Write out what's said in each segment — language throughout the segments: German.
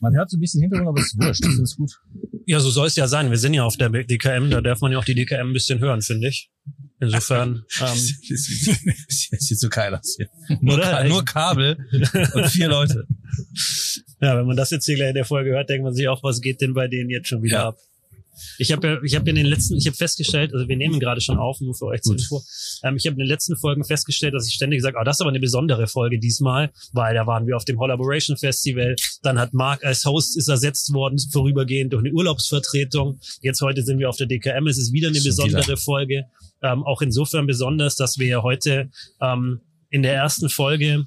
Man hört so ein bisschen Hintergrund, aber es ist wurscht. Das ist gut. Ja, so soll es ja sein. Wir sind ja auf der DKM, da darf man ja auch die DKM ein bisschen hören, finde ich. Insofern. Ähm, Sieht so geil aus hier. Nur, Ka nur Kabel und vier Leute. Ja, wenn man das jetzt hier gleich in der Folge hört, denkt man sich auch, was geht denn bei denen jetzt schon wieder Ja. ab? Ich habe ja, ich habe in den letzten, ich habe festgestellt, also wir nehmen gerade schon auf, nur für euch zur. Info. Ähm, ich habe in den letzten Folgen festgestellt, dass ich ständig sage, ah, das ist aber eine besondere Folge diesmal, weil da waren wir auf dem Collaboration Festival. Dann hat Marc als Host ist ersetzt worden, vorübergehend durch eine Urlaubsvertretung. Jetzt heute sind wir auf der DKM. Es ist wieder eine besondere Folge. Ähm, auch insofern besonders, dass wir ja heute ähm, in der ersten Folge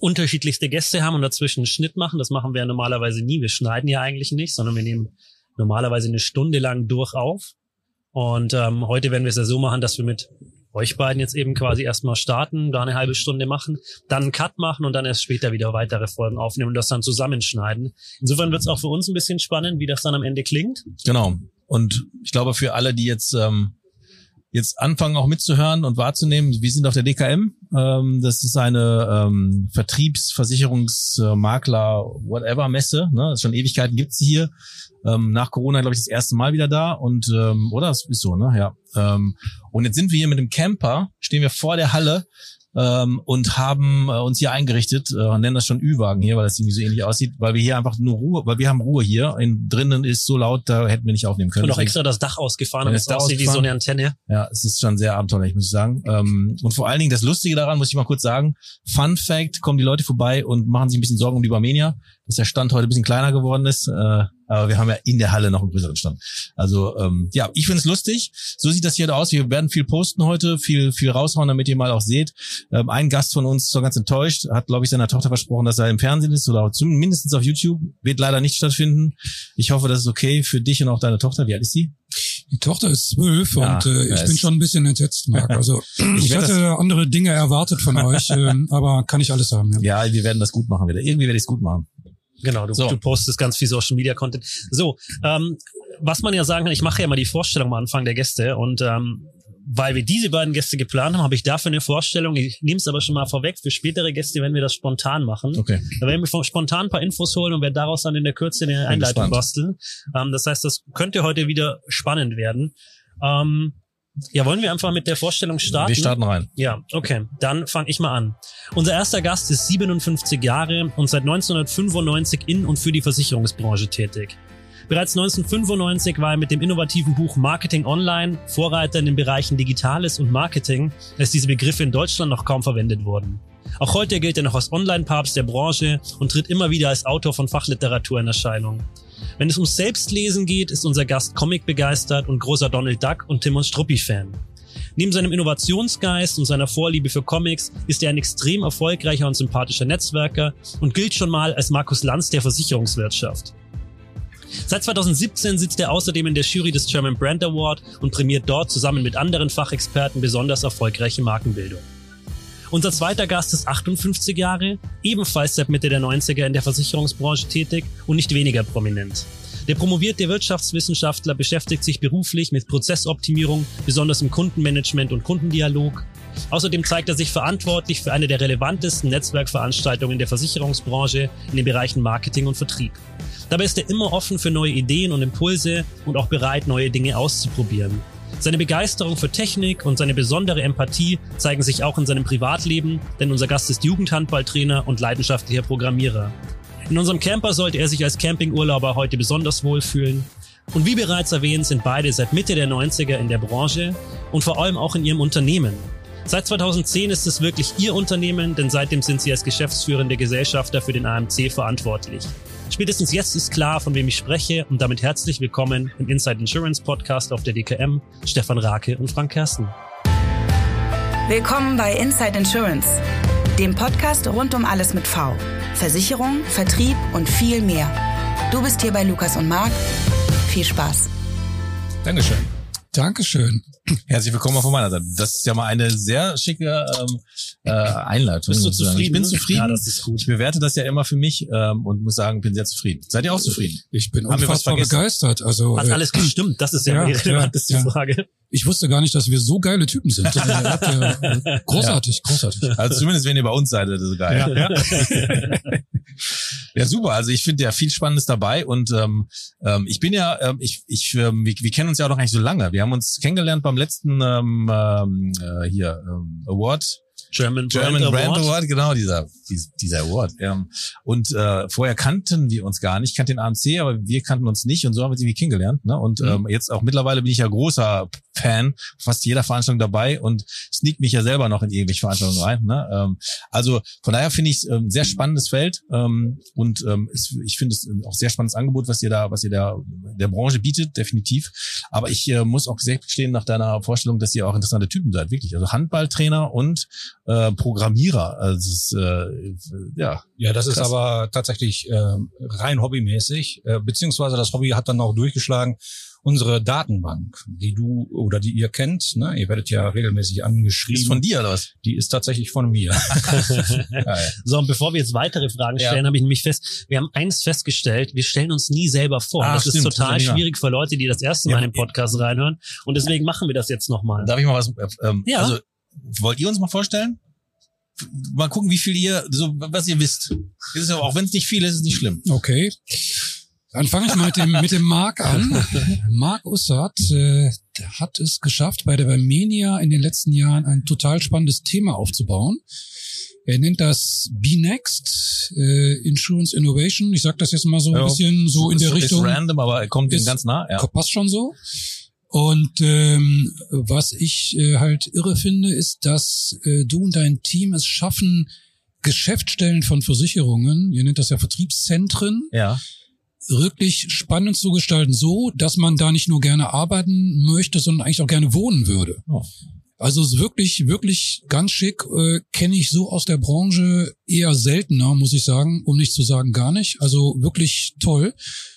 unterschiedlichste Gäste haben und dazwischen einen Schnitt machen. Das machen wir ja normalerweise nie. Wir schneiden ja eigentlich nicht, sondern wir nehmen normalerweise eine Stunde lang durch auf. Und ähm, heute werden wir es ja so machen, dass wir mit euch beiden jetzt eben quasi erstmal starten, da eine halbe Stunde machen, dann einen Cut machen und dann erst später wieder weitere Folgen aufnehmen und das dann zusammenschneiden. Insofern wird es auch für uns ein bisschen spannend, wie das dann am Ende klingt. Genau. Und ich glaube, für alle, die jetzt ähm, jetzt anfangen auch mitzuhören und wahrzunehmen, wir sind auf der DKM. Ähm, das ist eine ähm, Vertriebsversicherungsmakler whatever Messe. Ne? Das ist schon Ewigkeiten gibt's sie hier. Ähm, nach Corona glaube ich das erste Mal wieder da und ähm, oder das ist so ne ja. Ähm, und jetzt sind wir hier mit dem Camper, stehen wir vor der Halle ähm, und haben äh, uns hier eingerichtet äh, nennen das schon Ü-Wagen hier, weil das irgendwie so ähnlich aussieht, weil wir hier einfach nur Ruhe, weil wir haben Ruhe hier. In, drinnen ist so laut, da hätten wir nicht aufnehmen können. Und auch extra das Dach ausgefahren, damit das es aussieht wie so eine. Antenne. Ja, es ist schon sehr abenteuerlich, muss ich sagen. Ähm, und vor allen Dingen das Lustige daran, muss ich mal kurz sagen, Fun Fact, kommen die Leute vorbei und machen sich ein bisschen Sorgen um die Barmenia, dass der Stand heute ein bisschen kleiner geworden ist. Äh, aber wir haben ja in der Halle noch einen größeren Stand. Also ähm, ja, ich finde es lustig. So sieht das hier aus. Wir werden viel posten heute, viel viel raushauen, damit ihr mal auch seht. Ähm, ein Gast von uns ist so ganz enttäuscht, hat glaube ich seiner Tochter versprochen, dass er im Fernsehen ist oder zumindest auf YouTube. Wird leider nicht stattfinden. Ich hoffe, das ist okay für dich und auch deine Tochter. Wie alt ist sie? Die Tochter ist zwölf Ja, und äh, ich bin schon ein bisschen entsetzt, Marc. Also ich, werd hatte andere Dinge erwartet von euch, ähm, aber kann ich alles haben. Ja. Ja, wir werden das gut machen wieder. Irgendwie werde ich es gut machen. Genau, du, So. du postest ganz viel Social Media Content. So, ähm, was man ja sagen kann, ich mache ja mal die Vorstellung am Anfang der Gäste und ähm, weil wir diese beiden Gäste geplant haben, habe ich dafür eine Vorstellung. Ich nehme es aber schon mal vorweg. Für spätere Gäste werden wir das spontan machen. Okay. Da werden wir spontan ein paar Infos holen und werden daraus dann in der Kürze eine Einleitung basteln. Ähm, das heißt, das könnte heute wieder spannend werden. Ähm, ja, wollen wir einfach mit der Vorstellung starten? Wir starten rein. Ja, okay. Dann fange ich mal an. Unser erster Gast ist 57 Jahre und seit 1995 in und für die Versicherungsbranche tätig. Bereits 1995 war er mit dem innovativen Buch Marketing Online Vorreiter in den Bereichen Digitales und Marketing, als diese Begriffe in Deutschland noch kaum verwendet wurden. Auch heute gilt er noch als Online-Papst der Branche und tritt immer wieder als Autor von Fachliteratur in Erscheinung. Wenn es ums Selbstlesen geht, ist unser Gast Comic begeistert und großer Donald Duck und Tim und Struppi-Fan. Neben seinem Innovationsgeist und seiner Vorliebe für Comics ist er ein extrem erfolgreicher und sympathischer Netzwerker und gilt schon mal als Markus Lanz der Versicherungswirtschaft. Seit 2017 sitzt er außerdem in der Jury des German Brand Award und prämiert dort zusammen mit anderen Fachexperten besonders erfolgreiche Markenbildung. Unser zweiter Gast ist 58 Jahre, ebenfalls seit Mitte der 90er in der Versicherungsbranche tätig und nicht weniger prominent. Der promovierte Wirtschaftswissenschaftler beschäftigt sich beruflich mit Prozessoptimierung, besonders im Kundenmanagement und Kundendialog. Außerdem zeigt er sich verantwortlich für eine der relevantesten Netzwerkveranstaltungen der Versicherungsbranche in den Bereichen Marketing und Vertrieb. Dabei ist er immer offen für neue Ideen und Impulse und auch bereit, neue Dinge auszuprobieren. Seine Begeisterung für Technik und seine besondere Empathie zeigen sich auch in seinem Privatleben, denn unser Gast ist Jugendhandballtrainer und leidenschaftlicher Programmierer. In unserem Camper sollte er sich als Campingurlauber heute besonders wohlfühlen. Und wie bereits erwähnt, sind beide seit Mitte der 90er in der Branche und vor allem auch in ihrem Unternehmen. Seit 2010 ist es wirklich ihr Unternehmen, denn seitdem sind sie als geschäftsführende Gesellschafter für den AMC verantwortlich. Spätestens jetzt ist klar, von wem ich spreche und damit herzlich willkommen im Inside Insurance Podcast auf der DKM, Stefan Rake und Frank Kersten. Willkommen bei Inside Insurance, dem Podcast rund um alles mit V. Versicherung, Vertrieb und viel mehr. Du bist hier bei Lukas und Marc. Viel Spaß. Dankeschön. Dankeschön. Herzlich willkommen auch von meiner Seite. Das ist ja mal eine sehr schicke ähm, äh, Einleitung. Bist du muss ich zufrieden? bin zufrieden. Ja, das ist gut. Ich bewerte das ja immer für mich ähm, und muss sagen, bin sehr zufrieden. Seid ihr auch zufrieden? Ich bin Haben unfassbar begeistert. Also Hat äh, alles gestimmt? Das ist ja, Ja, die relevanteste ja. Frage. ich wusste gar nicht, dass wir so geile Typen sind. Habt ihr, äh, großartig, großartig. Also zumindest wenn ihr bei uns seid, das ist geil. Ja, ja. Ja, super. Also ich finde ja viel Spannendes dabei und ähm, ähm, ich bin ja, ähm, ich, ich, ähm, wir, wir kennen uns ja auch noch nicht so lange. Wir haben uns kennengelernt beim letzten ähm, ähm, äh, hier ähm, Award German, German Brand, Brand Award. Award, genau, dieser, dieser, Award. Ähm, und äh, vorher kannten wir uns gar nicht. Ich kannte den AMC, aber wir kannten uns nicht und so haben wir uns irgendwie kennengelernt. Ne? Und ähm, jetzt auch mittlerweile bin ich ja großer Fan, fast jeder Veranstaltung dabei und sneak mich ja selber noch in irgendwelche Veranstaltungen rein. Ne? Ähm, also von daher finde ich es ähm, sehr spannendes Feld ähm, und ähm, es, ich finde es auch sehr spannendes Angebot, was ihr da, was ihr da der Branche bietet, definitiv. Aber ich äh, muss auch sehr stehen nach deiner Vorstellung, dass ihr auch interessante Typen seid, wirklich. Also Handballtrainer und äh, Programmierer. Also ist, äh, ja, Ja, das ist Krass. aber tatsächlich äh, rein hobbymäßig, äh, beziehungsweise das Hobby hat dann auch durchgeschlagen. Unsere Datenbank, die du oder die ihr kennt, ne, ihr werdet ja regelmäßig angeschrieben, ist von dir oder was? die ist tatsächlich von mir. So, und bevor wir jetzt weitere Fragen Ja. stellen, habe ich nämlich fest, wir haben eins festgestellt, wir stellen uns nie selber vor. Ah, das ist stimmt, total das ist ja schwierig für Leute, die das erste Ja, Mal in den Podcast reinhören. Und deswegen machen wir das jetzt nochmal. Darf ich mal was? Ähm, Ja. Also wollt ihr uns mal vorstellen? Mal gucken, wie viel ihr, so was ihr wisst. Ist ja, auch wenn es nicht viel ist, ist es nicht schlimm. Okay. Dann fange ich mal mit dem, mit dem Marc an. Marc Ussert äh, hat es geschafft, bei der Barmenia in den letzten Jahren ein total spannendes Thema aufzubauen. Er nennt das B-Next, äh, Insurance Innovation. Ich sage das jetzt mal so ein Ja, bisschen so in der ist, Richtung. Ist random, aber er kommt dem ganz nah. Ja. Passt schon so. Und ähm, was ich äh, halt irre finde, ist, dass äh, du und dein Team es schaffen, Geschäftsstellen von Versicherungen, ihr nennt das ja Vertriebszentren, ja. Wirklich spannend zu gestalten, so, dass man da nicht nur gerne arbeiten möchte, sondern eigentlich auch gerne wohnen würde. Oh. Also es ist wirklich, wirklich ganz schick, äh, kenne ich so aus der Branche eher seltener, muss ich sagen, um nicht zu sagen gar nicht. Also wirklich toll.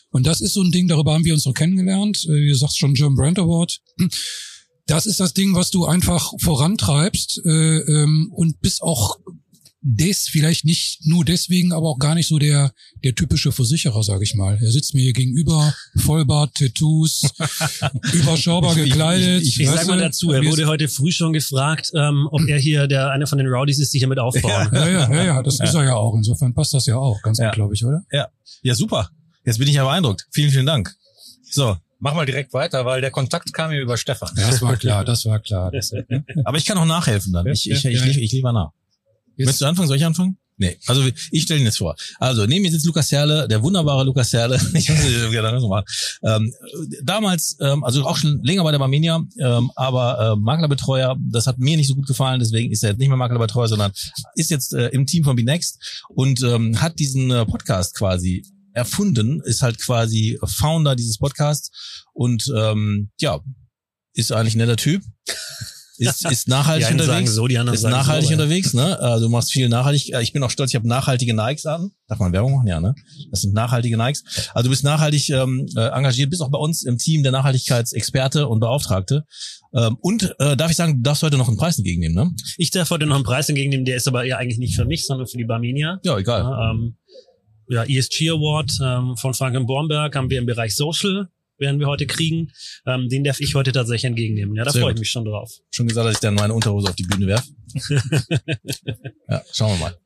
Und das ist so ein Ding, darüber haben wir uns noch kennengelernt. Äh, ihr sagt schon German Brand Award. Das ist das Ding, was du einfach vorantreibst äh, ähm, und bist auch des vielleicht nicht nur deswegen, aber auch gar nicht so der der typische Versicherer, sage ich mal. Er sitzt mir hier gegenüber, Vollbart, Tattoos, überschaubar Ich- ich- gekleidet. ich- Ich weißt sag mal dazu, er wurde heute früh schon gefragt, ähm, ob er hier der einer von den Rowdies ist, die hier mit aufbauen. Ja, ja, ja, ja, das ist er ja auch. Insofern passt das ja auch ganz Ja. gut, glaube ich, oder? Ja, super. Jetzt bin ich ja beeindruckt. Vielen, vielen Dank. So, Mach mal direkt weiter, weil der Kontakt kam mir über Stefan. Ja, das war klar, das war klar. Aber ich kann auch nachhelfen dann. Ich, ich, ich, Ja, ja. ich, ich lieber nach. Willst du anfangen? Soll ich anfangen? Nee, also ich stelle ihn jetzt vor. Also neben mir sitzt Lukas Herle, der wunderbare Lukas Herle. Ich wie er das macht. ähm, damals, ähm, also auch schon länger bei der Barmenia, ähm, aber äh, Maklerbetreuer, das hat mir nicht so gut gefallen, deswegen ist er jetzt nicht mehr Maklerbetreuer, sondern ist jetzt äh, im Team von BeNext und ähm, hat diesen äh, Podcast quasi erfunden, ist halt quasi Founder dieses Podcasts und ähm, ja, ist eigentlich ein netter Typ. Ist, ist Die nachhaltig einen sagen unterwegs so, die anderen ist sagen nachhaltig so. unterwegs, ne? Also du machst viel nachhaltig. äh, Ich bin auch stolz, ich habe nachhaltige Nikes an. Darf man Werbung machen? Ja, ne? Das sind nachhaltige Nikes. Also du bist nachhaltig ähm, äh, engagiert, bist auch bei uns im Team der Nachhaltigkeitsexperte und Beauftragte. Ähm, und äh, darf ich sagen, du darfst heute noch einen Preis entgegennehmen, ne? Ich darf heute noch einen Preis entgegennehmen, der ist aber ja eigentlich nicht für mich, sondern für die Barmenia. Ja, egal. Ja, ähm, ja, ESG Award ähm, von Franklin Bornberg haben wir im Bereich Social, werden wir heute kriegen. Ähm, den darf ich heute tatsächlich entgegennehmen. Ja, da freue ich mich schon drauf. Schon gesagt, dass ich dann meine Unterhose auf die Bühne werf. ja, schauen wir mal.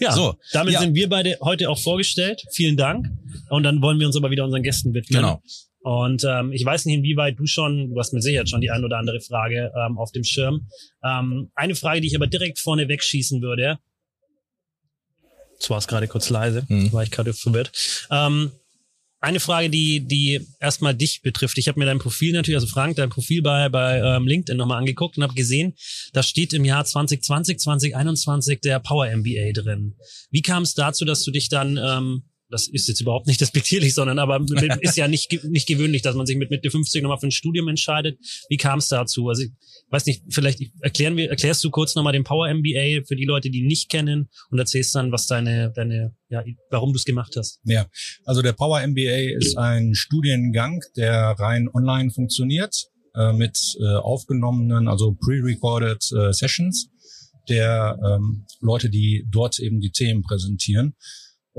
Ja, So, damit ja. sind wir beide heute auch vorgestellt. Vielen Dank. Und dann wollen wir uns aber wieder unseren Gästen widmen. Genau. Und ähm, ich weiß nicht, inwieweit du schon, du hast mit Sicherheit schon die ein oder andere Frage ähm, auf dem Schirm. Ähm, eine Frage, die ich aber direkt vorne wegschießen würde. Jetzt war es gerade kurz leise, Mhm. war ich gerade verwirrt. Ähm, eine Frage, die, die erstmal dich betrifft. Ich habe mir dein Profil natürlich, also Frank, dein Profil bei, bei ähm, LinkedIn nochmal angeguckt und habe gesehen, da steht im Jahr 2020, 2021 der Power MBA drin. Wie kam es dazu, dass du dich dann, ähm, das ist jetzt überhaupt nicht despektierlich, sondern aber ist ja nicht, nicht gewöhnlich, dass man sich mit Mitte 50 nochmal für ein Studium entscheidet. Wie kam es dazu? Also ich weiß nicht, vielleicht erklären wir, erklärst du kurz nochmal den Power MBA für die Leute, die ihn nicht kennen und erzählst dann, was deine, deine, ja, warum du es gemacht hast. Ja, also der Power MBA ist ein Studiengang, der rein online funktioniert, äh, mit äh, aufgenommenen, also pre-recorded äh, Sessions der ähm, Leute, die dort eben die Themen präsentieren.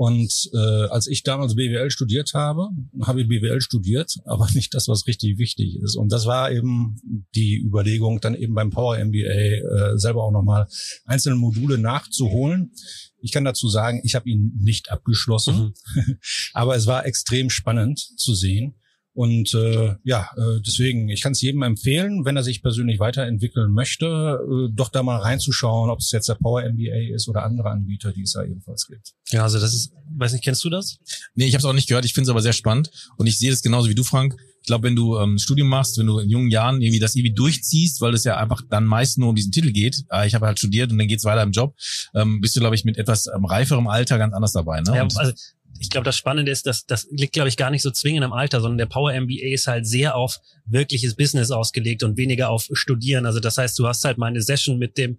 Und äh, als ich damals BWL studiert habe, habe ich BWL studiert, aber nicht das, was richtig wichtig ist. Und das war eben die Überlegung, dann eben beim Power MBA äh, selber auch nochmal einzelne Module nachzuholen. Ich kann dazu sagen, ich habe ihn nicht abgeschlossen, mhm. aber es war extrem spannend zu sehen. Und äh, ja, äh, deswegen, ich kann es jedem empfehlen, wenn er sich persönlich weiterentwickeln möchte, äh, doch da mal reinzuschauen, ob es jetzt der Power MBA ist oder andere Anbieter, die es da ebenfalls gibt. Ja, also das ist, weiß nicht, kennst du das? Nee, ich habe es auch nicht gehört, ich finde es aber sehr spannend und ich sehe das genauso wie du, Frank. Ich glaube, wenn du ähm, Studium machst, wenn du in jungen Jahren irgendwie das irgendwie durchziehst, weil es ja einfach dann meist nur um diesen Titel geht, äh, ich habe halt studiert und dann geht's weiter im Job, ähm, bist du, glaube ich, mit etwas ähm, reiferem Alter ganz anders dabei. Ne? Ja, also ich glaube, das Spannende ist, dass das liegt, glaube ich, gar nicht so zwingend im Alter, sondern der Power MBA ist halt sehr auf wirkliches Business ausgelegt und weniger auf Studieren. Also das heißt, du hast halt mal eine Session mit dem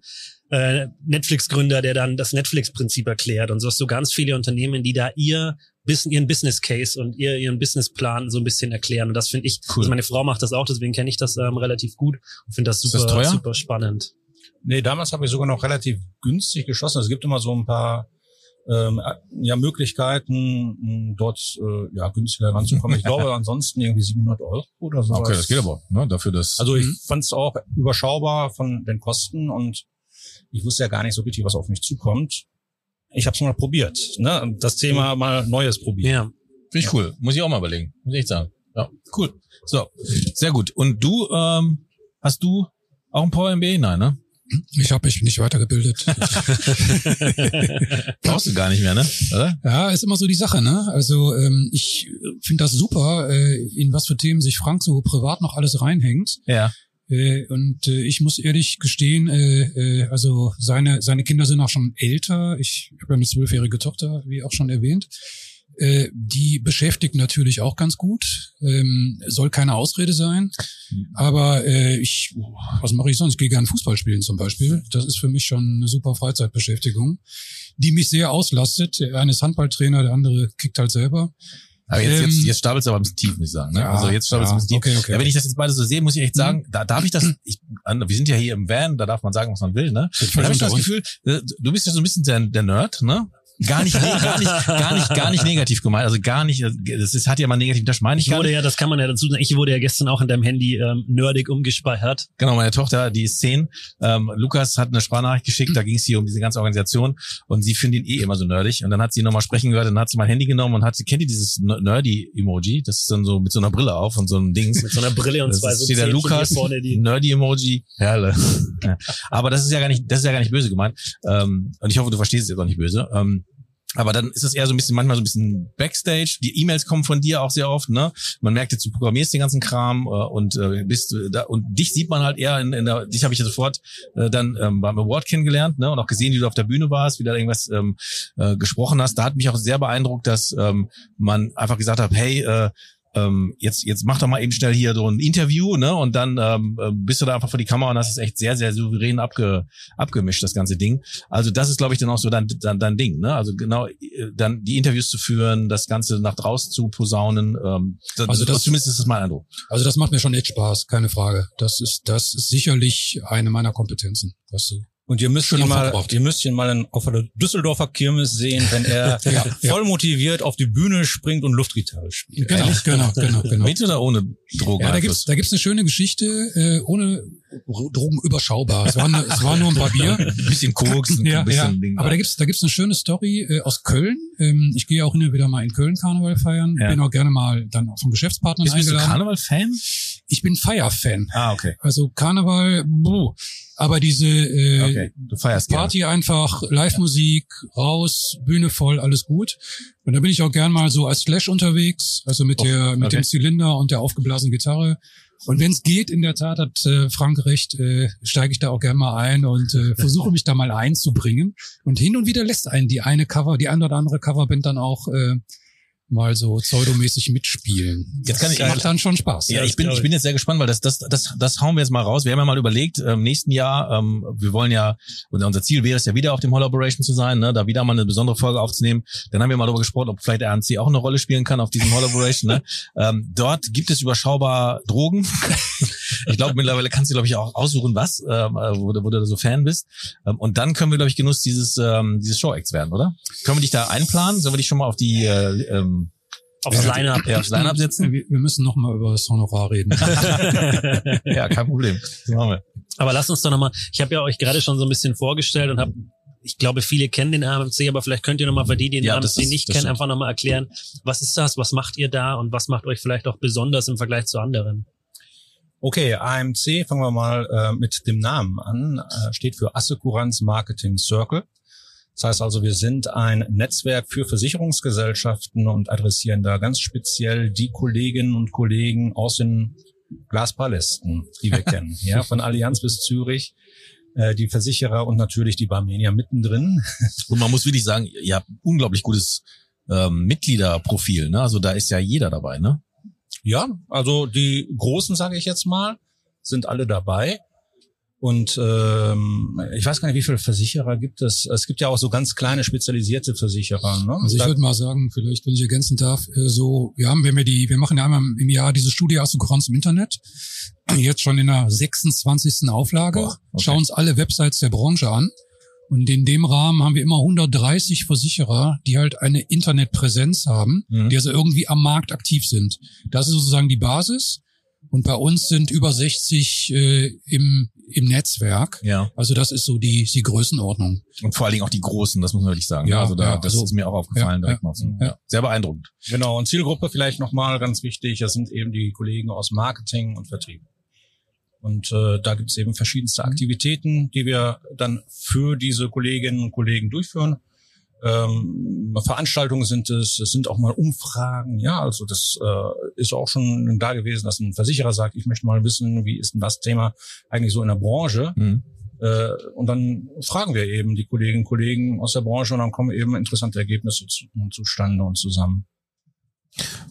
äh, Netflix-Gründer, der dann das Netflix-Prinzip erklärt. Und so hast du ganz viele Unternehmen, die da ihr bisschen ihren Business Case und ihr, ihren Businessplan so ein bisschen erklären. Und das finde ich, cool. also meine Frau macht das auch, deswegen kenne ich das ähm, relativ gut und finde das super, das super spannend. Nee, damals habe ich sogar noch relativ günstig geschossen. Es gibt immer so ein paar ähm, ja, Möglichkeiten, dort äh, ja, günstiger ranzukommen. Ich glaube ansonsten irgendwie 700 Euro oder so. Okay, das geht aber, ne, dafür das. Also ich mhm. fand es auch überschaubar von den Kosten und ich wusste ja gar nicht so richtig, was auf mich zukommt. Ich habe es mal probiert, ne, das Thema mal Neues probieren. Ja, finde ich cool. Muss ich auch mal überlegen, muss ich echt sagen. Ja, cool. So, sehr gut. Und du, ähm, hast du auch ein Power MBA? Nein, ne? Ich habe mich nicht weitergebildet. Brauchst du gar nicht mehr, ne? Oder? Ja, ist immer so die Sache, ne? Also ähm, ich finde das super, äh, in was für Themen sich Frank so privat noch alles reinhängt. Ja. Äh, und äh, ich muss ehrlich gestehen, äh, äh, also seine seine Kinder sind auch schon älter. Ich habe eine zwölfjährige Tochter, wie auch schon erwähnt. Äh, die beschäftigt natürlich auch ganz gut. Ähm, soll keine Ausrede sein. Aber äh, ich, was mache ich sonst? Ich gehe gerne Fußball spielen zum Beispiel. Das ist für mich schon eine super Freizeitbeschäftigung, die mich sehr auslastet. Der eine ist Handballtrainer, der andere kickt halt selber. Aber jetzt, ähm, jetzt, jetzt stapelst du aber ein bisschen tief, muss ich sagen. Ne? Ja, also jetzt stapelst du ja, ein bisschen tief. Okay, okay. Ja, wenn ich das jetzt beide so sehe, muss ich echt sagen, mhm. da darf ich das, ich, wir sind ja hier im Van, da darf man sagen, was man will, ne? Da habe ich das Gefühl, äh, du bist ja so ein bisschen der, der Nerd, ne? Gar nicht, gar nicht, gar nicht, gar nicht negativ gemeint. Also gar nicht, das ist, hat ja mal negativ, das meine ich, ich wurde ja, das kann man ja dazu sagen, ich wurde ja gestern auch in deinem Handy ähm, nerdig umgespeichert. Genau, meine Tochter, die ist zehn. Ähm, Lukas hat eine Sprachnachricht geschickt, da ging es hier um diese ganze Organisation und sie findet ihn eh immer so nerdig. Und dann hat sie nochmal sprechen gehört und dann hat sie mein Handy genommen und hat sie, kennt ihr dieses Nerdy-Emoji? Das ist dann so mit so einer Brille auf und so einem Dings. Mit so einer Brille und das zwei so der Lukas, Nerdy-Emoji, Herle. Aber das ist ja gar nicht, das ist ja gar nicht böse gemeint. Ähm, und ich hoffe, du verstehst es jetzt auch nicht böse. Ähm, aber dann ist es eher so ein bisschen, manchmal so ein bisschen Backstage. Die E-Mails kommen von dir auch sehr oft, ne? Man merkt jetzt, du programmierst den ganzen Kram äh, und äh, bist äh, da und dich sieht man halt eher in, in der, dich habe ich ja sofort äh, dann ähm, beim Award kennengelernt, ne? Und auch gesehen, wie du auf der Bühne warst, wie du da irgendwas ähm, äh, gesprochen hast. Da hat mich auch sehr beeindruckt, dass ähm, man einfach gesagt hat, hey, äh, ähm, jetzt, jetzt mach doch mal eben schnell hier so ein Interview, ne? Und dann ähm, äh, bist du da einfach vor die Kamera und hast es echt sehr, sehr souverän abge, abgemischt, das ganze Ding. Also das ist, glaube ich, dann auch so dein, dein, dein Ding, ne? Also genau, äh, dann die Interviews zu führen, das Ganze nach draußen zu posaunen. Ähm, das, also das, zumindest ist das mein Eindruck. Also das macht mir schon echt Spaß, keine Frage. Das ist, das ist sicherlich eine meiner Kompetenzen, was du und ihr müsst ihn mal, ihr müsst ihn mal auf der Düsseldorfer Kirmes sehen, wenn er ja, voll motiviert auf die Bühne springt und Luftgitarre spielt. Genau, genau, genau, genau. Mit oder ohne Drogen? Ja, da gibt's, da gibt's eine schöne Geschichte, äh, ohne Drogen überschaubar. Es war, ne, es war nur ein paar Bier. ein bisschen Koks, ein ja, bisschen ja. Ding. Aber da gibt's, da gibt's eine schöne Story äh, aus Köln. Ähm, ich gehe auch und wieder mal in Köln Karneval feiern. Ja. Bin auch gerne mal dann auch von Geschäftspartnern Bist, eingeladen. Bist du Karneval-Fan? Ich bin Feier-Fan. Ah, okay. Also Karneval, buh. Aber diese äh, okay. du feierst Party gerne. einfach, Live-Musik, raus, Bühne voll, alles gut. Und da bin ich auch gern mal so als Slash unterwegs, also mit oh, der mit okay. dem Zylinder und der aufgeblasenen Gitarre. Und wenn es geht, in der Tat hat äh, Frank recht, äh, steige ich da auch gern mal ein und äh, versuche mich da mal einzubringen. Und hin und wieder lässt einen die eine Cover, die eine oder andere Coverband dann auch äh, mal so pseudomäßig mitspielen. Jetzt kann ich- das macht dann schon Spaß. Ja, das ich bin, ich bin jetzt sehr gespannt, weil das, das, das, das hauen wir jetzt mal raus. Wir haben ja mal überlegt, im nächsten Jahr, ähm, wir wollen ja, und unser Ziel wäre es ja wieder auf dem Hall Operation zu sein, ne, da wieder mal eine besondere Folge aufzunehmen. Dann haben wir mal darüber gesprochen, ob vielleicht der RNC auch eine Rolle spielen kann auf diesem Hall Operation. Ne? ähm, dort gibt es überschaubar Drogen. ich glaube, mittlerweile kannst du, glaube ich, auch aussuchen, was, ähm, äh, wo, du- wo du so Fan bist. Ähm, und dann können wir, glaube ich, Genuss dieses, ähm, dieses Show-Acts werden, oder? Können wir dich da einplanen? Sollen wir dich schon mal auf die äh, ähm, Aufs Line-Up. Ja, aufs Line-Up setzen? Wir, wir müssen noch mal über das Honorar reden. Ja, kein Problem. Das machen wir. Aber lasst uns doch nochmal, ich habe ja euch gerade schon so ein bisschen vorgestellt und habe, ich glaube, viele kennen den AMC, aber vielleicht könnt ihr nochmal für die, die den Ja, AMC ist- nicht kennen, einfach nochmal erklären, was ist das, was macht ihr da und was macht euch vielleicht auch besonders im Vergleich zu anderen? Okay, AMC, fangen wir mal äh, mit dem Namen an, äh, steht für Assekuranz Marketing Circle. Das heißt also, wir sind ein Netzwerk für Versicherungsgesellschaften und adressieren da ganz speziell die Kolleginnen und Kollegen aus den Glaspalästen, die wir kennen. Ja, von Allianz bis Zürich, äh, die Versicherer und natürlich die Barmenia mittendrin. Und man muss wirklich sagen, ihr habt ein unglaublich gutes ähm, Mitgliederprofil. Ne? Also da ist ja jeder dabei. Ne? Ja, also die Großen, sage ich jetzt mal, sind alle dabei. Und ähm, ich weiß gar nicht, wie viele Versicherer gibt es. Es gibt ja auch so ganz kleine spezialisierte Versicherer. Ne? Also ich würde mal sagen, vielleicht, wenn ich ergänzen darf, äh, so, wir haben, wenn wir die, wir machen ja einmal im Jahr diese Studie Assokuranz im Internet, jetzt schon in der 26. Auflage, Boah, okay. schauen uns alle Websites der Branche an. Und in dem Rahmen haben wir immer 130 Versicherer, die halt eine Internetpräsenz haben, Mhm. die also irgendwie am Markt aktiv sind. Das ist sozusagen die Basis. Und bei uns sind über 60 äh, im, im Netzwerk. Ja. Also das ist so die, die Größenordnung. Und vor allen Dingen auch die Großen, das muss man wirklich sagen. Ja, also da, ja, das also- ist mir auch aufgefallen. Ja, direkt ja, mal so. ja. ja. Sehr beeindruckend. Genau, und Zielgruppe vielleicht nochmal ganz wichtig, das sind eben die Kollegen aus Marketing und Vertrieb. Und äh, da gibt es eben verschiedenste Aktivitäten, die wir dann für diese Kolleginnen und Kollegen durchführen. Ähm, Veranstaltungen sind es, es sind auch mal Umfragen, ja, also das äh, ist auch schon da gewesen, dass ein Versicherer sagt, ich möchte mal wissen, wie ist denn das Thema eigentlich so in der Branche? Mhm. Äh, und dann fragen wir eben die Kolleginnen und Kollegen aus der Branche und dann kommen eben interessante Ergebnisse zu, zustande und zusammen.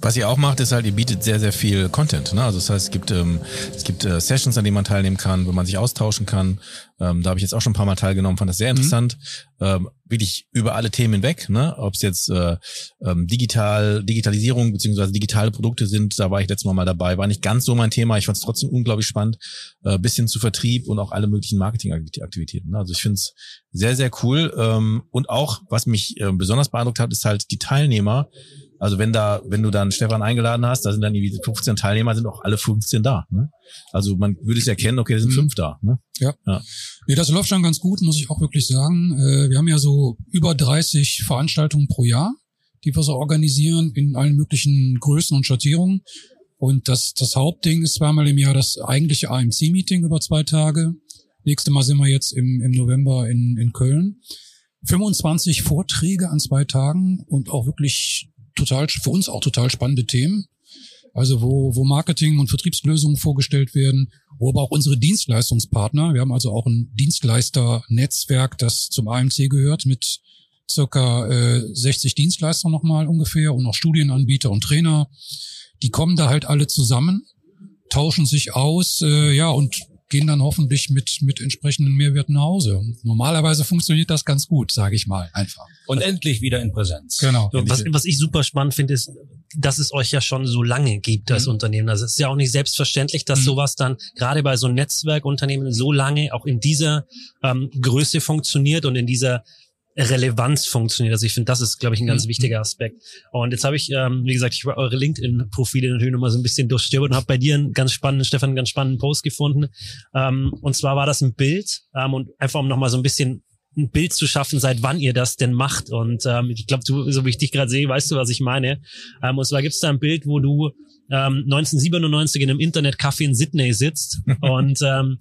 Was ihr auch macht, ist halt, ihr bietet sehr, sehr viel Content. Ne? Also das heißt, es gibt, ähm, es gibt äh, Sessions, an denen man teilnehmen kann, wo man sich austauschen kann. Ähm, da habe ich jetzt auch schon ein paar Mal teilgenommen, fand das sehr interessant. Ähm, wirklich über alle Themen hinweg, ne? ob es jetzt äh, ähm, digital, Digitalisierung beziehungsweise digitale Produkte sind, da war ich letztes Mal mal dabei. War nicht ganz so mein Thema, ich fand es trotzdem unglaublich spannend. Äh, bis hin zu Vertrieb und auch alle möglichen Marketingaktivitäten. Ne? Also ich finde es sehr, sehr cool. Ähm, und auch, was mich äh, besonders beeindruckt hat, ist halt die Teilnehmer, also wenn da, wenn du dann Stefan eingeladen hast, da sind dann irgendwie 15 Teilnehmer, sind auch alle 15 da. Ne? Also man würde es erkennen, okay, da sind Mhm. fünf da. Ne? Nee, das läuft schon ganz gut, muss ich auch wirklich sagen. Äh, Wir haben ja so über 30 Veranstaltungen pro Jahr, die wir so organisieren in allen möglichen Größen und Schattierungen. Und das, das Hauptding ist zweimal im Jahr das eigentliche AMC-Meeting über zwei Tage. Nächste Mal sind wir jetzt im, im November in, in Köln. 25 Vorträge an zwei Tagen und auch wirklich total, für uns auch total spannende Themen. Also wo, wo Marketing und Vertriebslösungen vorgestellt werden, wo aber auch unsere Dienstleistungspartner, wir haben also auch ein Dienstleister-Netzwerk, das zum AMC gehört, mit circa äh, 60 Dienstleistern nochmal ungefähr und auch Studienanbieter und Trainer. Die kommen da halt alle zusammen, tauschen sich aus, äh, ja, und gehen dann hoffentlich mit, mit entsprechenden Mehrwerten nach Hause. Und normalerweise funktioniert das ganz gut, sage ich mal, einfach. Und endlich wieder in Präsenz. Genau. So, was, was ich super spannend finde, ist, dass es euch ja schon so lange gibt als Mhm. Unternehmen. Also es ist ja auch nicht selbstverständlich, dass Mhm. sowas dann gerade bei so Netzwerkunternehmen so lange auch in dieser ähm, Größe funktioniert und in dieser Relevanz funktioniert. Also ich finde, das ist, glaube ich, ein ganz Mhm. wichtiger Aspekt. Und jetzt habe ich, ähm, wie gesagt, ich habe eure LinkedIn-Profile natürlich nochmal so ein bisschen durchstöbert und habe bei dir einen ganz spannenden, Stefan, einen ganz spannenden Post gefunden. Ähm, und zwar war das ein Bild ähm, und einfach um nochmal so ein bisschen ein Bild zu schaffen, seit wann ihr das denn macht. Und ähm, ich glaube, du, so wie ich dich gerade sehe, weißt du, was ich meine. Ähm, und zwar gibt es da ein Bild, wo du ähm, 1997 in einem Internetcafé in Sydney sitzt und ähm,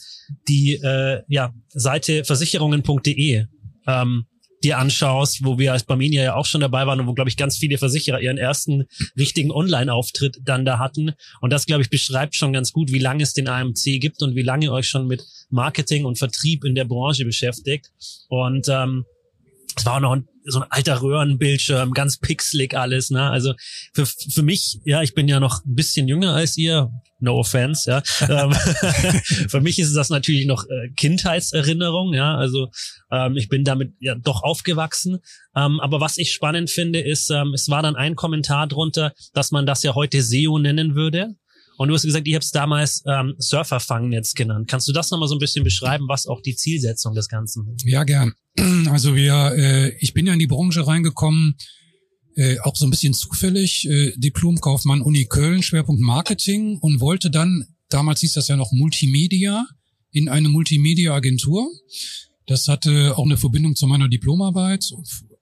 die äh, ja, Seite versicherungen.de ähm, dir anschaust, wo wir als Barmenia ja auch schon dabei waren und wo, glaube ich, ganz viele Versicherer ihren ersten richtigen Online-Auftritt dann da hatten. Und das, glaube ich, beschreibt schon ganz gut, wie lange es den AMC gibt und wie lange ihr euch schon mit Marketing und Vertrieb in der Branche beschäftigt. Und ähm, das war auch noch ein, so ein alter Röhrenbildschirm, ganz pixelig alles, ne? Also für, für mich, ja, ich bin ja noch ein bisschen jünger als ihr, no offense, ja. Ähm, für mich ist das natürlich noch äh, Kindheitserinnerung, ja. Also ähm, ich bin damit ja doch aufgewachsen. Ähm, aber was ich spannend finde, ist, ähm, es war dann ein Kommentar drunter, dass man das ja heute SEO nennen würde. Und du hast gesagt, ihr habt es damals ähm, Surferfangnetz genannt. Kannst du das nochmal so ein bisschen beschreiben, was auch die Zielsetzung des Ganzen ist? Ja, gern. Also wir, äh, ich bin ja in die Branche reingekommen, äh, auch so ein bisschen zufällig, äh, Diplomkaufmann Uni Köln, Schwerpunkt Marketing und wollte dann, damals hieß das ja noch Multimedia, in eine Multimedia-Agentur. Das hatte auch eine Verbindung zu meiner Diplomarbeit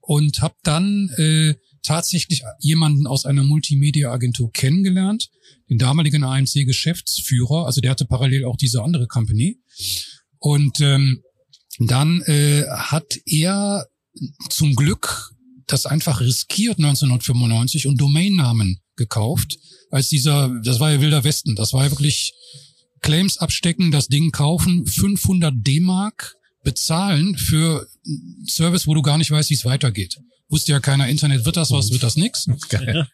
und habe dann äh, tatsächlich jemanden aus einer Multimedia-Agentur kennengelernt, den damaligen AMC-Geschäftsführer, also der hatte parallel auch diese andere Company. Und ähm, dann äh, hat er zum Glück das einfach riskiert 1995 und Domainnamen gekauft, als dieser, das war ja wilder Westen, das war ja wirklich Claims abstecken, das Ding kaufen, 500 D-Mark bezahlen für Service, wo du gar nicht weißt, wie es weitergeht wusste ja keiner, Internet wird das was, wird das nix.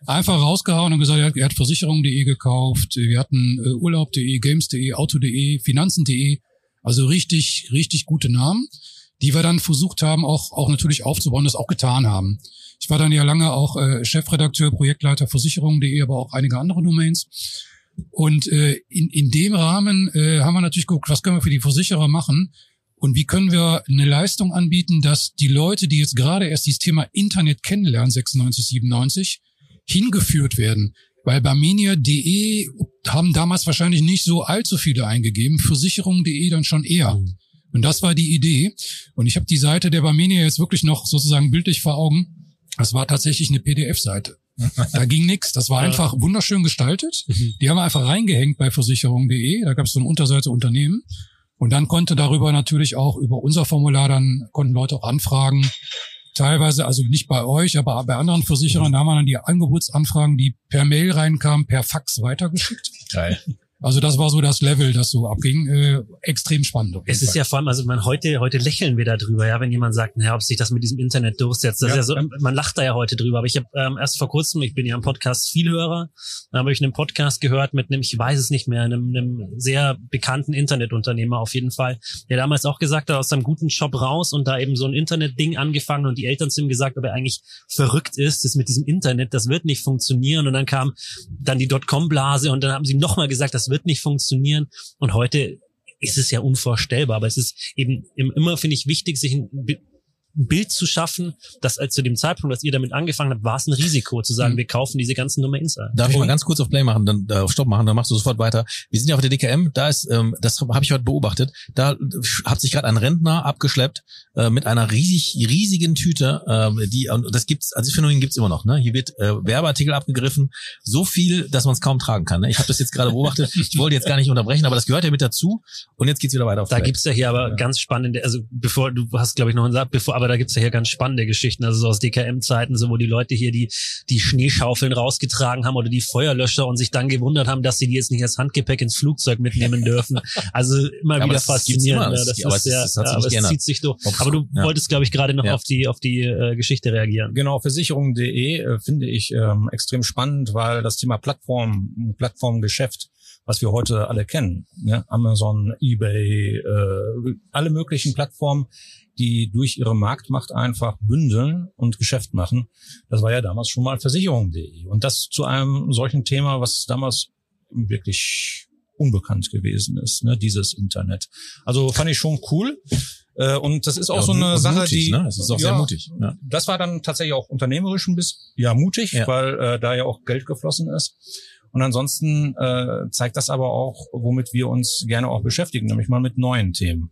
Einfach rausgehauen und gesagt, er hat, er hat Versicherung.de gekauft, wir hatten äh, Urlaub.de, Games.de, Auto.de, Finanzen.de, also richtig, richtig gute Namen, die wir dann versucht haben, auch, auch natürlich aufzubauen, das auch getan haben. Ich war dann ja lange auch äh, Chefredakteur, Projektleiter Versicherung.de, aber auch einige andere Domains. Und äh, in, in dem Rahmen äh, haben wir natürlich geguckt, was können wir für die Versicherer machen, und wie können wir eine Leistung anbieten, dass die Leute, die jetzt gerade erst dieses Thema Internet kennenlernen, 96, 97, hingeführt werden? Weil Barmenia.de haben damals wahrscheinlich nicht so allzu viele eingegeben, Versicherung.de dann schon eher. Mhm. Und das war die Idee. Und ich habe die Seite der Barmenia jetzt wirklich noch sozusagen bildlich vor Augen. Das war tatsächlich eine PDF-Seite. Da ging nichts. Das war einfach wunderschön gestaltet. Mhm. Die haben wir einfach reingehängt bei versicherung.de. Da gab es so eine Unterseite Unternehmen. Und dann konnte darüber natürlich auch über unser Formular, dann konnten Leute auch anfragen. Teilweise, also nicht bei euch, aber bei anderen Versicherern, da haben wir dann die Angebotsanfragen, die per Mail reinkamen, per Fax weitergeschickt. Geil. Also das war so das Level, das so abging. Äh, extrem spannend. Es ist Fall. ja vor allem, also man heute heute lächeln wir da drüber, ja, wenn jemand sagt, naja, ob sich das mit diesem Internet durchsetzt. Das ja, ist ja so, man lacht da ja heute drüber. Aber ich habe ähm, erst vor kurzem, ich bin ja am Podcast Vielhörer, da habe ich einen Podcast gehört mit einem, ich weiß es nicht mehr, einem, einem sehr bekannten Internetunternehmer auf jeden Fall, der damals auch gesagt hat, aus seinem guten Job raus und da eben so ein Internetding angefangen und die Eltern zu ihm gesagt, ob er eigentlich verrückt ist, das mit diesem Internet, das wird nicht funktionieren. Und dann kam dann die Dotcom-Blase und dann haben sie ihm nochmal gesagt, das wird nicht funktionieren. Und heute ist es ja unvorstellbar, aber es ist eben immer, finde ich, wichtig, sich ein Bild zu schaffen, dass als zu dem Zeitpunkt, als ihr damit angefangen habt, war es ein Risiko zu sagen, mhm. wir kaufen diese ganzen Domains ein. Darf ich mal ganz kurz auf Play machen, dann äh, auf Stopp machen, dann machst du sofort weiter. Wir sind ja auf der DKM, da ist, ähm, das habe ich heute beobachtet, da hat sich gerade ein Rentner abgeschleppt äh, mit einer riesig riesigen Tüte, äh, die und das gibt's, also das Phänomen gibt's immer noch. Ne? Hier wird äh, Werbeartikel abgegriffen, so viel, dass man es kaum tragen kann. Ne? Ich habe das jetzt gerade beobachtet. ich wollte jetzt gar nicht unterbrechen, aber das gehört ja mit dazu. Und jetzt geht's wieder weiter auf Da gibt's ja hier aber ja. ganz spannende, also bevor du hast, glaube ich, noch gesagt, bevor, aber da gibt's ja hier ganz spannende Geschichten, also so aus DKM-Zeiten, so wo die Leute hier die die Schneeschaufeln rausgetragen haben oder die Feuerlöscher und sich dann gewundert haben, dass sie die jetzt nicht als Handgepäck ins Flugzeug mitnehmen dürfen. Also immer ja, wieder faszinierend. Immer. Das, das, das, ist sehr, das, ja, das zieht sich durch. Aber du ja. wolltest, glaube ich, gerade noch auf die auf die äh, Geschichte reagieren. Genau, Versicherung.de äh, finde ich ähm, extrem spannend, weil das Thema Plattform, Plattformgeschäft was wir heute alle kennen. Ne? Amazon, eBay, äh, alle möglichen Plattformen, die durch ihre Marktmacht einfach bündeln und Geschäft machen. Das war ja damals schon mal Versicherung.de. Und das zu einem solchen Thema, was damals wirklich unbekannt gewesen ist, ne, dieses Internet. Also fand ich schon cool. Äh, und das ist auch ja, so eine Sache, mutig, die ne? das ist auch ja, sehr mutig. Ja. Das war dann tatsächlich auch unternehmerisch ein bisschen ja mutig, ja. weil äh, da ja auch Geld geflossen ist. Und ansonsten äh, zeigt das aber auch, womit wir uns gerne auch beschäftigen, nämlich mal mit neuen Themen.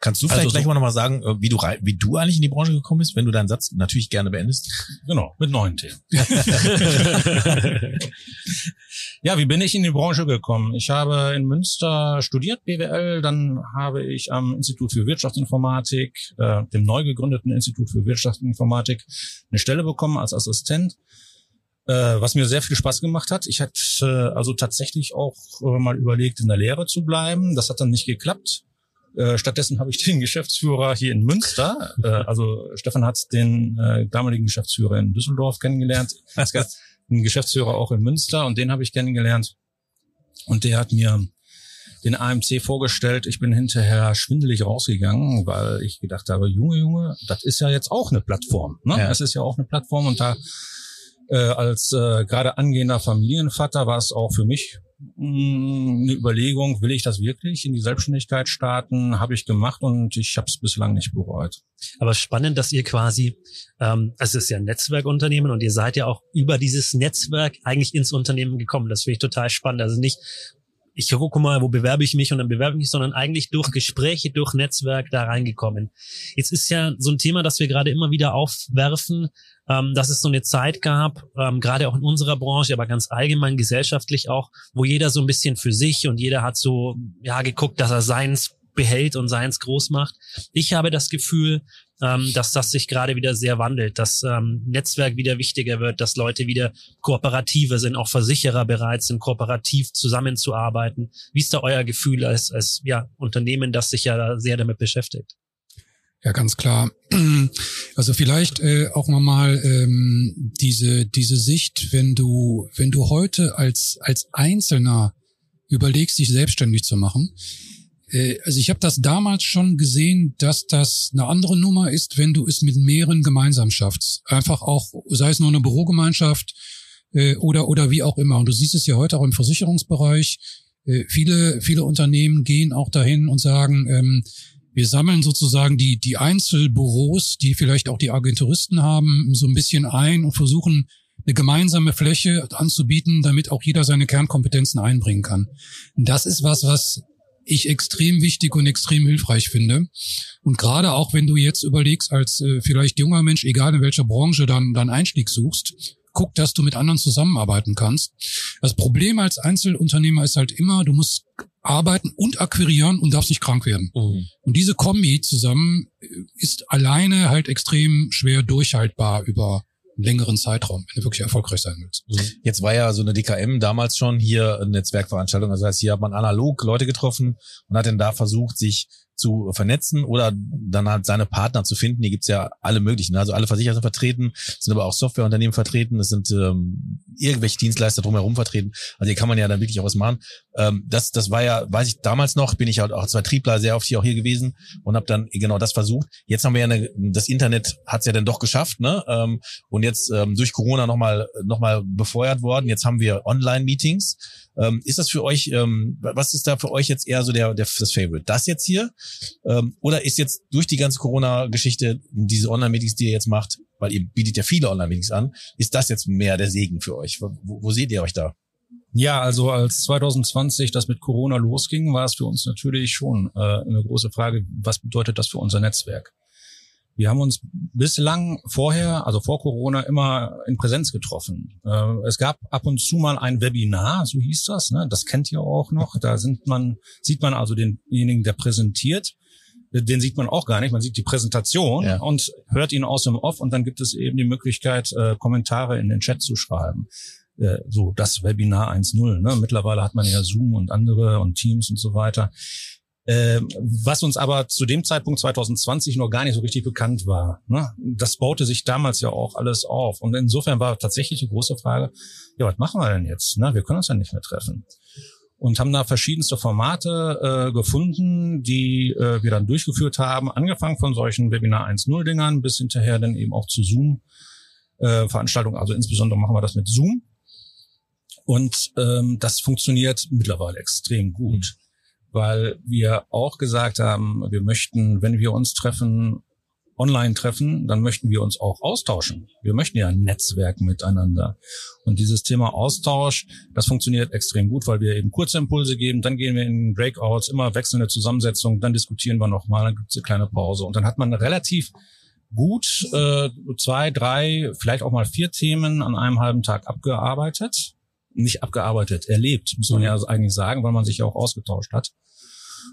Kannst du vielleicht also gleich mal nochmal sagen, äh, wie du, wie du eigentlich in die Branche gekommen bist, wenn du deinen Satz natürlich gerne beendest? Genau, mit neuen Themen. ja, wie bin ich in die Branche gekommen? Ich habe in Münster studiert, BWL, dann habe ich am Institut für Wirtschaftsinformatik, äh, dem neu gegründeten Institut für Wirtschaftsinformatik, eine Stelle bekommen als Assistent äh, was mir sehr viel Spaß gemacht hat. Ich hatte also tatsächlich auch äh, mal überlegt, in der Lehre zu bleiben. Das hat dann nicht geklappt. Äh, stattdessen habe ich den Geschäftsführer hier in Münster, äh, also Stefan hat den äh, damaligen Geschäftsführer in Düsseldorf kennengelernt, einen Geschäftsführer auch in Münster und den habe ich kennengelernt. Und der hat mir den AMC vorgestellt. Ich bin hinterher schwindelig rausgegangen, weil ich gedacht habe, Junge, Junge, das ist ja jetzt auch eine Plattform. Ne? Ja. Das ist ja auch eine Plattform und da äh, als äh, gerade angehender Familienvater war es auch für mich eine Überlegung, will ich das wirklich in die Selbstständigkeit starten? Habe ich gemacht und ich habe es bislang nicht bereut. Aber spannend, dass ihr quasi, ähm, es ist ja ein Netzwerkunternehmen und ihr seid ja auch über dieses Netzwerk eigentlich ins Unternehmen gekommen. Das finde ich total spannend. Also nicht, ich gucke mal, wo bewerbe ich mich und dann bewerbe ich mich, sondern eigentlich durch Gespräche, durch Netzwerk da reingekommen. Jetzt ist ja so ein Thema, das wir gerade immer wieder aufwerfen, ähm, dass es so eine Zeit gab, ähm, gerade auch in unserer Branche, aber ganz allgemein gesellschaftlich auch, wo jeder so ein bisschen für sich und jeder hat so, ja, geguckt, dass er seins behält und seins groß macht. Ich habe das Gefühl, ähm, dass das sich gerade wieder sehr wandelt, dass ähm, Netzwerk wieder wichtiger wird, dass Leute wieder kooperativer sind, auch Versicherer bereit sind, kooperativ zusammenzuarbeiten. Wie ist da euer Gefühl als, als ja, Unternehmen, das sich ja sehr damit beschäftigt? Ja, ganz klar. Also vielleicht äh, auch nochmal ähm, diese diese Sicht, wenn du wenn du heute als als Einzelner überlegst, dich selbstständig zu machen. Äh, also ich habe das damals schon gesehen, dass das eine andere Nummer ist, wenn du es mit mehreren gemeinsam schaffst. Einfach auch, sei es nur eine Bürogemeinschaft äh, oder oder wie auch immer. Und du siehst es ja heute auch im Versicherungsbereich. Äh, viele viele Unternehmen gehen auch dahin und sagen ähm, wir sammeln sozusagen die, die Einzelbüros, die vielleicht auch die Agenturisten haben, so ein bisschen ein und versuchen, eine gemeinsame Fläche anzubieten, damit auch jeder seine Kernkompetenzen einbringen kann. Das ist was, was ich extrem wichtig und extrem hilfreich finde. Und gerade auch, wenn du jetzt überlegst, als äh, vielleicht junger Mensch, egal in welcher Branche, dann, dann Einstieg suchst, guck, dass du mit anderen zusammenarbeiten kannst. Das Problem als Einzelunternehmer ist halt immer, du musst arbeiten und akquirieren und darfst nicht krank werden. Mhm. Und diese Kombi zusammen äh, ist alleine halt extrem schwer durchhaltbar über längeren Zeitraum, wenn du wirklich erfolgreich sein willst. Jetzt war ja so eine DKM damals schon hier eine Netzwerkveranstaltung. Das heißt, hier hat man analog Leute getroffen und hat dann da versucht, sich zu vernetzen oder dann halt seine Partner zu finden. Hier gibt's ja alle möglichen. Also alle Versicherer sind vertreten, sind aber auch Softwareunternehmen vertreten, es sind ähm, irgendwelche Dienstleister drumherum vertreten. Also hier kann man ja dann wirklich auch was machen. Ähm, das, das war ja, weiß ich, damals noch, bin ich halt auch als Vertriebler sehr oft hier auch hier gewesen und habe dann genau das versucht. Jetzt haben wir ja eine, das Internet hat's ja dann doch geschafft, ne? Ähm, und jetzt ähm, durch Corona nochmal noch mal befeuert worden. Jetzt haben wir Online-Meetings. Ähm, ist das für euch, ähm, was ist da für euch jetzt eher so der, der das Favorite? Das jetzt hier? Ähm, oder ist jetzt durch die ganze Corona-Geschichte, diese Online-Meetings, die ihr jetzt macht, weil ihr bietet ja viele Online-Meetings an, ist das jetzt mehr der Segen für euch? Wo, wo seht ihr euch da? Ja, also als 2020 das mit Corona losging, war es für uns natürlich schon äh, eine große Frage, was bedeutet das für unser Netzwerk? Wir haben uns bislang vorher, also vor Corona, immer in Präsenz getroffen. Äh, es gab ab und zu mal ein Webinar, so hieß das. Ne? Das kennt ihr auch noch. Da sind man, sieht man also denjenigen, der präsentiert. Den sieht man auch gar nicht. Man sieht die Präsentation Ja. und hört ihn aus dem Off und dann gibt es eben die Möglichkeit, äh, Kommentare in den Chat zu schreiben. Äh, so das Webinar 1.0. Ne? Mittlerweile hat man ja Zoom und andere und Teams und so weiter. Ähm, was uns aber zu dem Zeitpunkt 2020 noch gar nicht so richtig bekannt war. Ne? Das baute sich damals ja auch alles auf. Und insofern war tatsächlich die große Frage, ja, was machen wir denn jetzt? Ne? Wir können uns ja nicht mehr treffen. Und haben da verschiedenste Formate äh, gefunden, die äh, wir dann durchgeführt haben, angefangen von solchen Webinar 1.0-Dingern bis hinterher dann eben auch zu Zoom-Veranstaltungen. also insbesondere machen wir das mit Zoom. Und ähm, das funktioniert mittlerweile extrem gut weil wir auch gesagt haben, wir möchten, wenn wir uns treffen, online treffen, dann möchten wir uns auch austauschen. Wir möchten ja ein Netzwerk miteinander. Und dieses Thema Austausch, das funktioniert extrem gut, weil wir eben kurze Impulse geben, dann gehen wir in Breakouts, immer wechselnde Zusammensetzung, dann diskutieren wir nochmal, dann gibt es eine kleine Pause. Und dann hat man relativ gut äh, zwei, drei, vielleicht auch mal vier Themen an einem halben Tag abgearbeitet nicht abgearbeitet, erlebt, muss man ja eigentlich sagen, weil man sich ja auch ausgetauscht hat.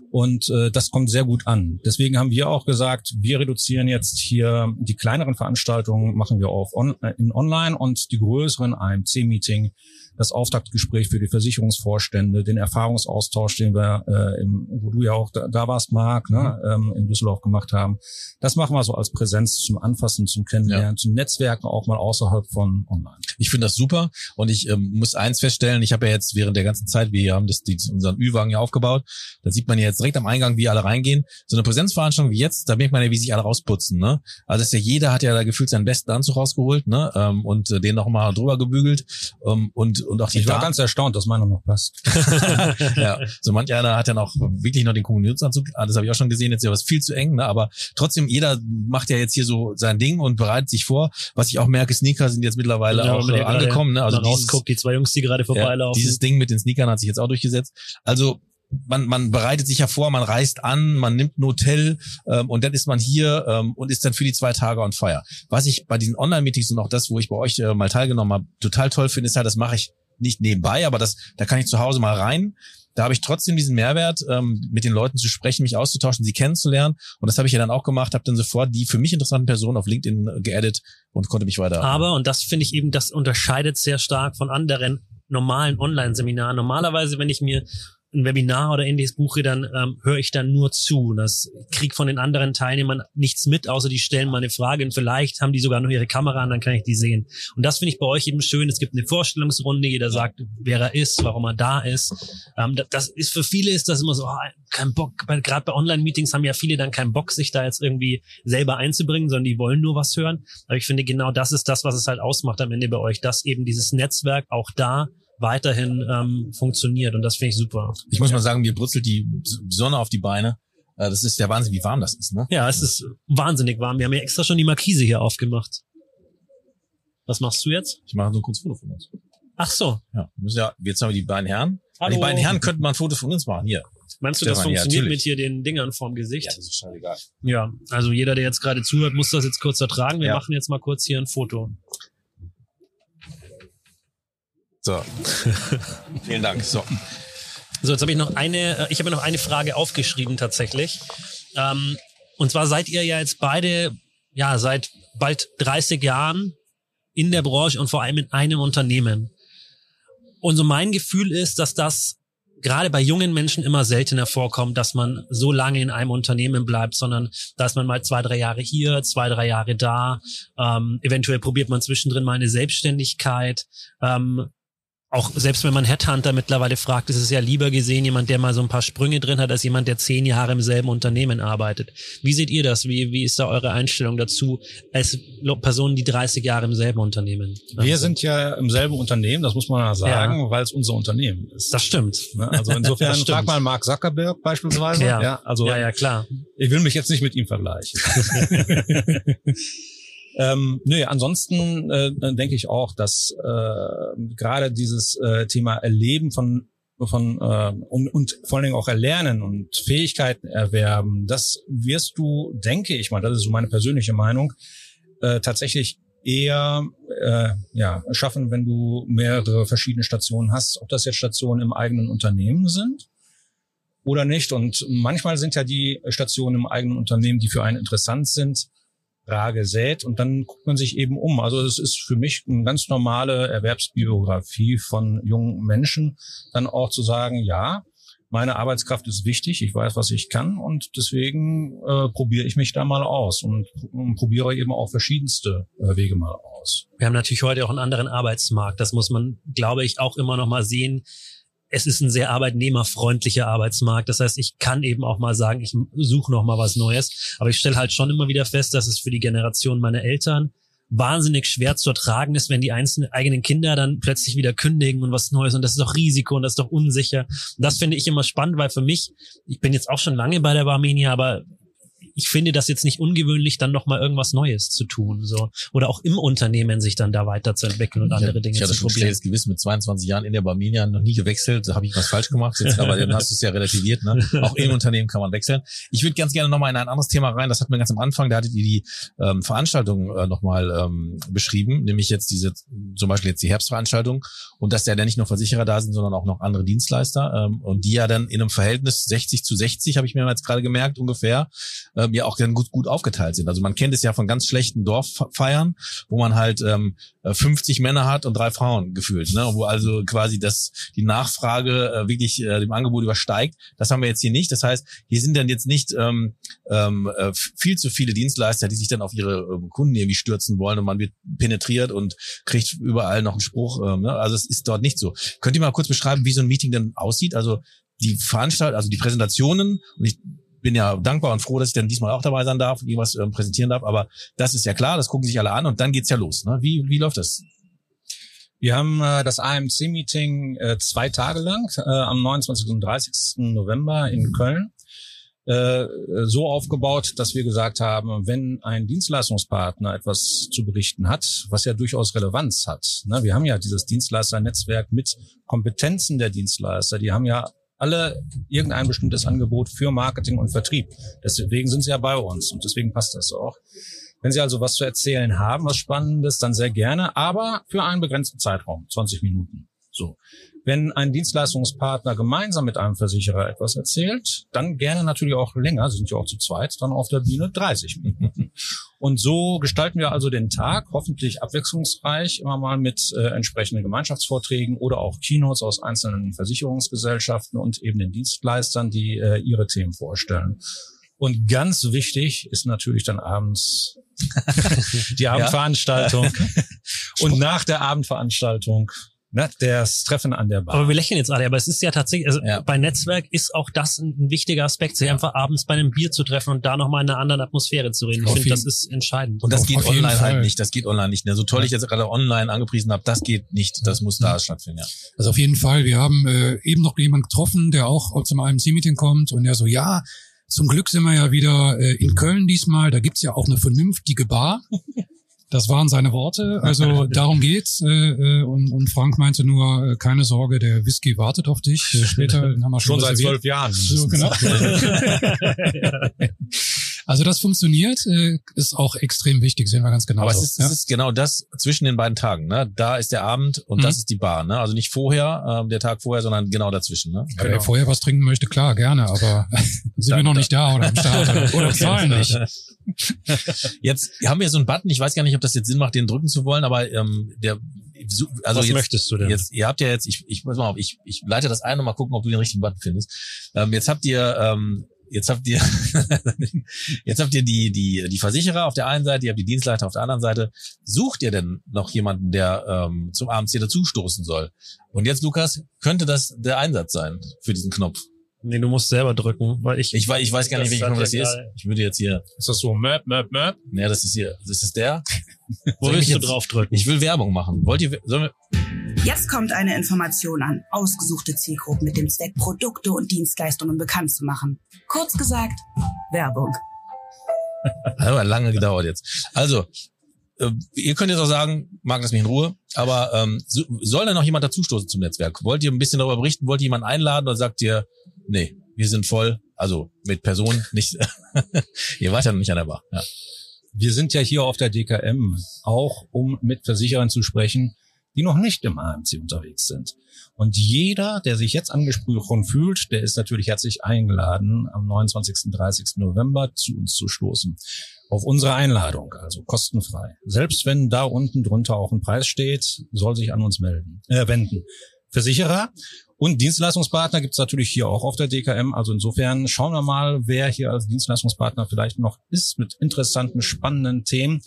Und äh, das kommt sehr gut an. Deswegen haben wir auch gesagt, wir reduzieren jetzt hier die kleineren Veranstaltungen, machen wir auf on, äh, in online und die größeren AMC-Meeting, das Auftaktgespräch für die Versicherungsvorstände, den Erfahrungsaustausch, den wir, äh, im, wo du ja auch da, da warst, Marc, ne, ähm, in Düsseldorf gemacht haben. Das machen wir so als Präsenz zum Anfassen, zum Kennenlernen, ja. zum Netzwerken auch mal außerhalb von online. Ich finde das super und ich ähm, muss eins feststellen, ich habe ja jetzt während der ganzen Zeit, wir haben das, die, unseren Ü-Wagen ja aufgebaut, da sieht man ja jetzt direkt am Eingang, wie alle reingehen. So eine Präsenzveranstaltung wie jetzt, da merkt man ja, wie sich alle rausputzen. Ne? Also ist ja jeder hat ja da gefühlt seinen besten Anzug rausgeholt ne? ähm, und äh, den noch mal drüber gebügelt ähm, und und auch die Ich war ganz erstaunt, dass meiner noch passt. ja, so manch einer hat ja noch wirklich noch den Kommunionsanzug, ah, das habe ich auch schon gesehen, jetzt ist ja was viel zu eng, ne? aber trotzdem, jeder macht ja jetzt hier so sein Ding und bereitet sich vor. Was ich auch merke, Sneaker sind jetzt mittlerweile ja, auch äh, angekommen. Ne? Also rausguckt, die zwei Jungs, die gerade vorbeilaufen. Ja, dieses Ding mit den Sneakern hat sich jetzt auch durchgesetzt. Also man, man bereitet sich ja vor, man reist an, man nimmt ein Hotel ähm, und dann ist man hier ähm, und ist dann für die zwei Tage on fire. Was ich bei diesen Online-Meetings und auch das, wo ich bei euch äh, mal teilgenommen habe, total toll finde, ist halt, das mache ich nicht nebenbei, aber das, da kann ich zu Hause mal rein. Da habe ich trotzdem diesen Mehrwert, ähm, mit den Leuten zu sprechen, mich auszutauschen, sie kennenzulernen. Und das habe ich ja dann auch gemacht, habe dann sofort die für mich interessanten Personen auf LinkedIn äh, geaddet und konnte mich weiter. Aber, und das finde ich eben, das unterscheidet sehr stark von anderen normalen Online-Seminaren. Normalerweise, wenn ich mir ein Webinar oder ähnliches buche, dann ähm, höre ich dann nur zu. Das krieg von den anderen Teilnehmern nichts mit, außer die stellen mal eine Frage und vielleicht haben die sogar noch ihre Kamera an, dann kann ich die sehen. Und das finde ich bei euch eben schön. Es gibt eine Vorstellungsrunde, jeder sagt, wer er ist, warum er da ist. Ähm, das ist für viele ist das immer so, oh, kein Bock. Gerade bei Online-Meetings haben ja viele dann keinen Bock, sich da jetzt irgendwie selber einzubringen, sondern die wollen nur was hören. Aber ich finde genau das ist das, was es halt ausmacht am Ende bei euch, dass eben dieses Netzwerk auch da weiterhin ähm, funktioniert und das finde ich super. Ich muss mal sagen, mir brutzelt die Sonne auf die Beine. Äh, das ist ja Wahnsinn, wie warm das ist, ne? Ja, es ist wahnsinnig warm. Wir haben ja extra schon die Markise hier aufgemacht. Was machst du jetzt? Ich mache so ein kurzes Foto von uns. Ach so. Ja, müssen ja jetzt haben wir die beiden Herren. Hallo. Die beiden Herren könnten mal ein Foto von uns machen. Hier. Meinst du, das funktioniert ja, mit hier den Dingern vorm Gesicht? Ja, das ist scheißegal. Ja, also jeder, der jetzt gerade zuhört, muss das jetzt kurz ertragen. Wir ja. machen jetzt mal kurz hier ein Foto. So. Vielen Dank. So. So, jetzt habe ich noch eine, äh, ich habe noch eine Frage aufgeschrieben tatsächlich. Ähm, und zwar seid ihr ja jetzt beide, ja, seit bald 30 Jahren in der Branche und vor allem in einem Unternehmen. Und so mein Gefühl ist, dass das gerade bei jungen Menschen immer seltener vorkommt, dass man so lange in einem Unternehmen bleibt, sondern dass man mal zwei, drei Jahre hier, zwei, drei Jahre da. Ähm, eventuell probiert man zwischendrin mal eine Selbstständigkeit. Ähm, auch selbst wenn man Headhunter mittlerweile fragt, ist es ja lieber gesehen, jemand, der mal so ein paar Sprünge drin hat, als jemand, der zehn Jahre im selben Unternehmen arbeitet. Wie seht ihr das? Wie, wie ist da eure Einstellung dazu als Personen, die 30 Jahre im selben Unternehmen? Wir sind ja im selben Unternehmen, das muss man ja sagen, ja. weil es unser Unternehmen ist. Das stimmt. Ne? Also insofern frag mal Mark Zuckerberg beispielsweise. Ja. ja, also ja, ja, klar. Ich will mich jetzt nicht mit ihm vergleichen. Ähm, nö, ansonsten äh, denke ich auch, dass äh, gerade dieses äh, Thema Erleben von von äh, und, und vor allen Dingen auch erlernen und Fähigkeiten erwerben, das wirst du, denke ich mal, das ist so meine persönliche Meinung, äh, tatsächlich eher äh, ja, schaffen, wenn du mehrere verschiedene Stationen hast, ob das jetzt Stationen im eigenen Unternehmen sind oder nicht. Und manchmal sind ja die Stationen im eigenen Unternehmen, die für einen interessant sind, rar gesät und dann guckt man sich eben um. Also es ist für mich eine ganz normale Erwerbsbiografie von jungen Menschen, dann auch zu sagen, ja, meine Arbeitskraft ist wichtig, ich weiß, was ich kann und deswegen äh, probiere ich mich da mal aus und, und probiere eben auch verschiedenste äh, Wege mal aus. Wir haben natürlich heute auch einen anderen Arbeitsmarkt. Das muss man, glaube ich, auch immer noch mal sehen es ist ein sehr arbeitnehmerfreundlicher Arbeitsmarkt. Das heißt, ich kann eben auch mal sagen, ich suche noch mal was Neues. Aber ich stelle halt schon immer wieder fest, dass es für die Generation meiner Eltern wahnsinnig schwer zu ertragen ist, wenn die einzelnen eigenen Kinder dann plötzlich wieder kündigen und was Neues und das ist doch Risiko und das ist doch unsicher. Und das finde ich immer spannend, weil für mich, ich bin jetzt auch schon lange bei der Barmenia, aber ich finde das jetzt nicht ungewöhnlich, dann noch mal irgendwas Neues zu tun, so oder auch im Unternehmen sich dann da weiterzuentwickeln und andere Dinge ich hatte zu schon probieren. Gewissen mit 22 Jahren in der Barmenia noch nie gewechselt, da habe ich was falsch gemacht, jetzt, aber dann hast du es ja relativiert. Ne? Auch im Unternehmen kann man wechseln. Ich würde ganz gerne noch mal in ein anderes Thema rein. Das hatten wir ganz am Anfang. Da hattet ihr die ähm, Veranstaltung äh, noch mal ähm, beschrieben, nämlich jetzt diese zum Beispiel jetzt die Herbstveranstaltung und dass ja dann nicht nur Versicherer da sind, sondern auch noch andere Dienstleister ähm, und die ja dann in einem Verhältnis 60 zu 60 habe ich mir jetzt gerade gemerkt ungefähr äh, ähm, ja auch gut, gut aufgeteilt sind. Also man kennt es ja von ganz schlechten Dorffeiern, wo man halt ähm, 50 Männer hat und drei Frauen gefühlt, ne? wo also quasi das die Nachfrage äh, wirklich äh, dem Angebot übersteigt. Das haben wir jetzt hier nicht. Das heißt, hier sind dann jetzt nicht ähm, ähm, äh, viel zu viele Dienstleister, die sich dann auf ihre ähm, Kunden irgendwie stürzen wollen und man wird penetriert und kriegt überall noch einen Spruch. Ähm, ne? Also es ist dort nicht so. Könnt ihr mal kurz beschreiben, wie so ein Meeting denn aussieht? Also die Veranstaltung, also die Präsentationen und ich bin ja dankbar und froh, dass ich dann diesmal auch dabei sein darf, irgendwas ähm, präsentieren darf. Aber das ist ja klar, das gucken sich alle an und dann geht's ja los. Ne? Wie, wie läuft das? Wir haben äh, das AMC-Meeting äh, zwei Tage lang, äh, am 29. und 30. November in Köln, äh, so aufgebaut, dass wir gesagt haben, wenn ein Dienstleistungspartner etwas zu berichten hat, was ja durchaus Relevanz hat. Ne? Wir haben ja dieses Dienstleisternetzwerk mit Kompetenzen der Dienstleister, die haben ja alle irgendein bestimmtes Angebot für Marketing und Vertrieb. Deswegen sind sie ja bei uns und deswegen passt das auch. Wenn Sie also was zu erzählen haben, was Spannendes, dann sehr gerne, aber für einen begrenzten Zeitraum, 20 Minuten. So. Wenn ein Dienstleistungspartner gemeinsam mit einem Versicherer etwas erzählt, dann gerne natürlich auch länger, sind ja auch zu zweit, dann auf der Bühne 30 Minuten. Und so gestalten wir also den Tag, hoffentlich abwechslungsreich, immer mal mit äh, entsprechenden Gemeinschaftsvorträgen oder auch Keynotes aus einzelnen Versicherungsgesellschaften und eben den Dienstleistern, die äh, ihre Themen vorstellen. Und ganz wichtig ist natürlich dann abends die Abendveranstaltung. und nach der Abendveranstaltung ne, das Treffen an der Bar. Aber wir lächeln jetzt alle, aber es ist ja tatsächlich, also ja. bei Netzwerk ist auch das ein, ein wichtiger Aspekt, sich einfach abends bei einem Bier zu treffen und da nochmal in einer anderen Atmosphäre zu reden. Ich finde, das ist entscheidend. Und das auf, geht auf online halt nicht, das geht online nicht. Ne? So toll ich jetzt gerade online angepriesen habe, das geht nicht, das muss da stattfinden. Ja. Also auf jeden Fall, wir haben äh, eben noch jemanden getroffen, der auch zum IMC-Meeting kommt und der so, ja, zum Glück sind wir ja wieder äh, in Köln diesmal. Da gibt's ja auch eine vernünftige Bar. Das waren seine Worte. Also darum geht's. Äh, äh, und, und Frank meinte nur, äh, keine Sorge, der Whisky wartet auf dich. Äh, später haben wir schon, schon seit zwölf Jahren. So, genau. Also das funktioniert, äh, ist auch extrem wichtig, sehen wir ganz genau. Aber es ist, ja? es ist genau das zwischen den beiden Tagen. Ne? Da ist der Abend und mhm. das ist die Bar. Ne? Also nicht vorher, äh, der Tag vorher, sondern genau dazwischen. Ne? Ja, Wer vorher was trinken möchte, klar, gerne, aber sind da, wir noch da, nicht da oder am Start oder, oder zahlen nicht. Jetzt haben wir so einen Button, ich weiß gar nicht, ob das jetzt Sinn macht, den drücken zu wollen, aber ähm, der also Was jetzt, möchtest du denn? Jetzt, ihr habt ja jetzt, ich, ich muss mal auf, ich, ich leite das ein und mal gucken, ob du den richtigen Button findest. Ähm, jetzt habt ihr ähm, jetzt habt ihr jetzt habt ihr die die die Versicherer auf der einen Seite, ihr habt die Dienstleister auf der anderen Seite. Sucht ihr denn noch jemanden, der ähm, zum AMC dazustoßen soll? Und jetzt Lukas, könnte das der Einsatz sein für diesen Knopf? Nee, du musst selber drücken, weil ich ich weiß ich weiß gar nicht, welcher Knopf das hier ist. Ich würde jetzt hier Ist das so Möp Möp Möp? Nee, das ist hier, das ist der. Wo willst du drauf drücken? Ich will Werbung machen. Wollt ihr sollen wir Jetzt kommt eine Information an ausgesuchte Zielgruppen mit dem Zweck, Produkte und Dienstleistungen bekannt zu machen. Kurz gesagt, Werbung. Hat lange gedauert jetzt. Also, äh, ihr könnt jetzt auch sagen, mag das mich in Ruhe, aber ähm, so, soll da noch jemand dazustoßen zum Netzwerk? Wollt ihr ein bisschen darüber berichten? Wollt ihr jemanden einladen oder sagt ihr, nee, wir sind voll, also mit Personen, nicht, ihr wart ja noch nicht an der Bar. Ja. Wir sind ja hier auf der DKM auch, um mit Versicherern zu sprechen, die noch nicht im AMC unterwegs sind. Und jeder, der sich jetzt angesprochen fühlt, der ist natürlich herzlich eingeladen, am 29. 30. November zu uns zu stoßen. Auf unsere Einladung, also kostenfrei. Selbst wenn da unten drunter auch ein Preis steht, soll sich an uns melden, äh, wenden. Versicherer und Dienstleistungspartner gibt's natürlich hier auch auf der DKM. Also insofern schauen wir mal, wer hier als Dienstleistungspartner vielleicht noch ist mit interessanten, spannenden Themen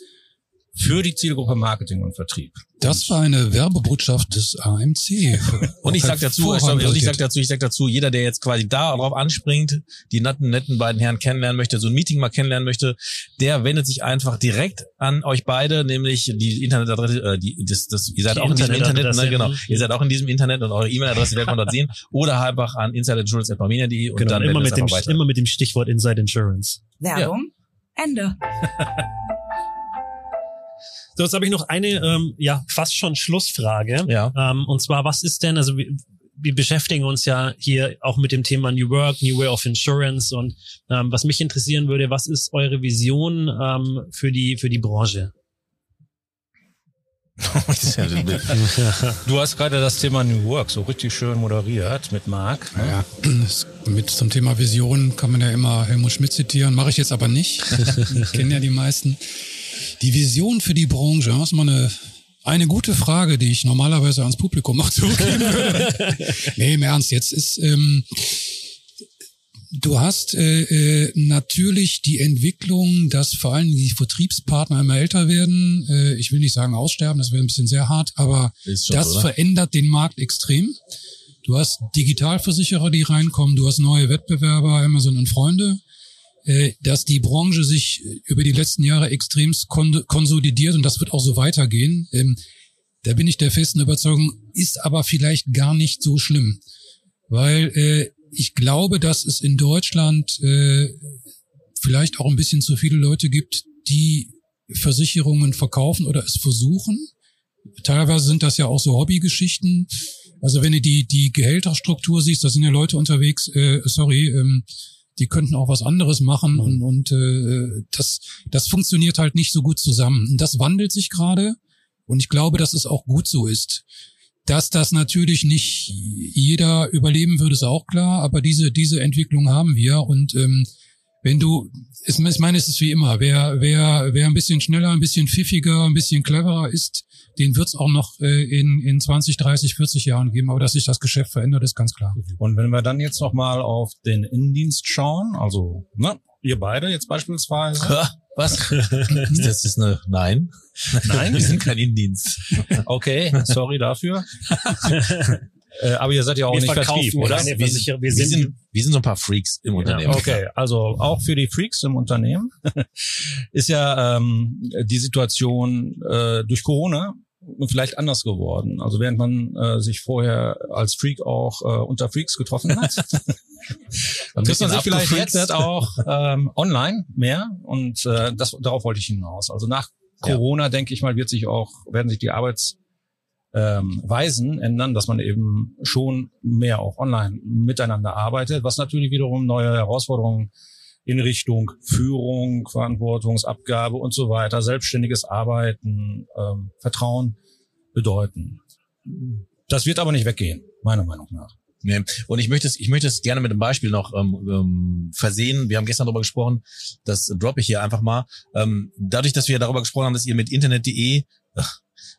für die Zielgruppe Marketing und Vertrieb. Das war eine Werbebotschaft des AMC. und ich sag dazu, ich, ich sag dazu, ich sag dazu, jeder, der jetzt quasi da drauf anspringt, die netten, netten beiden Herren kennenlernen möchte, so ein Meeting mal kennenlernen möchte, der wendet sich einfach direkt an euch beide, nämlich die Internetadresse, äh, die, das, das, ihr seid die auch in diesem Internet, ne, genau, ihr seid auch in diesem Internet und eure E-Mail-Adresse werdet man dort sehen, oder einfach an insideinsurance.barmenia.de und genau, dann immer mit dem, weiter. immer mit dem Stichwort Inside Insurance. Werbung, ja. Ende. So, jetzt habe ich noch eine, ähm, ja, fast schon Schlussfrage. Ja. Ähm, und zwar, was ist denn, also wir, wir beschäftigen uns ja hier auch mit dem Thema New Work, New Way of Insurance und ähm, was mich interessieren würde, was ist eure Vision ähm, für die für die Branche? du hast gerade das Thema New Work so richtig schön moderiert mit Marc. Ne? Ja, Mit zum Thema Vision kann man ja immer Helmut Schmidt zitieren, mache ich jetzt aber nicht. ich kenne ja die meisten. Die Vision für die Branche, das ist mal eine, eine gute Frage, die ich normalerweise ans Publikum auch zurückgeben würde. nee, im Ernst, jetzt ist, ähm, du hast äh, äh, natürlich die Entwicklung, dass vor allem die Vertriebspartner immer älter werden. Äh, ich will nicht sagen aussterben, das wäre ein bisschen sehr hart, aber schon das oder? verändert den Markt extrem. Du hast Digitalversicherer, die reinkommen, du hast neue Wettbewerber, Amazon und Freunde, dass die Branche sich über die letzten Jahre extremst kon konsolidiert und das wird auch so weitergehen. Ähm, da bin ich der festen Überzeugung, ist aber vielleicht gar nicht so schlimm, weil äh, ich glaube, dass es in Deutschland äh, vielleicht auch ein bisschen zu viele Leute gibt, die Versicherungen verkaufen oder es versuchen. Teilweise sind das ja auch so Hobbygeschichten. Also wenn du die, die Gehälterstruktur siehst, da sind ja Leute unterwegs, äh, sorry, ähm, die könnten auch was anderes machen und, und äh, das, das funktioniert halt nicht so gut zusammen. Und das wandelt sich gerade und ich glaube, dass es auch gut so ist. Dass das natürlich nicht jeder überleben würde, ist auch klar, aber diese, diese Entwicklung haben wir und ähm, wenn du, ich meine, es ist wie immer, wer, wer, wer ein bisschen schneller, ein bisschen pfiffiger, ein bisschen cleverer ist, den wird es auch noch äh, in, in 20, 30, 40 Jahren geben. Aber dass sich das Geschäft verändert, ist ganz klar. Und wenn wir dann jetzt nochmal auf den Innendienst schauen, also ne, ihr beide jetzt beispielsweise. Was? Das ist eine Nein. Nein? wir sind kein Indienst. Okay, sorry dafür. äh, aber ihr seid ja auch Wir nicht Vertrieb, oder? keine Wir Versicherer. Wir sind, sind, wir sind so ein paar Freaks im Unternehmen. Okay, also auch für die Freaks im Unternehmen ist ja ähm, die Situation äh, durch Corona vielleicht anders geworden. Also während man äh, sich vorher als Freak auch äh, unter Freaks getroffen hat, trifft man sich vielleicht jetzt auch ähm, online mehr und äh, das, darauf wollte ich hinaus. Also nach Ja. Corona, denke ich mal, wird sich auch, werden sich die Arbeitsweisen ähm, Weisen ändern, dass man eben schon mehr auch online miteinander arbeitet, was natürlich wiederum neue Herausforderungen in Richtung Führung, Verantwortungsabgabe und so weiter, selbstständiges Arbeiten, ähm, Vertrauen bedeuten. Das wird aber nicht weggehen, meiner Meinung nach. Nee. Und ich möchte es, ich möchte es gerne mit einem Beispiel noch ähm, ähm, versehen. Wir haben gestern darüber gesprochen, das droppe ich hier einfach mal. Ähm, dadurch, dass wir darüber gesprochen haben, dass ihr mit Internet.de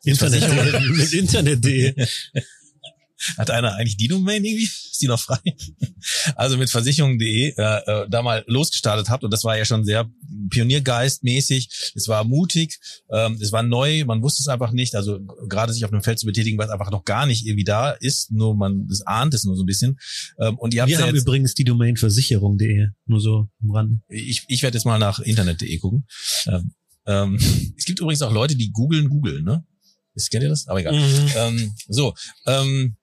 Internet, mit Internet.de. Hat einer eigentlich die Domain irgendwie? Ist die noch frei? Also mit versicherung.de äh, äh, da mal losgestartet habt und das war ja schon sehr Pioniergeistmäßig. Es war mutig, ähm, es war neu, man wusste es einfach nicht. Also gerade sich auf einem Feld zu betätigen, was einfach noch gar nicht irgendwie da ist, nur man das ahnt es nur so ein bisschen. Ähm, und ihr habt Wir ja haben jetzt, übrigens die Domain versicherung.de. Nur so am Rande. ich, ich werde jetzt mal nach internet.de gucken. Ähm, ähm, es gibt übrigens auch Leute, die googeln Google, ne? Das, kennt ihr das? Aber egal. Ähm, so, ähm,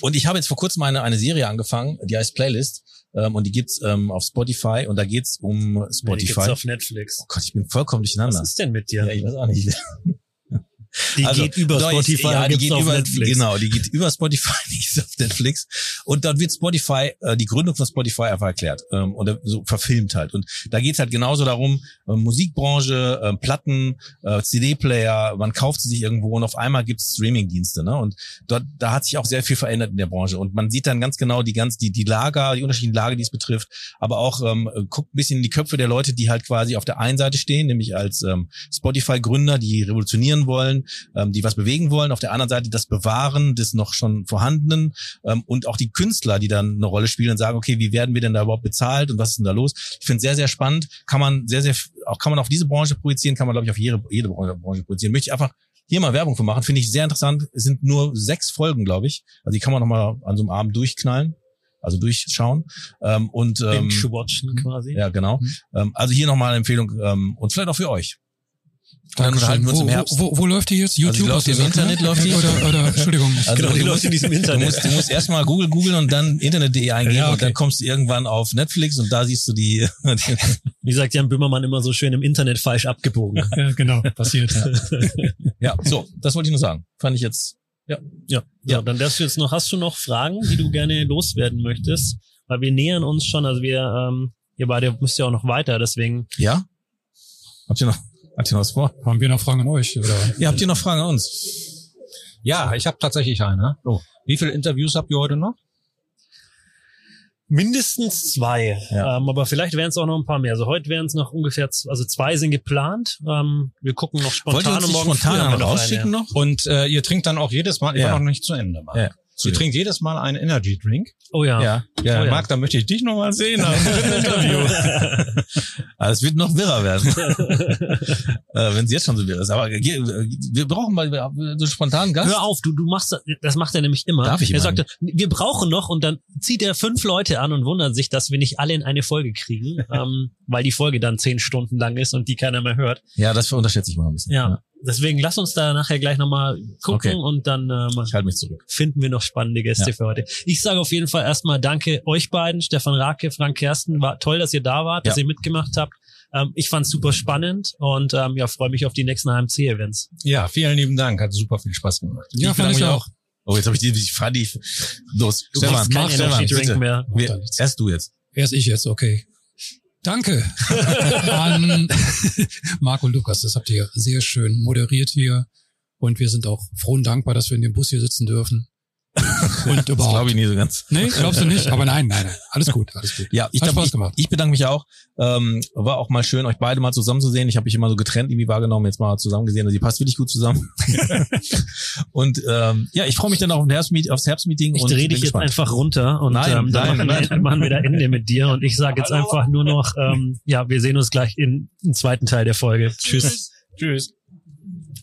und ich habe jetzt vor kurzem eine, eine Serie angefangen, die heißt Playlist. Ähm, und die gibt's ähm, auf Spotify und da geht's um Die Spotify. gibt's auf Netflix. oh Gott, ich bin vollkommen durcheinander. Was ist denn mit dir? ja, ich weiß auch nicht. Die Also, geht über Spotify ja, die geht auf über, Netflix. Genau, die geht über Spotify, die ist auf Netflix. Und dort wird Spotify, äh, die Gründung von Spotify einfach erklärt ähm, und so verfilmt halt. Und da geht's halt genauso darum, äh, Musikbranche, äh, Platten, äh, CD-Player, man kauft sie sich irgendwo und auf einmal gibt's Streaming-Dienste. Ne? Und dort, da hat sich auch sehr viel verändert in der Branche. Und man sieht dann ganz genau die ganz, die, die Lager, die unterschiedlichen Lager, die es betrifft, aber auch ähm, guckt ein bisschen in die Köpfe der Leute, die halt quasi auf der einen Seite stehen, nämlich als ähm, Spotify-Gründer, die revolutionieren wollen, ähm, die was bewegen wollen, auf der anderen Seite das Bewahren des noch schon vorhandenen ähm, und auch die Künstler, die dann eine Rolle spielen und sagen, okay, wie werden wir denn da überhaupt bezahlt und was ist denn da los? Ich finde es sehr, sehr spannend, kann man sehr, sehr, auch kann man auf diese Branche projizieren, kann man glaube ich auf jede, jede Branche projizieren. Möchte ich einfach hier mal Werbung für machen, finde ich sehr interessant. Es sind nur sechs Folgen, glaube ich. Also die kann man nochmal an so einem Abend durchknallen, also durchschauen. Ähm, und ähm, Binge-watchen quasi. ja, genau. Mhm. Ähm, also hier nochmal eine Empfehlung ähm, und vielleicht auch für euch. Und dann Dankeschön. unterhalten wir uns wo, Herbst. Wo, wo, wo läuft die jetzt? die YouTube? hast du im Internet, ne? läuft die. Oder, oder, Entschuldigung. Also Genau, die du läuft musst- in diesem Du Internet. musst, du musst erstmal Google googeln und dann internet.de eingeben Ja, und okay. dann kommst du irgendwann auf Netflix und da siehst du die. Wie sagt Jan Böhmermann immer so schön im Internet falsch abgebogen. ja, genau, passiert. Ja. ja, so, das wollte ich nur sagen. Fand ich jetzt. Ja, ja. dann darfst du jetzt noch, hast du noch Fragen, die du gerne loswerden möchtest? Weil wir nähern uns schon, also wir, ähm, ihr beide müsst ja auch noch weiter, deswegen, Ja? Habt ihr noch, habt ihr noch was vor? Haben wir noch Fragen an euch? Oder? Ja, habt ihr noch Fragen an uns? Ja, ich habe tatsächlich eine. Oh. Wie viele Interviews habt ihr heute noch? Mindestens zwei, Ja. ähm, aber vielleicht wären es auch noch ein paar mehr. Also heute wären es noch ungefähr, also zwei sind geplant. Ähm, wir gucken noch Wollt ihr spontan uns und morgen früh spontan wir noch rausschicken noch? Und äh, ihr trinkt dann auch jedes Mal, ich Ja. war noch nicht zu Ende, Marc. Ja. Ihr trinkt jedes Mal einen Energy Drink. Oh ja. Ja. Ja, Oh ja. Marc, da möchte ich dich noch mal sehen. am Interview. Aber es wird noch wirrer werden. äh, Wenn es jetzt schon so wirr ist. Aber äh, wir brauchen mal äh, so spontan Gast. Hör auf, du, du machst das, das macht er nämlich immer. Darf ich er sagte, wir brauchen noch und dann zieht er fünf Leute an und wundert sich, dass wir nicht alle in eine Folge kriegen, ähm, weil die Folge dann zehn Stunden lang ist und die keiner mehr hört. Ja, das unterschätze ich mal ein bisschen. Ja. Deswegen lass uns da nachher gleich nochmal gucken Okay. und dann ähm, Ich halte mich zurück. finden wir noch spannende Gäste Ja. für heute. Ich sage auf jeden Fall erstmal danke euch beiden, Stefan Rake, Frank Kersten. War toll, dass ihr da wart, dass Ja. ihr mitgemacht habt. Ähm, ich fand's super spannend und ähm, ja, freue mich auf die nächsten AMC-Events. ja, vielen lieben Dank. Hat super viel Spaß gemacht. Ja, ich fand ich auch. Oh, jetzt habe ich die, die, los, Du Stefan, mach Stefan, mehr. Wir, erst du jetzt. Erst ich jetzt, okay. Danke an Marc und Lukas. Das habt ihr sehr schön moderiert hier. Und wir sind auch froh und dankbar, dass wir in dem Bus hier sitzen dürfen. Und Das glaube überhaupt. ich nie so ganz. Nee, glaubst du nicht? Aber nein, nein, nein. Alles gut, alles gut. Ja, ich, Hat Spaß ich, gemacht. ich bedanke mich auch. Ähm, war auch mal schön, euch beide mal zusammen zu sehen. Ich habe mich immer so getrennt irgendwie wahrgenommen, jetzt mal zusammen gesehen. Also, ihr passt wirklich gut zusammen. und ähm, ja, ich freue mich dann auch aufs Herbstmeeting. Ich und drehe dich jetzt gespannt. einfach runter und Nein, ähm, dann nein, machen, wir, machen wir da Ende mit dir und ich sage jetzt einfach nur noch, ähm, ja, wir sehen uns gleich in, im zweiten Teil der Folge. Tschüss. Tschüss.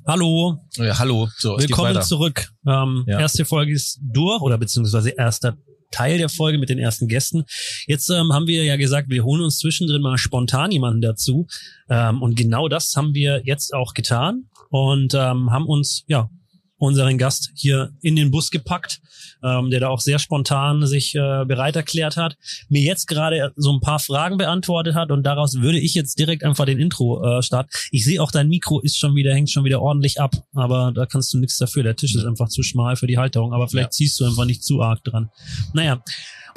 Hallo, Ja, hallo. So, willkommen zurück. Ähm, Ja. Erste Folge ist durch oder beziehungsweise erster Teil der Folge mit den ersten Gästen. Jetzt ähm, haben wir ja gesagt, wir holen uns zwischendrin mal spontan jemanden dazu. Ähm, und genau das haben wir jetzt auch getan und ähm, haben uns ja unseren Gast hier in den Bus gepackt, ähm, der da auch sehr spontan sich äh, bereit erklärt hat, mir jetzt gerade so ein paar Fragen beantwortet hat und daraus würde ich jetzt direkt einfach den Intro äh, starten. Ich sehe auch dein Mikro ist schon wieder hängt schon wieder ordentlich ab, aber da kannst du nichts dafür. Der Tisch ist einfach zu schmal für die Halterung, aber vielleicht ziehst du einfach nicht zu arg dran. Naja,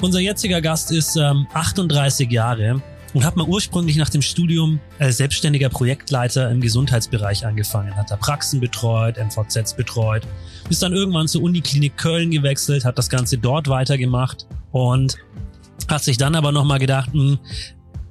unser jetziger Gast ist ähm, 38 Jahre und hat mal ursprünglich nach dem Studium als selbstständiger Projektleiter im Gesundheitsbereich angefangen, hat da Praxen betreut, MVZs betreut, ist dann irgendwann zur Uniklinik Köln gewechselt, hat das Ganze dort weitergemacht und hat sich dann aber nochmal gedacht, hm,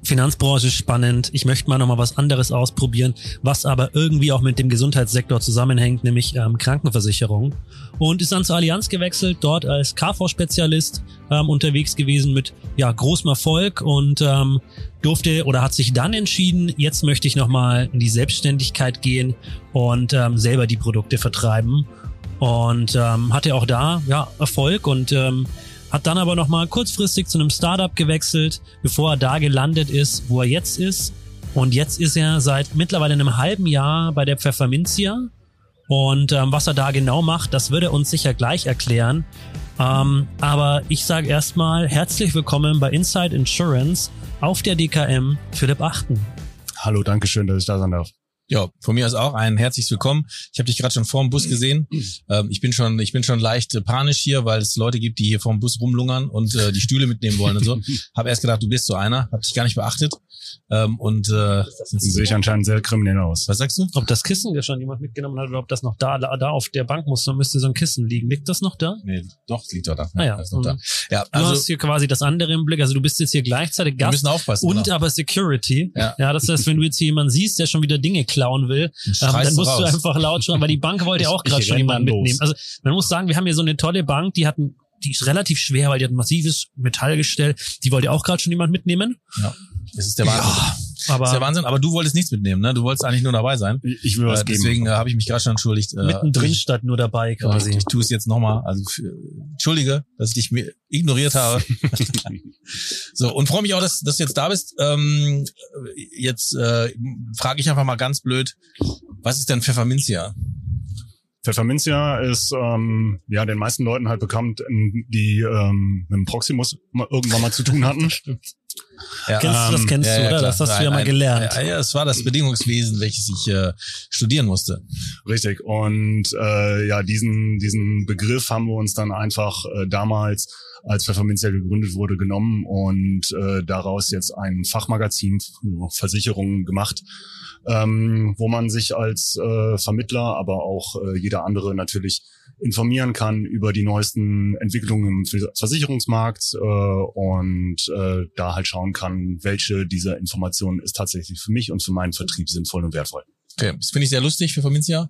Finanzbranche spannend, ich möchte mal nochmal was anderes ausprobieren, was aber irgendwie auch mit dem Gesundheitssektor zusammenhängt, nämlich ähm, Krankenversicherung. Und ist dann zur Allianz gewechselt, dort als KV-Spezialist ähm, unterwegs gewesen mit ja, großem Erfolg und ähm, durfte oder hat sich dann entschieden, jetzt möchte ich nochmal in die Selbstständigkeit gehen und ähm, selber die Produkte vertreiben. Und ähm, hatte auch da ja Erfolg und ähm, hat dann aber nochmal kurzfristig zu einem Startup gewechselt, bevor er da gelandet ist, wo er jetzt ist. Und jetzt ist er seit mittlerweile einem halben Jahr bei der Pfefferminzia. Und ähm, was er da genau macht, das würde er uns sicher gleich erklären. Ähm, aber ich sage erstmal herzlich willkommen bei Inside Insurance auf der DKM Philipp Achten. Hallo, danke schön, dass ich da sein darf. Ja, von mir aus auch ein herzliches Willkommen. Ich habe dich gerade schon vor dem Bus gesehen. Ähm, ich bin schon, ich bin schon leicht äh, panisch hier, weil es Leute gibt, die hier vor dem Bus rumlungern und äh, die Stühle mitnehmen wollen und so. Hab erst gedacht, du bist so einer, hab dich gar nicht beachtet. Ähm, und äh, Sehe ich anscheinend sehr kriminell aus. was sagst du? Ob das Kissen ja schon jemand mitgenommen hat oder ob das noch da, da, da auf der Bank muss, dann müsste so ein Kissen liegen. Liegt das noch da? Nee, doch, es liegt doch da. Ah ja. ist noch da. Mhm. Ja, Du also hast hier quasi das andere im Blick. Also du bist jetzt hier gleichzeitig wir Gast müssen aufpassen. und genau. aber Security. Ja. ja, das heißt, wenn du jetzt hier jemanden siehst, der schon wieder Dinge klauen will, ähm, dann du musst du raus. einfach laut schreien, weil die Bank wollte ja auch gerade schon jemanden mitnehmen. Also man muss sagen, wir haben hier so eine tolle Bank, die hat ein, die ist relativ schwer, weil die hat ein massives Metallgestell. Die wollte ja auch gerade schon jemand mitnehmen. Das ist der Wahnsinn. Aber Das ist der Wahnsinn. Aber du wolltest nichts mitnehmen, ne? Du wolltest eigentlich nur dabei sein. Ich will was Äh, geben. deswegen äh, habe ich mich gerade schon entschuldigt. Äh, mittendrin ich, statt nur dabei quasi. ich, ich tue es jetzt nochmal. Also für, entschuldige, dass ich dich mir ignoriert habe. so und freue mich auch, dass, dass du jetzt da bist. Ähm, jetzt äh, frage ich einfach mal ganz blöd, was ist denn Pfefferminzia? Pfefferminzia ist ähm, ja den meisten Leuten halt bekannt, die ähm, mit dem Proximus irgendwann mal zu tun hatten. Ja, Kennst du, das ähm, kennst ja, du, ja, oder? klar. Das hast du ja Ein- mal ein- gelernt. Ja, ja, es war das Bedingungswesen, welches ich äh, studieren musste. Richtig. Und äh, ja, diesen, diesen Begriff haben wir uns dann einfach äh, damals, als Pfefferminzia gegründet wurde, genommen und äh, daraus jetzt ein Fachmagazin für Versicherungen gemacht, ähm, wo man sich als äh, Vermittler, aber auch äh, jeder andere natürlich informieren kann über die neuesten Entwicklungen im Vers- Versicherungsmarkt äh, und äh, da halt schauen kann, welche dieser Informationen ist tatsächlich für mich und für meinen Vertrieb sinnvoll und wertvoll. Okay, das finde ich sehr lustig für Verminzia.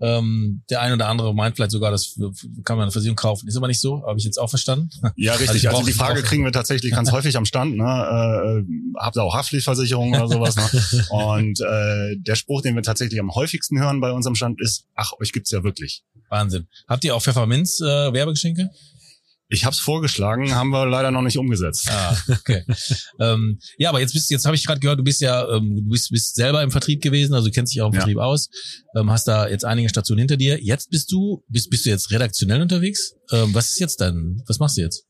Ähm, der eine oder andere meint vielleicht sogar, das kann man eine Versicherung kaufen. Ist aber nicht so, habe ich jetzt auch verstanden. Ja, Also richtig. ich Also, brauch- die Frage kriegen wir tatsächlich ganz häufig am Stand. Ne? Äh, habt ihr auch Haftpflichtversicherung oder sowas? Ne? Und äh, der Spruch, den wir tatsächlich am häufigsten hören bei unserem Stand ist, ach, euch gibt's ja wirklich. Wahnsinn. Habt ihr auch Pfefferminz äh, Werbegeschenke? Ich habe es vorgeschlagen, haben wir leider noch nicht umgesetzt. Ah, okay. ähm, ja, aber jetzt bist jetzt habe ich gerade gehört, du bist ja ähm, du bist, bist selber im Vertrieb gewesen, also du kennst dich auch im Ja. Vertrieb aus, ähm, hast da jetzt einige Stationen hinter dir. Jetzt bist du bist bist du jetzt redaktionell unterwegs? Ähm, was ist jetzt dein was machst du jetzt?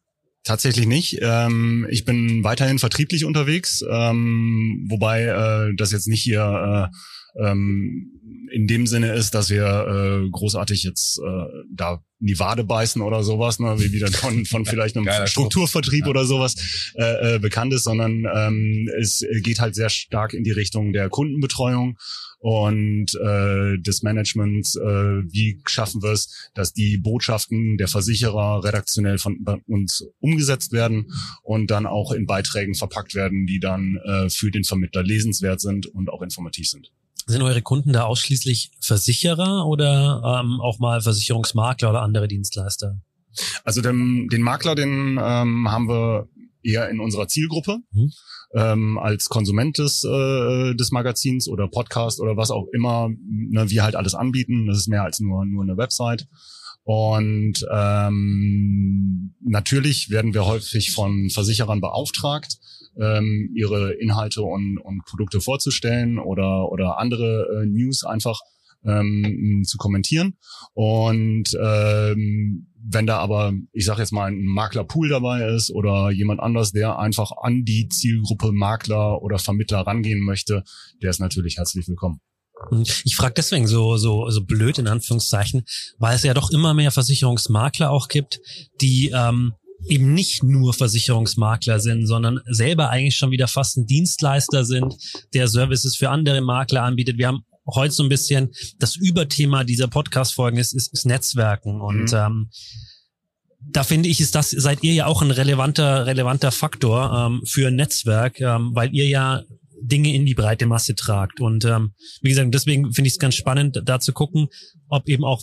Tatsächlich nicht. Ähm, ich bin weiterhin vertrieblich unterwegs, ähm, wobei äh, das jetzt nicht hier äh, ähm, in dem Sinne ist, dass wir äh, großartig jetzt äh, da in die Wade beißen oder sowas, ne, wie wieder von, von vielleicht einem Geiler. Strukturvertrieb Ja. oder sowas äh, äh, bekannt ist, sondern ähm, es geht halt sehr stark in die Richtung der Kundenbetreuung und äh, des Managements, äh, wie schaffen wir es, dass die Botschaften der Versicherer redaktionell von uns umgesetzt werden und dann auch in Beiträgen verpackt werden, die dann äh, für den Vermittler lesenswert sind und auch informativ sind. Sind eure Kunden da ausschließlich Versicherer oder ähm, auch mal Versicherungsmakler oder andere Dienstleister? Also den, den Makler, den ähm, haben wir eher in unserer Zielgruppe Mhm. ähm, als Konsument des, äh, des Magazins oder Podcast oder was auch immer ne, wir halt alles anbieten. Das ist mehr als nur, nur eine Website. Und ähm, natürlich werden wir häufig von Versicherern beauftragt, ähm, ihre Inhalte und, und Produkte vorzustellen oder, oder andere äh, News einfach ähm, zu kommentieren. Und ähm, wenn da aber, ich sage jetzt mal, ein Maklerpool dabei ist oder jemand anders, der einfach an die Zielgruppe Makler oder Vermittler rangehen möchte, der ist natürlich herzlich willkommen. Ich frage deswegen so, so, so blöd in Anführungszeichen, weil es ja doch immer mehr Versicherungsmakler auch gibt, die ähm, eben nicht nur Versicherungsmakler sind, sondern selber eigentlich schon wieder fast ein Dienstleister sind, der Services für andere Makler anbietet. Wir haben heute so ein bisschen das Überthema dieser Podcast-Folgen ist, ist, ist Netzwerken und Mhm. ähm, da finde ich, ist das, seid ihr ja auch ein relevanter, relevanter Faktor ähm, für ein Netzwerk, ähm, weil ihr ja Dinge in die breite Masse tragt. Und ähm, wie gesagt, deswegen finde ich es ganz spannend, da zu gucken, ob eben auch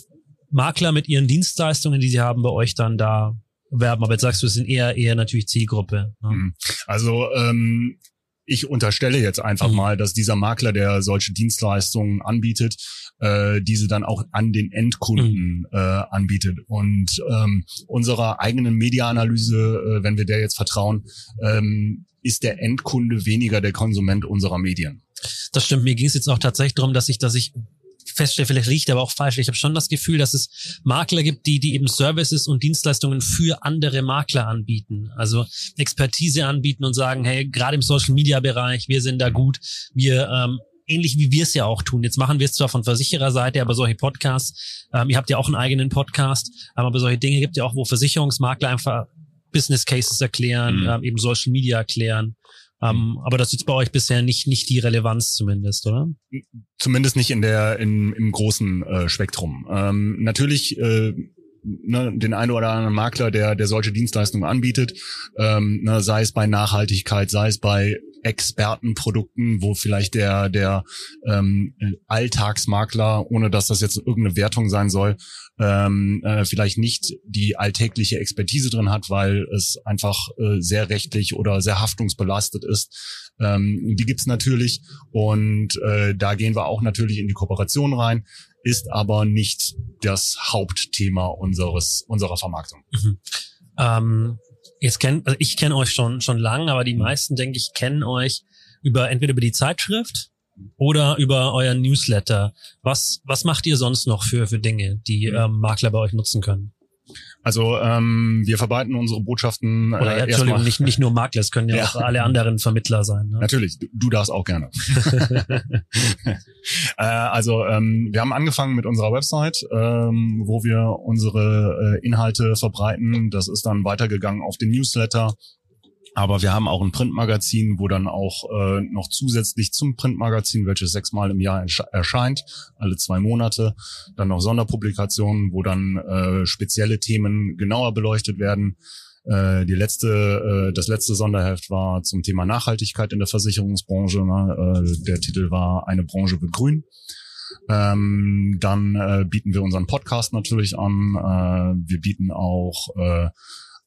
Makler mit ihren Dienstleistungen, die sie haben, bei euch dann da werben. Aber jetzt sagst du, es sind eher eher natürlich Zielgruppe. ne? Mhm. Also ähm, ich unterstelle jetzt einfach Mhm. mal, dass dieser Makler, der solche Dienstleistungen anbietet, äh, diese dann auch an den Endkunden äh, anbietet. Und ähm, unserer eigenen Mediaanalyse, äh, wenn wir der jetzt vertrauen, ähm, ist der Endkunde weniger der Konsument unserer Medien. Das stimmt. Mir ging es jetzt auch tatsächlich darum, dass ich, dass ich feststelle, vielleicht riecht aber auch falsch. Ich habe schon das Gefühl, dass es Makler gibt, die, die eben Services und Dienstleistungen für andere Makler anbieten. Also Expertise anbieten und sagen, hey, gerade im Social Media Bereich, wir sind da gut. Wir, ähm, ähnlich wie wir es ja auch tun. Jetzt machen wir es zwar von Versichererseite, aber solche Podcasts, ähm, ihr habt ja auch einen eigenen Podcast, aber solche Dinge gibt ja auch, wo Versicherungsmakler einfach Business Cases erklären, Mhm. ähm, eben Social Media erklären. Ähm, aber das ist bei euch bisher nicht, nicht die Relevanz zumindest, oder? Zumindest nicht in der in, im großen äh, Spektrum. Ähm, natürlich äh, ne, den einen oder anderen Makler, der der solche Dienstleistungen anbietet, ähm, ne, sei es bei Nachhaltigkeit, sei es bei Expertenprodukten, wo vielleicht der der ähm, Alltagsmakler, ohne dass das jetzt irgendeine Wertung sein soll, ähm, äh, vielleicht nicht die alltägliche Expertise drin hat, weil es einfach äh, sehr rechtlich oder sehr haftungsbelastet ist. Ähm, die gibt's natürlich und äh, da gehen wir auch natürlich in die Kooperation rein, ist aber nicht das Hauptthema unseres unserer Vermarktung. Ähm, jetzt kennt, also ich kenne euch schon schon lange, aber die meisten, denke ich, kennen euch über entweder über die Zeitschrift oder über euren Newsletter. Was was macht ihr sonst noch für für Dinge, die ähm, Makler bei euch nutzen können? Also ähm, wir verbreiten unsere Botschaften. Oder ja, äh, Entschuldigung, nicht, nicht nur Makler, es können ja, Ja. auch alle anderen Vermittler sein. Ne? Natürlich, du, du darfst auch gerne. äh, also ähm, wir haben angefangen mit unserer Website, ähm, wo wir unsere äh, Inhalte verbreiten. Das ist dann weitergegangen auf den Newsletter. Aber wir haben auch ein Printmagazin, wo dann auch äh, noch zusätzlich zum Printmagazin, welches sechsmal im Jahr ersche- erscheint, alle zwei Monate, dann noch Sonderpublikationen, wo dann äh, spezielle Themen genauer beleuchtet werden. Äh, die letzte, äh, das letzte Sonderheft war zum Thema Nachhaltigkeit in der Versicherungsbranche. Ne? Äh, der Titel war Eine Branche wird grün. Ähm, dann äh, bieten wir unseren Podcast natürlich an. Äh, wir bieten auch äh,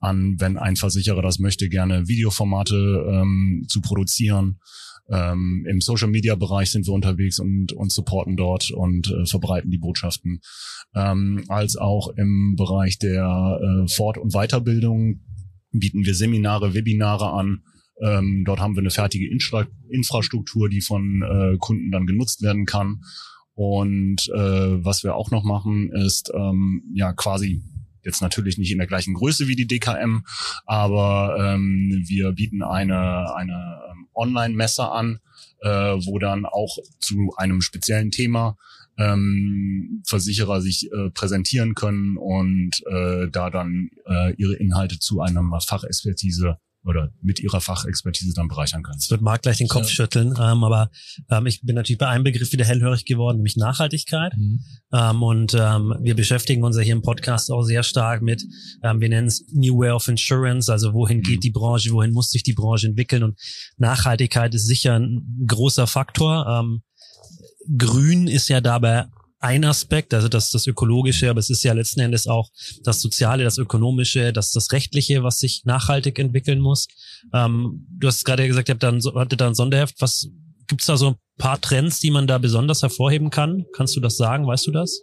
an, wenn ein Versicherer das möchte, gerne Videoformate ähm, zu produzieren. Ähm, Im Social-Media-Bereich sind wir unterwegs und, und supporten dort und äh, verbreiten die Botschaften. Ähm, als auch im Bereich der äh, Fort- und Weiterbildung bieten wir Seminare, Webinare an. Ähm, dort haben wir eine fertige Infra Infrastruktur, die von äh, Kunden dann genutzt werden kann. Und äh, was wir auch noch machen, ist ähm, ja quasi jetzt natürlich nicht in der gleichen Größe wie die DKM, aber ähm, wir bieten eine, eine ähm, Online-Messe an, äh, wo dann auch zu einem speziellen Thema ähm, Versicherer sich äh, präsentieren können und äh, da dann äh, ihre Inhalte zu einer Fachexpertise oder mit ihrer Fachexpertise dann bereichern können. Jetzt wird Marc gleich den Kopf schütteln, ähm, aber ähm, ich bin natürlich bei einem Begriff wieder hellhörig geworden, nämlich Nachhaltigkeit. Ähm, und ähm, wir beschäftigen uns ja hier im Podcast auch sehr stark mit, ähm, wir nennen es New Way of Insurance, also wohin Mhm. geht die Branche, wohin muss sich die Branche entwickeln. Und Nachhaltigkeit ist sicher ein großer Faktor. Ähm, Grün ist ja dabei ein Aspekt, also das das Ökologische, aber es ist ja letzten Endes auch das Soziale, das Ökonomische, das das Rechtliche, was sich nachhaltig entwickeln muss. Ähm, du hast gerade gesagt, ihr habt dann, hattet da ein Sonderheft. Was gibt's da so ein paar Trends, die man da besonders hervorheben kann? Kannst du das sagen? Weißt du das?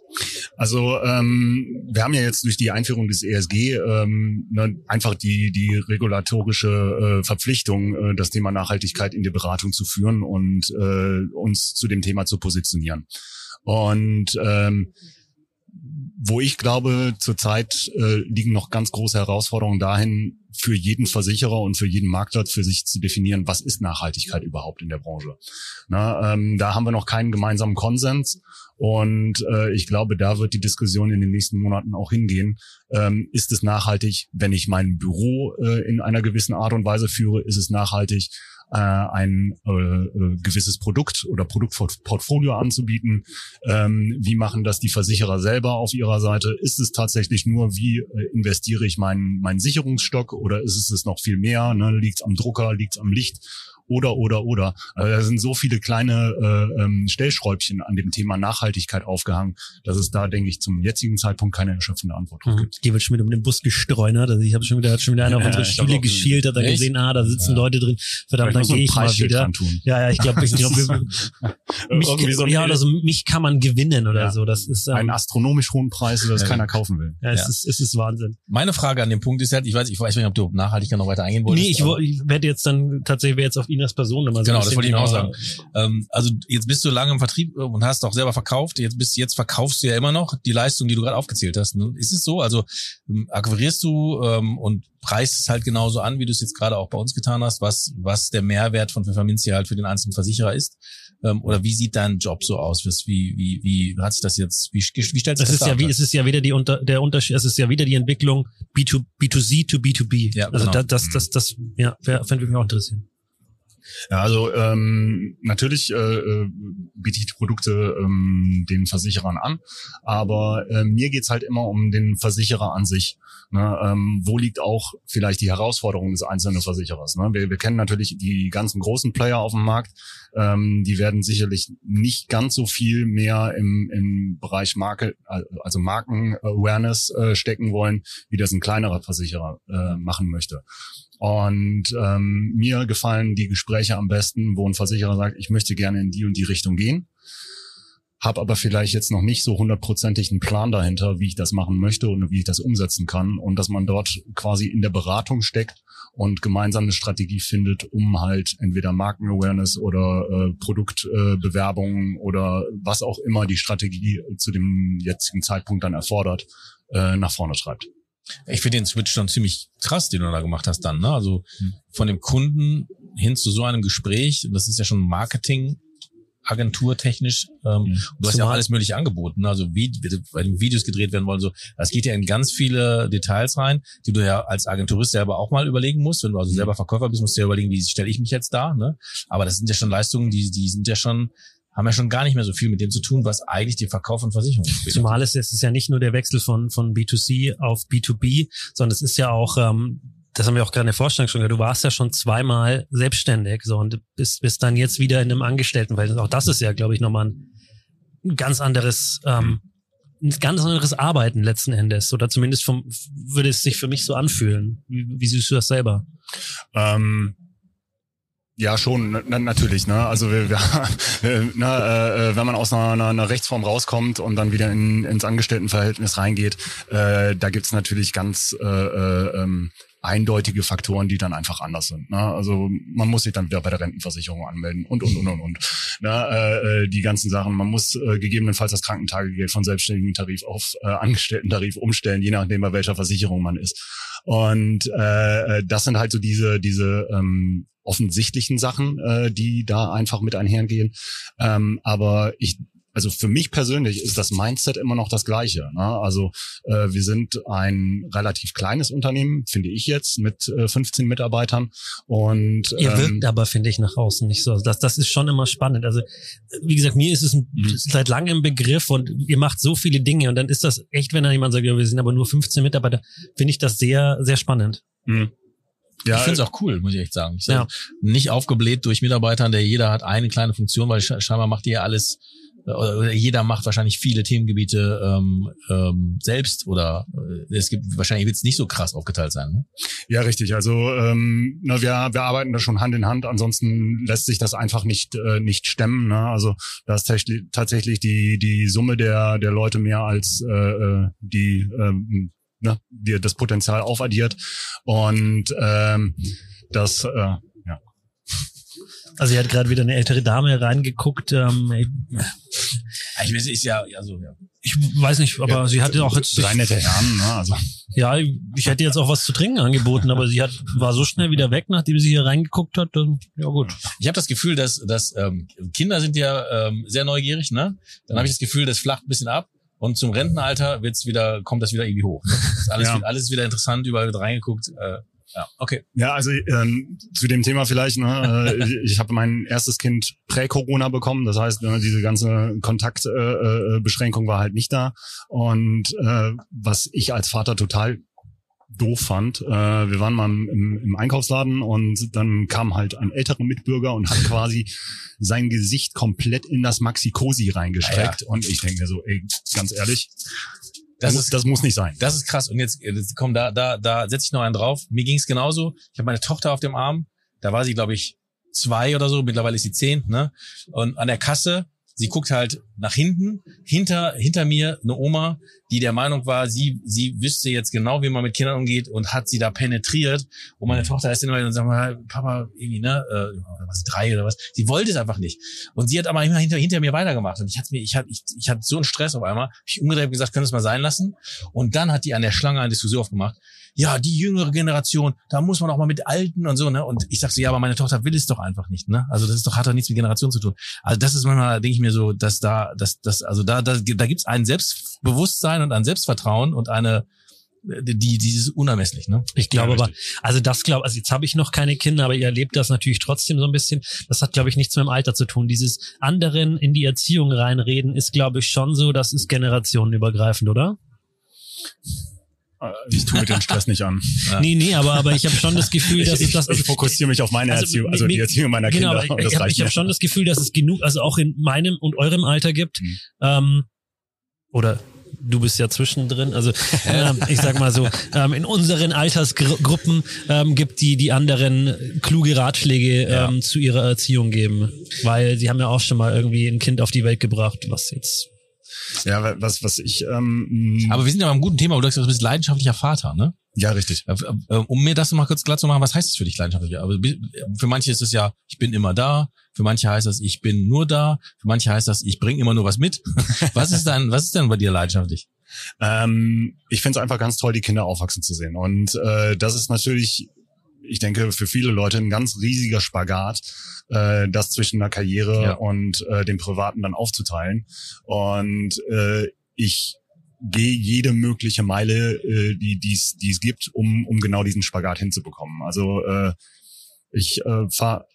Also ähm, wir haben ja jetzt durch die Einführung des ESG ähm, ne, einfach die die regulatorische äh, Verpflichtung, äh, das Thema Nachhaltigkeit in die Beratung zu führen und äh, uns zu dem Thema zu positionieren. Und ähm, wo ich glaube, zurzeit äh, liegen noch ganz große Herausforderungen dahin, für jeden Versicherer und für jeden Makler für sich zu definieren, was ist Nachhaltigkeit überhaupt in der Branche. Na, ähm, da haben wir noch keinen gemeinsamen Konsens. Und äh, ich glaube, da wird die Diskussion in den nächsten Monaten auch hingehen. Ähm, ist es nachhaltig, wenn ich mein Büro äh, in einer gewissen Art und Weise führe? Ist es nachhaltig, äh, ein äh, äh, gewisses Produkt oder Produktportfolio anzubieten? Ähm, wie machen das die Versicherer selber auf ihrer Seite? Ist es tatsächlich nur, wie äh, investiere ich meinen meinen Sicherungsstock oder ist es noch viel mehr? Ne? Liegt es am Drucker, liegt es am Licht? Oder, oder, oder. Also da sind so viele kleine äh, ähm, Stellschräubchen an dem Thema Nachhaltigkeit aufgehangen, dass es da, denke ich, zum jetzigen Zeitpunkt keine erschöpfende Antwort drauf gibt. Die wird schon wieder um den Bus gestreunert. Also ich habe schon wieder, hat schon wieder einer auf unsere auch. geschielt, hat dann Echt? gesehen, ah, da sitzen Ja. Leute drin. Verdammt, dann so ein gehe ich mal wieder. Ja, ja, ich glaube, ich glaub, mich, Irgendwie so ein, ja, oder so, mich kann man gewinnen oder Ja. so. Das ist, ähm, einen astronomisch hohen Preis, das Ja. keiner kaufen will. ja, es Ja. ist, es ist Wahnsinn. Meine Frage an dem Punkt ist halt, ich weiß, ich weiß nicht, ob du nachhaltig noch weiter eingehen wolltest. Nee, ich, ich werde jetzt dann tatsächlich jetzt auf Inas Person immer so Genau, das wollte ich auch sagen. Ähm, also jetzt bist du lange im Vertrieb äh, und hast auch selber verkauft. Jetzt bist jetzt verkaufst du ja immer noch die Leistung, die du gerade aufgezählt hast. ne? Ist es so? Also ähm, akquirierst du ähm, und preist es halt genauso an, wie du es jetzt gerade auch bei uns getan hast, was was der Mehrwert von Pfefferminzia halt für den einzelnen Versicherer ist? Ähm, oder wie sieht dein Job so aus? Wie wie wie hat sich das jetzt? Wie, wie stellst du Es das ist ja wie, es ist ja wieder die unter, der Unterschied, es ist ja wieder die Entwicklung B2, B2C to B2B. Ja, also genau. da, das, das, das, ja, fände mich auch interessieren. Ja, also ähm, natürlich äh, äh, biete ich die Produkte ähm, den Versicherern an, aber äh, mir geht's halt immer um den Versicherer an sich. Ne? Ähm, wo liegt auch vielleicht die Herausforderung des einzelnen Versicherers? Ne? Wir, wir kennen natürlich die ganzen großen Player auf dem Markt, ähm, die werden sicherlich nicht ganz so viel mehr im, im Bereich Marke, also Marken-Awareness äh, stecken wollen, wie das ein kleinerer Versicherer äh, machen möchte. Und ähm, mir gefallen die Gespräche am besten, wo ein Versicherer sagt, ich möchte gerne in die und die Richtung gehen, habe aber vielleicht jetzt noch nicht so hundertprozentig einen Plan dahinter, wie ich das machen möchte und wie ich das umsetzen kann. Und dass man dort quasi in der Beratung steckt und gemeinsam eine Strategie findet, um halt entweder Markenawareness oder äh, Produktbewerbungen äh, oder was auch immer die Strategie zu dem jetzigen Zeitpunkt dann erfordert, äh, nach vorne treibt. Ich finde den Switch schon ziemlich krass, den du da gemacht hast dann. Ne? Also von dem Kunden hin zu so einem Gespräch, das ist ja schon Marketing agenturtechnisch. Ähm, Mhm. Du hast ja auch Zumal- alles mögliche angeboten, ne? also wie, weil Videos gedreht werden wollen. So, das geht ja in ganz viele Details rein, die du ja als Agenturist selber auch mal überlegen musst. Wenn du also selber Verkäufer bist, musst du ja überlegen, wie stelle ich mich jetzt da. Ne? Aber das sind ja schon Leistungen, die, die sind ja schon, haben ja schon gar nicht mehr so viel mit dem zu tun, was eigentlich den Verkauf von Versicherungen ist. Zumal es, es ist ja nicht nur der Wechsel von, von B2C auf B2B, sondern es ist ja auch, ähm, das haben wir auch gerade in der Vorstellung schon gehört, du warst ja schon zweimal selbstständig so und bist, bist dann jetzt wieder in einem Angestelltenverhältnis. Auch das ist ja, glaube ich, nochmal ein, ganz anderes, ähm, ein ganz anderes Arbeiten letzten Endes. Oder zumindest vom, würde es sich für mich so anfühlen. Wie, wie siehst du das selber? Ähm, ja, schon, na, natürlich. Ne? Also wir, wir, äh, ne, äh, wenn man aus einer, einer, Rechtsform rauskommt und dann wieder in, ins Angestelltenverhältnis reingeht, äh, da gibt's natürlich ganz äh, äh, ähm, eindeutige Faktoren, die dann einfach anders sind. Ne? Also man muss sich dann wieder bei der Rentenversicherung anmelden und und und und und. Ne? Äh, äh, die ganzen Sachen. Man muss äh, gegebenenfalls das Krankentagegeld von selbstständigen Tarif auf äh, Angestellten-Tarif umstellen, je nachdem bei welcher Versicherung man ist. Und äh, äh, das sind halt so diese diese ähm, offensichtlichen Sachen, äh, die da einfach mit einhergehen. Ähm, aber ich also für mich persönlich ist das Mindset immer noch das gleiche. Ne? Also äh, wir sind ein relativ kleines Unternehmen, finde ich jetzt, mit äh, 15 Mitarbeitern. Und Ihr ähm, wirkt aber, finde ich, nach außen nicht so. Das, das ist schon immer spannend. Also, wie gesagt, mir ist es ein, Mhm. seit langem Begriff und ihr macht so viele Dinge und dann ist das echt, wenn dann jemand sagt, ja, wir sind aber nur 15 Mitarbeiter, finde ich das sehr, sehr spannend. mh. Ja, ich finde es auch cool, muss ich echt sagen. Ich Ja. Nicht aufgebläht durch Mitarbeitern, der jeder hat eine kleine Funktion, weil sche- scheinbar macht ihr ja alles, äh, oder jeder macht wahrscheinlich viele Themengebiete ähm, ähm, selbst oder äh, es gibt wahrscheinlich wird es nicht so krass aufgeteilt sein. Ne? Ja, richtig. Also ähm, na, wir, wir arbeiten da schon Hand in Hand. Ansonsten lässt sich das einfach nicht äh, nicht stemmen. Ne? Also da ist tatsächlich- tatsächlich die die Summe der der Leute mehr als äh, äh, die ähm, ne, die das Potenzial aufaddiert und ähm, das äh, Also, ihr hat gerade wieder eine ältere Dame reingeguckt. Ähm, Ich weiß, ist ja also ja. ich weiß nicht, aber ja, sie hatte auch jetzt, drei nette Herren. Ne? Also ja, ich hätte jetzt auch was zu trinken angeboten, aber sie hat, war so schnell wieder weg, nachdem sie hier reingeguckt hat. Dann, ja gut. Ich habe das Gefühl, dass, dass ähm, Kinder sind ja ähm, sehr neugierig, ne? Dann habe ich das Gefühl, das flacht ein bisschen ab und zum Rentenalter wird's wieder, kommt das wieder irgendwie hoch. Ne? Alles, Ja. wieder, alles wieder interessant, überall wird reingeguckt. Äh, ja, okay. Ja, also ähm, zu dem Thema vielleicht, ne, äh, ich, ich habe mein erstes Kind prä-Corona bekommen, das heißt, ne, diese ganze Kontaktbeschränkung äh, Beschränkung war halt nicht da. Und äh, was ich als Vater total doof fand, äh, wir waren mal im, im Einkaufsladen und dann kam halt ein älterer Mitbürger und hat quasi sein Gesicht komplett in das Maxi-Cosi reingestreckt. Und ich denke mir so, ey, ganz ehrlich, Das das, ist- das muss nicht sein. Das ist krass. Und jetzt, jetzt komm, da, da, da setze ich noch einen drauf. Mir ging's genauso. Ich habe meine Tochter auf dem Arm. Da war sie, glaube ich, zwei oder so. Mittlerweile ist sie zehn. Ne? Und an der Kasse, sie guckt halt nach hinten. Hinter, hinter mir eine Oma, die der Meinung war, sie, sie wüsste jetzt genau, wie man mit Kindern umgeht und hat sie da penetriert. Und meine Tochter ist immer und sagt mal, Papa, irgendwie, ne, äh, oder was, drei oder was. Sie wollte es einfach nicht. Und sie hat aber immer hinter, hinter mir weitergemacht. Und ich hatte mir, ich hatte, ich, ich hatte so einen Stress auf einmal. Ich umgedreht und gesagt, können es mal sein lassen. Und dann hat die an der Schlange eine Diskussion aufgemacht. Ja, die jüngere Generation, da muss man auch mal mit Alten und so, ne? Und ich sag so, ja, aber meine Tochter will es doch einfach nicht, ne? Also das ist doch, hat doch nichts mit Generation zu tun. Also das ist manchmal, denke ich mir so, dass da, dass, dass, also da, da, da gibt's ein Selbstbewusstsein und ein Selbstvertrauen und eine, die, dieses unermesslich, ne? Ich glaube Ja, aber, also das glaube, also jetzt habe ich noch keine Kinder, aber ihr erlebt das natürlich trotzdem so ein bisschen. Das hat, glaube ich, nichts mit dem Alter zu tun. Dieses anderen in die Erziehung reinreden ist, glaube ich, schon so, das ist generationenübergreifend, oder? Äh, Ich tue mir den Stress nicht an. Ja. Nee, nee, aber, aber ich habe schon das Gefühl, dass ich, es das. ich fokussiere mich auf meine also, Erziehung, also die Erziehung meiner genau, Kinder. aber und ich, ich habe ich hab schon das Gefühl, dass es genug, also auch in meinem und eurem Alter gibt. Mhm. Ähm, oder du bist ja zwischendrin, also ähm, ich sag mal so, ähm, in unseren Altersgruppen ähm, gibt die die anderen kluge Ratschläge Ja. ähm, zu ihrer Erziehung geben, weil sie haben ja auch schon mal irgendwie ein Kind auf die Welt gebracht, was jetzt Ja, was, was ich, ähm, Aber wir sind ja beim guten Thema, du sagst, du bist leidenschaftlicher Vater, ne? ja, richtig. Äh, äh, Um mir das noch mal kurz klar zu machen, was heißt das für dich leidenschaftlicher? Aber bi- für manche ist es ja, ich bin immer da. Für manche heißt das, ich bin nur da. Für manche heißt das, ich bringe immer nur was mit. Was ist dann, was ist denn bei dir leidenschaftlich? Ähm, ich finde es einfach ganz toll, die Kinder aufwachsen zu sehen. Und äh, das ist natürlich, ich denke, für viele Leute ein ganz riesiger Spagat, äh, das zwischen einer Karriere Ja. und äh, dem Privaten dann aufzuteilen. Und äh, ich gehe jede mögliche Meile, äh, die es die es gibt, um um genau diesen Spagat hinzubekommen. Also äh, ich äh, fahre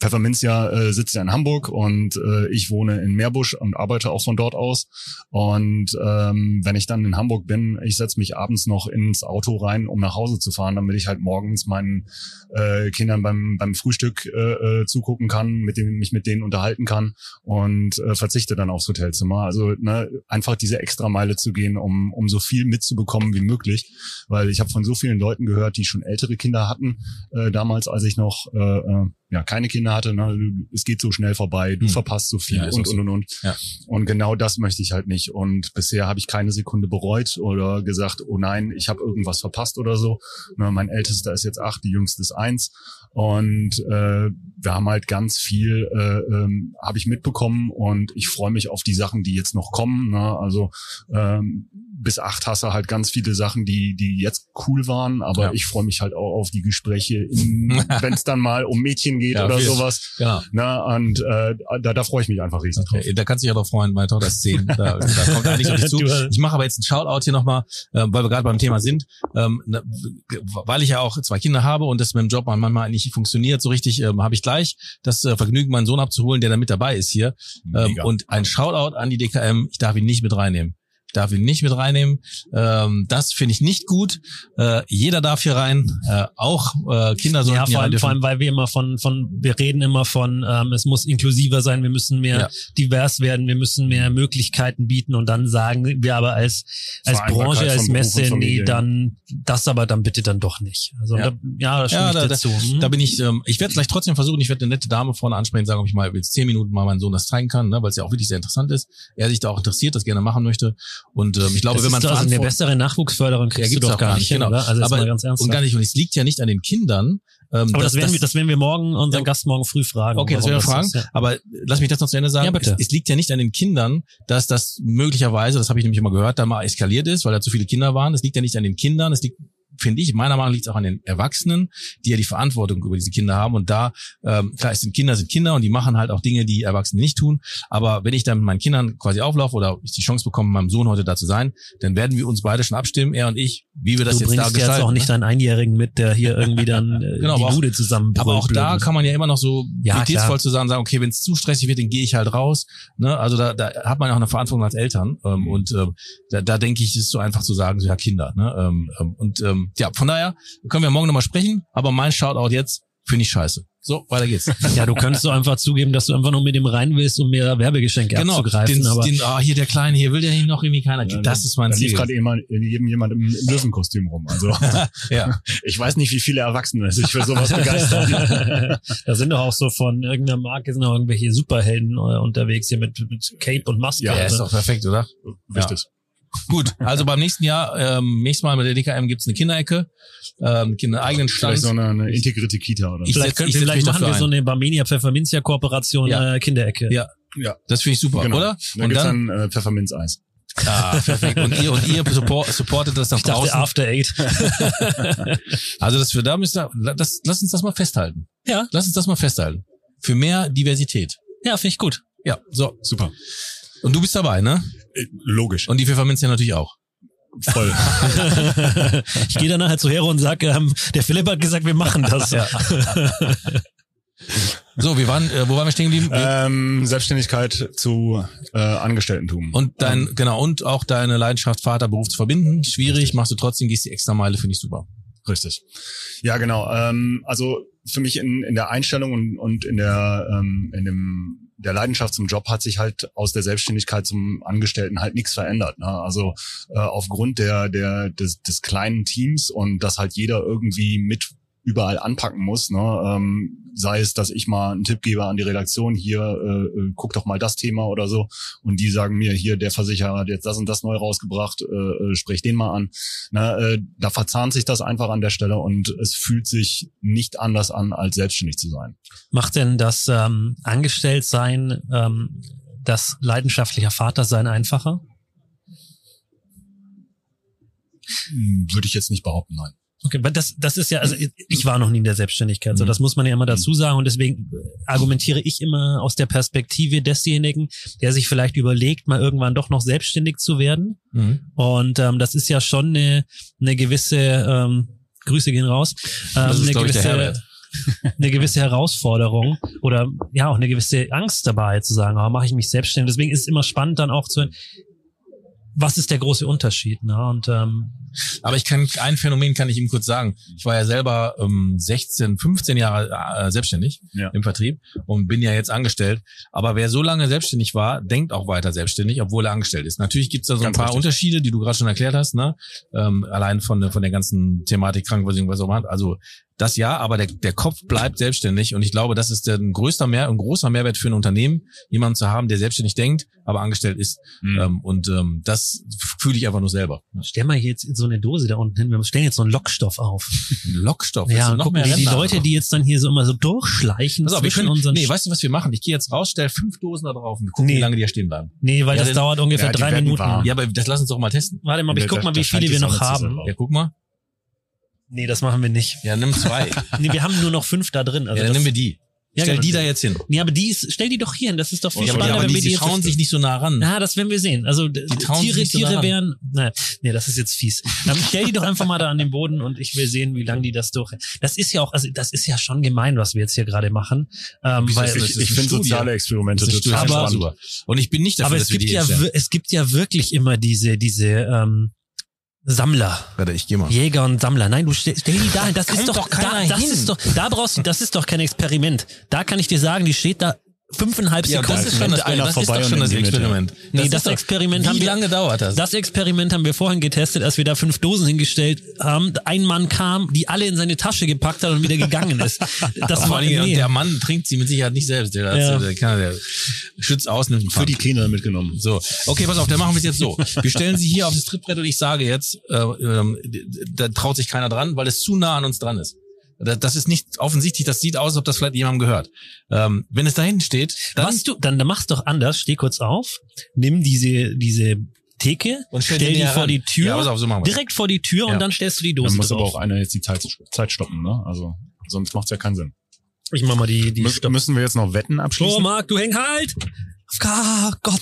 Pfefferminzia äh, sitzt ja in Hamburg und äh, ich wohne in Meerbusch und arbeite auch von dort aus. Und ähm, wenn ich dann in Hamburg bin, ich setze mich abends noch ins Auto rein, um nach Hause zu fahren, damit ich halt morgens meinen äh, Kindern beim, beim Frühstück äh, äh, zugucken kann, mit dem mich mit denen unterhalten kann und äh, verzichte dann aufs Hotelzimmer. Also ne, einfach diese Extrameile zu gehen, um, um so viel mitzubekommen wie möglich. Weil ich habe von so vielen Leuten gehört, die schon ältere Kinder hatten, äh, damals, als ich noch äh, äh, ja keine Kinder hatte. Ne? Es geht so schnell vorbei, du Hm. verpasst so viel Ja, und, so. und und und. Ja. Und genau das möchte ich halt nicht. Und bisher habe ich keine Sekunde bereut oder gesagt, oh nein, ich habe irgendwas verpasst oder so. Ne, mein Ältester ist jetzt acht, die jüngste ist eins. Und äh, wir haben halt ganz viel, äh, ähm, habe ich mitbekommen und ich freue mich auf die Sachen, die jetzt noch kommen. Ne? Also ähm, bis acht hast du halt ganz viele Sachen, die, die jetzt cool waren, aber Ja. ich freue mich halt auch auf die Gespräche, wenn es dann mal um Mädchen geht Ja, oder viel. sowas. Genau. Na, und äh, da, da freue ich mich einfach riesig drauf. Okay, da kannst du dich ja drauf freuen, meine Tochter ist zehn. Da, da kommt eigentlich auf dich zu. Ich mache aber jetzt einen Shoutout hier nochmal, äh, weil wir gerade beim Thema sind, ähm, weil ich ja auch zwei Kinder habe und das mit dem Job manchmal nicht funktioniert so richtig, ähm, habe ich gleich das äh, Vergnügen, meinen Sohn abzuholen, der da mit dabei ist hier. Ähm, und ein Shoutout an die DKM, ich darf ihn nicht mit reinnehmen. Ich darf ihn nicht mit reinnehmen. Ähm, das finde ich nicht gut. Äh, jeder darf hier rein. Äh, auch äh, Kinder sollten Ja, hier vor rein allem, dürfen. vor allem, weil wir immer von, von, wir reden immer von, ähm, es muss inklusiver sein, wir müssen mehr Ja. divers werden, wir müssen mehr Möglichkeiten bieten und dann sagen wir aber als, als Branche, als Messe, nee, dann, das aber dann bitte dann doch nicht. Also, Ja. da, ja, da stimme Ja, ich da- dir zu. Hm? Da bin ich, ähm, ich werde es gleich trotzdem versuchen, ich werde eine nette Dame vorne ansprechen, sagen, ob ich mal jetzt zehn Minuten mal meinen Sohn das zeigen kann, ne, weil es ja auch wirklich sehr interessant ist. Er sich da auch interessiert, das gerne machen möchte. Und ähm, ich glaube, das wenn man also eine bessere Nachwuchsförderung Ja, kriegst du gibt's doch gar nicht, hin, genau. oder? Also aber, ganz ernst. und gar nicht, und es liegt ja nicht an den Kindern. Ähm, aber das, werden wir, das, das werden wir morgen unseren Ja. Gast morgen früh fragen. Okay, das werden wir fragen. ist, ja. Aber lass mich das noch zu Ende sagen. Ja, bitte. Es, es liegt ja nicht an den Kindern, dass das möglicherweise, das habe ich nämlich immer gehört, da mal eskaliert ist, weil da zu viele Kinder waren. Es liegt ja nicht an den Kindern, es liegt finde ich, meiner Meinung nach liegt es auch an den Erwachsenen, die ja die Verantwortung über diese Kinder haben. Und da, ähm, klar, es sind Kinder, sind Kinder und die machen halt auch Dinge, die Erwachsene nicht tun. Aber wenn ich dann mit meinen Kindern quasi auflaufe oder ich die Chance bekomme, meinem Sohn heute da zu sein, dann werden wir uns beide schon abstimmen, er und ich, wie wir das du jetzt da bringst jetzt gestalten. auch nicht ne? deinen Einjährigen mit, der hier irgendwie dann äh, Genau, die auch- Bude zusammenbrüllt. Aber auch da kann man ja immer noch so Ja, pietätsvoll zu sagen, sagen, okay, wenn es zu stressig wird, dann gehe ich halt raus. Ne? Also da, da hat man ja auch eine Verantwortung als Eltern. Ähm, und ähm, da, da denke ich, ist es so einfach zu sagen, so ja, Kinder. Ne? Ähm, ähm, und ähm, ja, von daher können wir morgen nochmal sprechen, aber mein Shoutout jetzt finde ich scheiße. So, weiter geht's. Ja, du könntest so einfach zugeben, dass du einfach nur mit dem rein willst, um mehr Werbegeschenke genau, abzugreifen. den, aber den, ah, hier der Kleine, hier will der hier noch irgendwie keiner. Ja, das ist mein Da lief Ziel. gerade jemand, eben jemand im, Löwenkostüm rum. Also ja. ich weiß nicht, wie viele Erwachsene sich für sowas begeistern. da sind doch auch so von irgendeiner Marke sind auch irgendwelche Superhelden äh, unterwegs hier mit, mit Cape und Maske. Ja, ja, ist also. doch perfekt, oder? Richtig. Gut, also beim nächsten Jahr, ähm, nächstes Mal mit der DKM gibt's eine Kinderecke, ähm, Kinder eigenen Stand. Vielleicht so eine, eine integrierte Kita oder Ich so. Vielleicht, setz- können, vielleicht mich machen wir so ein. eine Barmenia Pfefferminzia Kooperation Ja. äh, Kinderecke. Ja. Ja, Das finde ich super, genau. oder? Da Und dann, dann äh, Pfefferminz-Eis. ah, perfekt. Und ihr, und ihr support, supportet das nach Ich dachte draußen. After Eight. Also das für da müsst ihr, das, lass uns das mal festhalten. Ja. Lass uns das mal festhalten. Für mehr Diversität. ja, finde ich gut. Ja, so. Super. Und du bist dabei, ne? Logisch. Und die Pfefferminz ja natürlich auch. Voll. ich gehe dann nachher zu Hero und sage, ähm, der Philipp hat gesagt, wir machen das. Ja. So, wir waren, äh, wo waren wir stehen geblieben? Ähm, Selbstständigkeit zu äh, Angestelltentum. und dein, genau, und auch deine Leidenschaft Vaterberuf zu verbinden. Schwierig, machst du trotzdem, gehst die extra Meile, finde ich super. Richtig. Ja, genau. Ähm, also für mich in, in der Einstellung und, und in der ähm, in dem der Leidenschaft zum Job hat sich halt aus der Selbstständigkeit zum Angestellten halt nichts verändert. Ne? Also äh, aufgrund der der des, des kleinen Teams und dass halt jeder irgendwie mit überall anpacken muss. Ne? Ähm, sei es, dass ich mal einen Tipp gebe an die Redaktion, hier äh, äh, guck doch mal das Thema oder so, und die sagen mir, hier der Versicherer hat jetzt das und das neu rausgebracht, äh, äh, sprech den mal an. Na, äh, da verzahnt sich das einfach an der Stelle und es fühlt sich nicht anders an, als selbstständig zu sein. Macht denn das ähm, Angestelltsein, ähm, das leidenschaftlicher Vater sein einfacher? Würde ich jetzt nicht behaupten, nein. Okay, weil das, das ist ja, also ich war noch nie in der Selbstständigkeit, so Mhm. das muss man ja immer dazu sagen und deswegen argumentiere ich immer aus der Perspektive desjenigen, der sich vielleicht überlegt, mal irgendwann doch noch selbstständig zu werden. Mhm. Und ähm, das ist ja schon eine, eine gewisse, ähm, Grüße gehen raus, ähm, eine, gewisse, eine gewisse Herausforderung oder ja auch eine gewisse Angst dabei zu sagen, ah, mache ich mich selbstständig. Deswegen ist es immer spannend dann auch zu was ist der große Unterschied? Ne? Und ähm, Aber ich kann ein Phänomen kann ich ihm kurz sagen. Ich war ja selber ähm, 16, 15 Jahre äh, selbstständig Ja. im Vertrieb und bin ja jetzt angestellt. Aber wer so lange selbstständig war, denkt auch weiter selbstständig, obwohl er angestellt ist. Natürlich gibt es da so ein Ganz paar richtig. Unterschiede, die du gerade schon erklärt hast, ne? Ähm, allein von der von der ganzen Thematik Krankenversicherung, was auch immer. Also das ja, aber der, der Kopf bleibt selbstständig und ich glaube, das ist der, ein größter Mehr, ein großer Mehrwert für ein Unternehmen, jemanden zu haben, der selbstständig denkt, aber angestellt ist. Mhm. Ähm, und ähm, das fühle ich einfach nur selber. stell mal hier jetzt so eine Dose da unten hin. Wir stellen jetzt so einen Lockstoff auf. Lockstoff. Ja, noch guck mehr mal, die Rentner Leute, die jetzt dann hier so immer so durchschleichen Pass auf, wir zwischen können, unseren... nee, weißt du, was wir machen? Ich gehe jetzt raus, stell fünf Dosen da drauf und wir gucken, Nee. wie lange die hier stehen bleiben. nee, weil Ja, das denn- dauert ungefähr Ja, die drei Minuten. warm. Ja, aber das lass uns doch mal testen. Warte mal, aber ich guck mal, wie viele die wir noch haben. Ja, guck mal. Nee, das machen wir nicht. Ja, nimm zwei. Nee, wir haben nur noch fünf da drin. Also ja, dann nimm mir die. Ja, Stell genau. die da jetzt hin. nee, aber die ist, stell die doch hier hin. Das ist doch viel Ja, aber, die, spannender, aber wenn die, wir die jetzt trauen sich nicht so nah ran. Ja, das werden wir sehen. Also d- trauen sich Tiere, nicht so Tiere daran. wären. Nein, nee, das ist jetzt fies. Ähm, stell die doch einfach mal da an den Boden und ich will sehen, wie lange die das durch. Das ist ja auch, also das ist ja schon gemein, was wir jetzt hier gerade machen. Ähm, Wieso weil, Ich, ich finde soziale Experimente total aber- spannend. Und ich bin nicht dafür, aber es dass wir gibt die ja, wir- es gibt ja wirklich immer diese, diese ähm, Sammler. Warte, ich geh mal. Jäger und Sammler. Nein, du stell, stell die da hin. Das ist doch, doch da, das hin. ist doch, da brauchst du, das ist doch kein Experiment. Da kann ich dir sagen, die steht da fünfeinhalb Ja, Sekunden. das ist schon das, einer das ist vorbei doch und schon das. Experiment. Nee, das ist doch- Experiment Wie haben wir- lange dauert das? Das Experiment haben wir vorhin getestet, als wir da fünf Dosen hingestellt haben. Ein Mann kam, die alle in seine Tasche gepackt hat und wieder gegangen ist. Das Vor war nee. und der Mann trinkt sie mit Sicherheit nicht selbst. Der, Ja. der, kann, der schützt aus, nimmt einen Für die. Kinder mitgenommen. So, okay, pass auf, dann machen wir es jetzt so. Wir stellen sie hier auf das Trittbrett und ich sage jetzt, äh, ähm, da traut sich keiner dran, weil es zu nah an uns dran ist. Da- Das ist nicht offensichtlich, das sieht aus, als ob das vielleicht jemandem gehört. Ähm, wenn es da hinten steht, dann Was du, dann, dann mach's doch anders. Steh kurz auf, nimm diese, diese Theke und stell, den die vor ran. die Tür, Ja, pass auf, so machen wir direkt vor die Tür Ja. und dann stellst du die Dann Dose muss aber drauf. auch einer jetzt die Zeit, Zeit stoppen, ne? Also sonst macht's ja keinen Sinn. ich mach mal die, die Mü Stopp. müssen wir jetzt noch Wetten Oh, abschließen? Marc, du häng halt! Ah, Gott.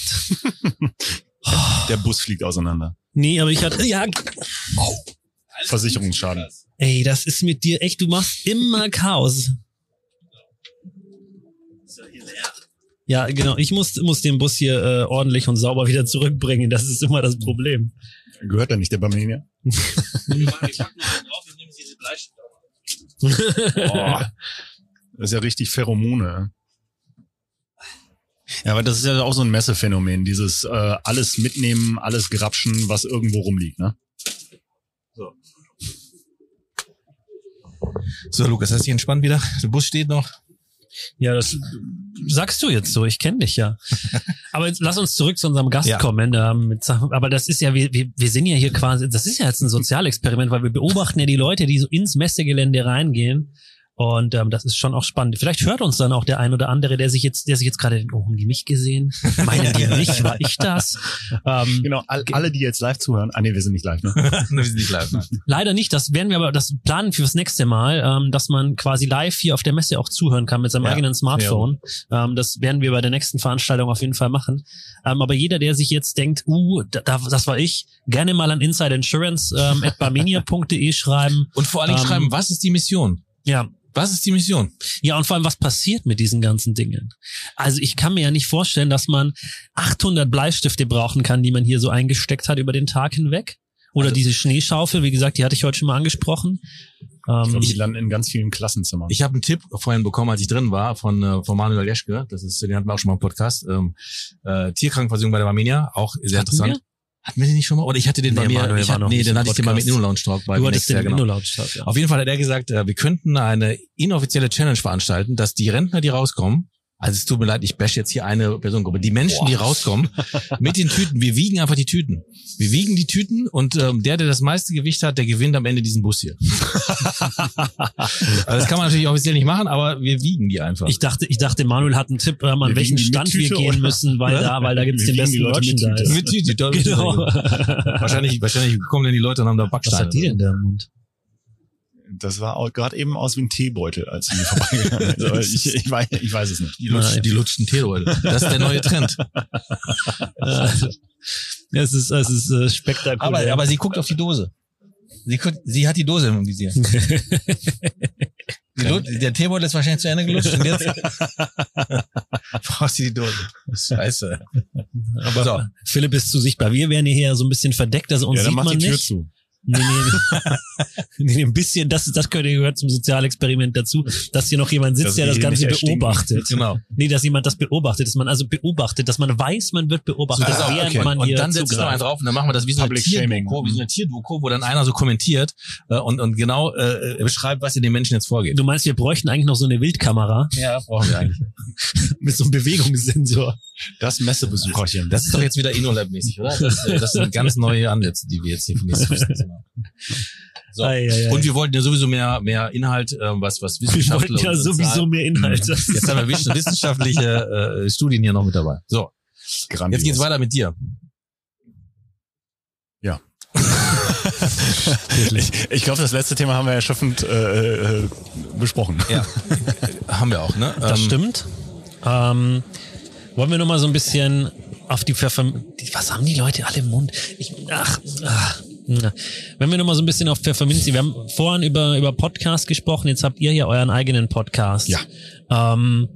Der Bus fliegt auseinander. Nee, aber ich hatte, ja, Versicherungsschaden. Ey, das ist mit dir echt, du machst immer Chaos. Ja, genau. Ich muss, muss den Bus hier äh, ordentlich und sauber wieder zurückbringen. Das ist immer das Problem. Gehört da nicht der Barmenia? Boah. Das ist ja richtig Pheromone. Ja, aber das ist ja auch so ein Messephänomen, dieses äh, alles mitnehmen, alles grapschen, was irgendwo rumliegt, ne? So, Lukas, hast du dich entspannt wieder? Der Bus steht noch. Ja, das sagst du jetzt so. Ich kenne dich ja. Aber jetzt lass uns zurück zu unserem Gast Ja. kommen. Ähm, aber das ist ja, wir, wir, wir sind ja hier quasi, das ist ja jetzt ein Sozialexperiment, weil wir beobachten ja die Leute, die so ins Messegelände reingehen. Und ähm, das ist schon auch spannend. Vielleicht hört uns dann auch der ein oder andere, der sich jetzt, der sich jetzt gerade denkt, oh, haben die mich gesehen? Meinen die mich? War ich das? Ähm, Genau, all, alle, die jetzt live zuhören. Ah nee, wir sind nicht live, ne? wir sind nicht live. ne? Leider nicht. Das werden wir aber, das planen fürs nächste Mal, ähm, dass man quasi live hier auf der Messe auch zuhören kann mit seinem Ja, eigenen Smartphone. Ähm, das werden wir bei der nächsten Veranstaltung auf jeden Fall machen. Ähm, aber jeder, der sich jetzt denkt, uh, da, da, das war ich, gerne mal an Inside Insurance ähm, at barmenia.de schreiben. Und vor allen Dingen Ähm, schreiben, was ist die Mission? Ja, Was ist die Mission? ja, und vor allem, was passiert mit diesen ganzen Dingen? Also ich kann mir ja nicht vorstellen, dass man 800 Bleistifte brauchen kann, die man hier so eingesteckt hat über den Tag hinweg. Oder Also- diese Schneeschaufel, wie gesagt, die hatte ich heute schon mal angesprochen. Ich Ähm, glaube, die landen in ganz vielen Klassenzimmern. Ich habe einen Tipp vorhin bekommen, als ich drin war, von, äh, von Manuel Jeschke. Das ist, den hatten wir auch schon mal im Podcast. Ähm, äh, Tierkrankenversicherung bei der Barmenia, auch sehr Hatten interessant. Hatten wir den nicht schon mal? Oder ich hatte den Nee, bei mir. Manuel ich hatte, nee, im hatte ich den mal mit. Inno Lounge Talk bei du hattest den genau. Inno-Lautstadt, ja. Auf jeden Fall hat er gesagt, äh, wir könnten eine inoffizielle Challenge veranstalten, dass die Rentner, die rauskommen, Also es tut mir leid, ich bash jetzt hier eine Personengruppe. Die Menschen, die rauskommen mit den Tüten, wir wiegen einfach die Tüten. Wir wiegen die Tüten und ähm, der, der das meiste Gewicht hat, der gewinnt am Ende diesen Bus hier. also das kann man natürlich offiziell nicht machen, aber wir wiegen die einfach. Ich dachte, ich dachte, Manuel hat einen Tipp, ähm, an Wir welchen Stand wir gehen oder? müssen, weil da, weil da gibt's Wir den besten Leute mit Merchandise. mit Tüte, da- Genau. wahrscheinlich, wahrscheinlich kommen dann die Leute und haben da Backsteine. Was hat die denn da im Mund? Das war auch gerade eben aus wie ein Teebeutel, als sie vorbeigegangen ist. Aber ich, ich, weiß, ich weiß es nicht. Die lutschen, die lutschen Teeleute. Das ist der neue Trend. Es ist, es ist äh, spektakulär. Aber, aber sie guckt auf die Dose. Sie, guckt, sie hat die Dose im Visier. Der Teebeutel ist wahrscheinlich zu Ende gelutscht und jetzt braucht sie die Dose. Scheiße. aber So. Philipp ist zu sichtbar. Wir werden hier so ein bisschen verdeckt, also uns ja, dann sieht mach man die Tür nicht. zu. Nee, nee, nee, nee, ein bisschen, das, das gehört, gehört zum Sozialexperiment dazu, dass hier noch jemand sitzt, Dass der das Ganze beobachtet. Genau. Nee, dass jemand das beobachtet, dass man also beobachtet, dass man weiß, man wird beobachtet, auf, während okay. man und hier dann setzt du noch einen zugreift. drauf und dann machen wir das wie so eine. Tierdoku, wie so eine Tierdoku, wo dann einer so kommentiert äh, und, und genau äh, beschreibt, was in den Menschen jetzt vorgeht. Du meinst, wir bräuchten eigentlich noch so eine Wildkamera Ja, brauchen wir eigentlich. mit so einem Bewegungssensor. Das Messebesucherchen. Das ist doch jetzt wieder InnoLab-mäßig, oder? Das, äh, das sind ganz neue Ansätze, die wir jetzt hier machen. So. Ei, ei, ei. Und wir wollten ja sowieso mehr, mehr Inhalt, ähm, was, was Wir Wissenschaftler wollten ja sowieso mehr Inhalt. Das Jetzt haben wir wiss- wissenschaftliche äh, Studien hier noch mit dabei. So, Grandios. jetzt geht's weiter mit dir. ich ich glaube, das letzte Thema haben wir erschöpfend äh, äh, besprochen. Ja, haben wir auch, ne? Das Ähm, stimmt. Ähm, wollen wir noch mal so ein bisschen auf die Pfeffer... Was haben die Leute alle im Mund? Ich, ach, ach. Wenn wir noch mal so ein bisschen auf Pfefferminz... Wir haben vorhin über, über Podcast gesprochen. Jetzt habt ihr ja euren eigenen Podcast. Ja. Ähm,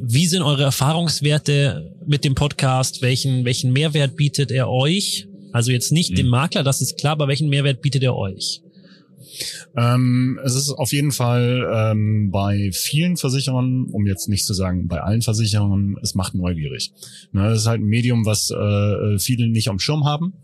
wie sind eure Erfahrungswerte mit dem Podcast? Welchen, welchen Mehrwert bietet er euch? Also jetzt nicht Mhm. dem Makler, das ist klar, aber welchen Mehrwert bietet er euch? Ähm, es ist auf jeden Fall ähm, bei vielen Versicherern, um jetzt nicht zu sagen bei allen Versicherern, es macht neugierig. Ne, das ist halt ein Medium, was äh, viele nicht am Schirm haben.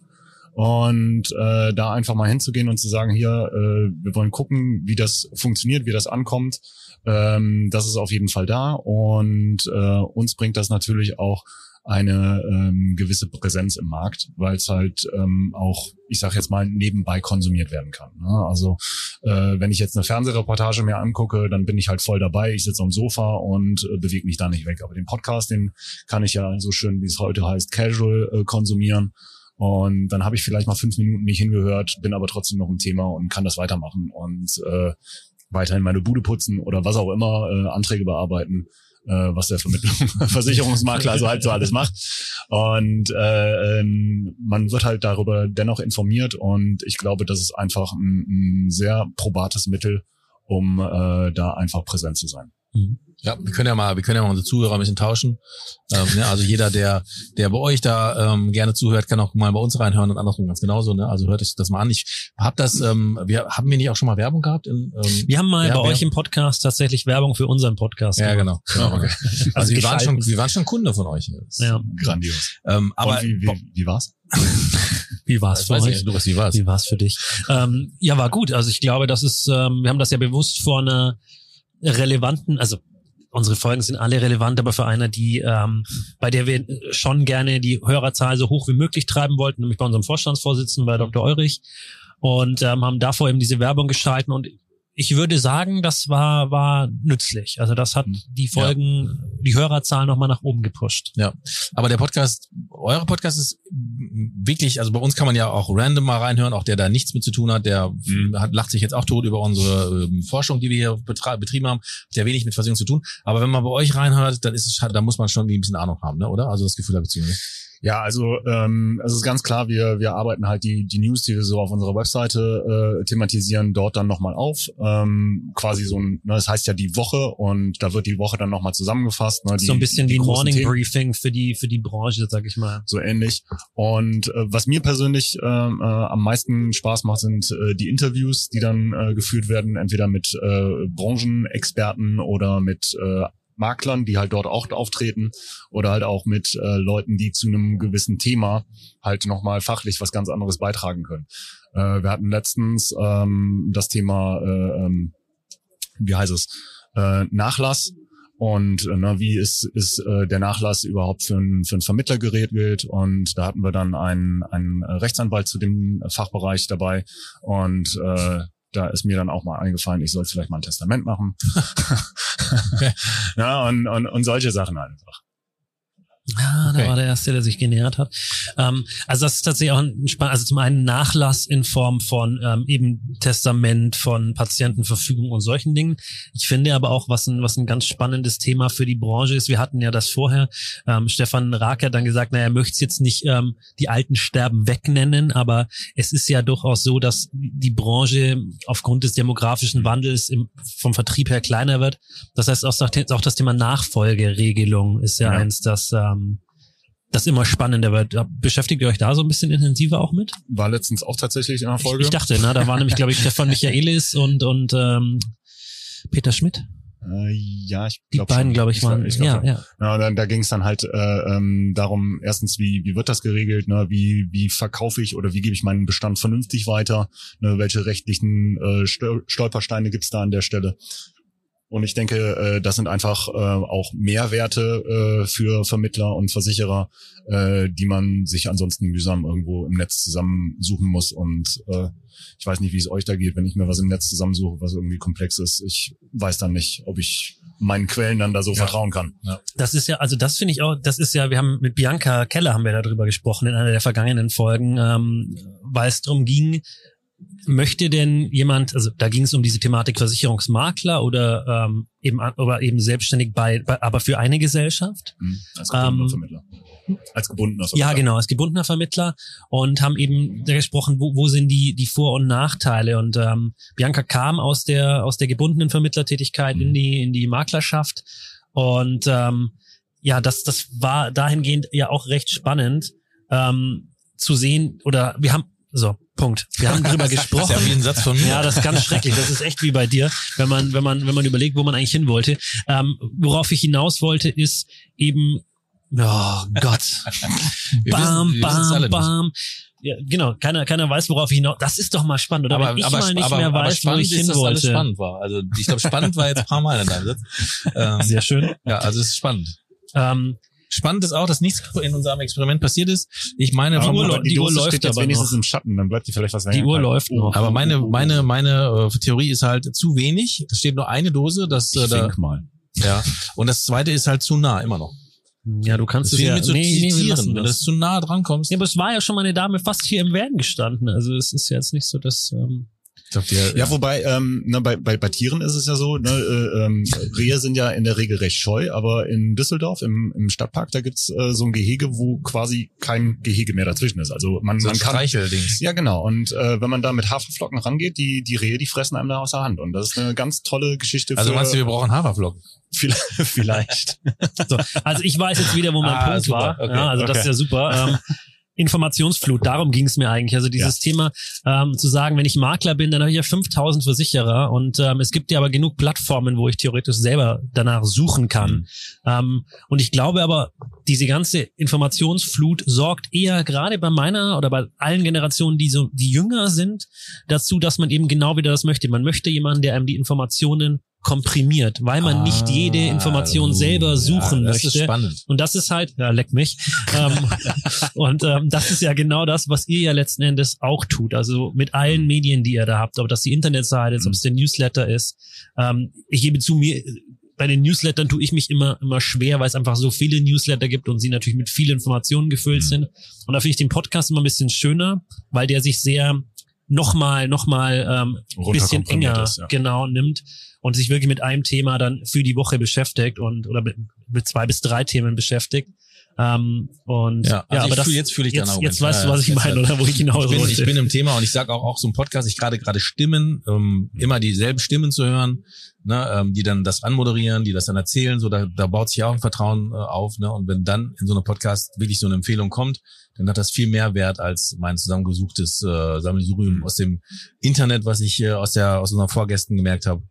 Und äh, da einfach mal hinzugehen und zu sagen, hier, äh, wir wollen gucken, wie das funktioniert, wie das ankommt, ähm, das ist auf jeden Fall da. Und äh, uns bringt das natürlich auch eine ähm, gewisse Präsenz im Markt, weil es halt ähm, auch, ich sage jetzt mal, nebenbei konsumiert werden kann. Ne? Also äh, wenn ich jetzt eine Fernsehreportage mir angucke, dann bin ich halt voll dabei. Ich sitze am Sofa und äh, bewege mich da nicht weg. Aber den Podcast, den kann ich ja so schön, wie es heute heißt, casual äh, konsumieren. Und dann habe ich vielleicht mal fünf Minuten nicht hingehört, bin aber trotzdem noch im Thema und kann das weitermachen und äh, weiterhin meine Bude putzen oder was auch immer, äh, Anträge bearbeiten, äh, was der Versicherungsmakler also halt so alles macht. Und äh, ähm, man wird halt darüber dennoch informiert und ich glaube, das ist einfach ein, ein sehr probates Mittel, um äh, da einfach präsent zu sein. Ja, wir können ja mal, wir können ja mal unsere Zuhörer ein bisschen tauschen. Ähm, ne? Also jeder, der, der bei euch da ähm, gerne zuhört, kann auch mal bei uns reinhören und andersrum ganz genauso. Ne? Also hört euch das mal an. Ich hab das, ähm, wir haben wir nicht auch schon mal Werbung gehabt? In, ähm, Wir haben mal Ja, bei euch im Podcast tatsächlich Werbung für unseren Podcast ja, gemacht. genau. genau. okay. Also, wir waren schon, wir waren schon Kunde von euch. Ja. Grandios. Ähm, aber und wie, wie, wie war's? Wie war's für euch? nicht, Lukas, wie war's? Wie war's für dich? Ähm, ja, war gut. Also ich glaube, das ist, ähm, wir haben das ja bewusst vor einer relevanten, also unsere Folgen sind alle relevant, aber für einer, die, ähm, bei der wir schon gerne die Hörerzahl so hoch wie möglich treiben wollten, nämlich bei unserem Vorstandsvorsitzenden, bei Dr. Eurich. Und ähm, haben davor eben diese Werbung geschalten und ich würde sagen, das war, war nützlich. Also das hat die Folgen, die Hörerzahl nochmal nach oben gepusht. Ja, aber der Podcast, euer Podcast ist wirklich, also bei uns kann man ja auch random mal reinhören, auch der da nichts mit zu tun hat, der Mhm. hat, lacht sich jetzt auch tot über unsere ähm, Forschung, die wir hier betrieben haben, hat ja wenig mit Versicherung zu tun. Aber wenn man bei euch reinhört, dann ist es, da muss man schon ein bisschen Ahnung haben, ne? oder? Also das Gefühl habe ich zumindest. Ja, also ähm, es ist ganz klar, wir, wir arbeiten halt die, die News, die wir so auf unserer Webseite äh, thematisieren, dort dann nochmal auf. Ähm, quasi so ein, ne, das heißt ja die Woche und da wird die Woche dann nochmal zusammengefasst. Ne, die, so ein bisschen die wie Morning Themen. Briefing für die, für die Branche, sag ich mal. so ähnlich. Und äh, was mir persönlich ähm, äh, am meisten Spaß macht, sind äh, die Interviews, die dann äh, geführt werden, entweder mit äh, Branchenexperten oder mit äh, Maklern, die halt dort auch auftreten oder halt auch mit äh, Leuten, die zu einem gewissen Thema halt nochmal fachlich was ganz anderes beitragen können. Äh, wir hatten letztens ähm, das Thema, äh, ähm, wie heißt es, äh, Nachlass und äh, ne, wie ist, ist äh, der Nachlass überhaupt für, ein, für einen Vermittler geregelt. Und da hatten wir dann einen, einen Rechtsanwalt zu dem Fachbereich dabei und äh, da ist mir dann auch mal eingefallen, ich soll vielleicht mal ein Testament machen. ja, und, und, und solche Sachen einfach. Da Okay. war der Erste, der sich genähert hat. Ähm, also das ist tatsächlich auch ein spannend, also zum einen Nachlass in Form von ähm, eben Testament, von Patientenverfügung und solchen Dingen. Ich finde aber auch, was ein, was ein ganz spannendes Thema für die Branche ist, wir hatten ja das vorher, ähm, Stefan Rack hat dann gesagt, naja, er möchte jetzt nicht ähm, die alten Sterben wegnennen, aber es ist ja durchaus so, dass die Branche aufgrund des demografischen Wandels im, vom Vertrieb her kleiner wird. Das heißt, auch, auch das Thema Nachfolgeregelung ist ja, Ja. eins, das ähm, das immer spannender wird. Beschäftigt ihr euch da so ein bisschen intensiver auch mit? War letztens auch tatsächlich in einer Ich, Folge. ich dachte, ne, da war nämlich, glaube ich, Stefan Michaelis und und ähm, Peter Schmidt. äh, ja, ich Die glaub beiden, glaube ich, waren. Ich glaub ja, ja. Ja, dann, da ging es dann halt äh, ähm, darum, erstens, wie, wie wird das geregelt, ne? wie, wie verkaufe ich oder wie gebe ich meinen Bestand vernünftig weiter, ne? welche rechtlichen äh, Stol- Stolpersteine gibt's da an der Stelle. Und ich denke, äh, das sind einfach äh, auch Mehrwerte äh, für Vermittler und Versicherer, äh, die man sich ansonsten mühsam irgendwo im Netz zusammensuchen muss. Und äh, ich weiß nicht, wie es euch da geht, wenn ich mir was im Netz zusammensuche, was irgendwie komplex ist. Ich weiß dann nicht, ob ich meinen Quellen dann da so vertrauen kann. Das ist ja, also das finde ich auch, das ist ja, wir haben mit Bianca Keller haben wir darüber gesprochen in einer der vergangenen Folgen, ähm, weil es darum ging, möchte denn jemand, also da ging es um diese Thematik Versicherungsmakler oder ähm, eben oder eben selbstständig bei, bei aber für eine Gesellschaft. Hm, Als gebundener Ähm, Vermittler. Als gebundener Vermittler. Ja, genau, als gebundener Vermittler und haben eben gesprochen, wo, wo sind die, die Vor- und Nachteile. Und ähm, Bianca kam aus der, aus der gebundenen Vermittlertätigkeit in die, in die Maklerschaft. Und ähm, ja, das, das war dahingehend ja auch recht spannend ähm, zu sehen, oder wir haben, so, Punkt. Wir haben drüber Das ist gesprochen. ja wie ein Satz von mir. Ja, das ist ganz schrecklich. Das ist echt wie bei dir, wenn man, wenn man, wenn man überlegt, wo man eigentlich hin wollte. Ähm, worauf ich hinaus wollte, ist eben, oh Gott, Wir bam, wissen- alle bam, nicht. bam. Ja, genau, keiner, keiner weiß, worauf ich hinaus. Das ist doch mal spannend, oder? aber, wenn ich aber, mal nicht aber, mehr weiß, wo ich ist, hin dass alles wollte. spannend war. Also ich glaube, spannend war jetzt ein paar Mal in deinem Satz. Ähm, Sehr schön. ja, also es ist spannend. Ähm, Spannend ist auch, dass nichts in unserem Experiment passiert ist. Ich meine, Aber Uhr aber läuft- die Uhr läuft steht jetzt aber wenigstens noch. im Schatten, dann bleibt die vielleicht was länger. Die Uhr kalt. läuft noch. aber meine, oh, oh. meine, meine äh, Theorie ist halt zu wenig. Es steht nur eine Dose, das, äh, Ich da, mal. ja. Und das zweite ist halt zu nah, immer noch. ja, du kannst es ja. mit so nee, nee, wir Tieren. lassen Wenn du das. zu nah dran kommst. Ja, aber es war ja schon mal eine Dame fast hier im Werden gestanden. Also es ist jetzt nicht so, dass. Ähm, glaub, die, Ja, wobei, ähm, ne, bei, bei, bei Tieren ist es ja so, ne, äh, ähm, Rehe sind ja in der Regel recht scheu, aber in Düsseldorf im, im Stadtpark, da gibt's äh, so ein Gehege, wo quasi kein Gehege mehr dazwischen ist. Also man, so man kann. Streicheldings. Ja, genau. Und äh, wenn man da mit Haferflocken rangeht, die, die Rehe, die fressen einem da aus der Hand. Und das ist eine ganz tolle Geschichte Also für meinst du, wir brauchen Haferflocken? vielleicht. vielleicht. so. Also ich weiß jetzt wieder, wo mein Ah, Punkt super. war. Okay, ja, also das ist okay. ja super. Ähm, Informationsflut, darum ging es mir eigentlich. Also dieses Thema ähm, zu sagen, wenn ich Makler bin, dann habe ich ja 5000 Versicherer und ähm, es gibt ja aber genug Plattformen, wo ich theoretisch selber danach suchen kann. Mhm. Ähm, und ich glaube aber, diese ganze Informationsflut sorgt eher gerade bei meiner oder bei allen Generationen, die so die jünger sind, dazu, dass man eben genau wieder das möchte. Man möchte jemanden, der einem die Informationen komprimiert, weil man nicht jede Information Ah, selber suchen ja, das möchte. ist spannend. Und das ist halt, ja, leck mich. ähm, und ähm, das ist ja genau das, was ihr ja letzten Endes auch tut. Also mit allen Medien, die ihr da habt, ob das die Internetseite ist, ob es der Newsletter ist. Ähm, ich gebe zu mir, bei den Newslettern tue ich mich immer, immer schwer, weil es einfach so viele Newsletter gibt und sie natürlich mit vielen Informationen gefüllt sind. Und da finde ich den Podcast immer ein bisschen schöner, weil der sich sehr nochmal, nochmal ähm, bisschen enger ist, ja. genau nimmt und sich wirklich mit einem Thema dann für die Woche beschäftigt und oder mit, mit zwei bis drei Themen beschäftigt. Ähm, und Ja, also ich aber das, fühl- jetzt fühle ich jetzt, jetzt weißt Ja, du, was ich meine, oder wo ich hinaus ich bin, wollte. ich bin im Thema und ich sage auch, auch so ein Podcast, ich gerade gerade Stimmen, ähm, immer dieselben Stimmen zu hören, ne, ähm, die dann das anmoderieren, die das dann erzählen, so da, da baut sich ja auch ein Vertrauen äh, auf, ne, und wenn dann in so einem Podcast wirklich so eine Empfehlung kommt, dann hat das viel mehr Wert als mein zusammengesuchtes äh, Sammelsurium aus dem Internet, was ich äh, aus der aus unseren Vorgästen gemerkt habe,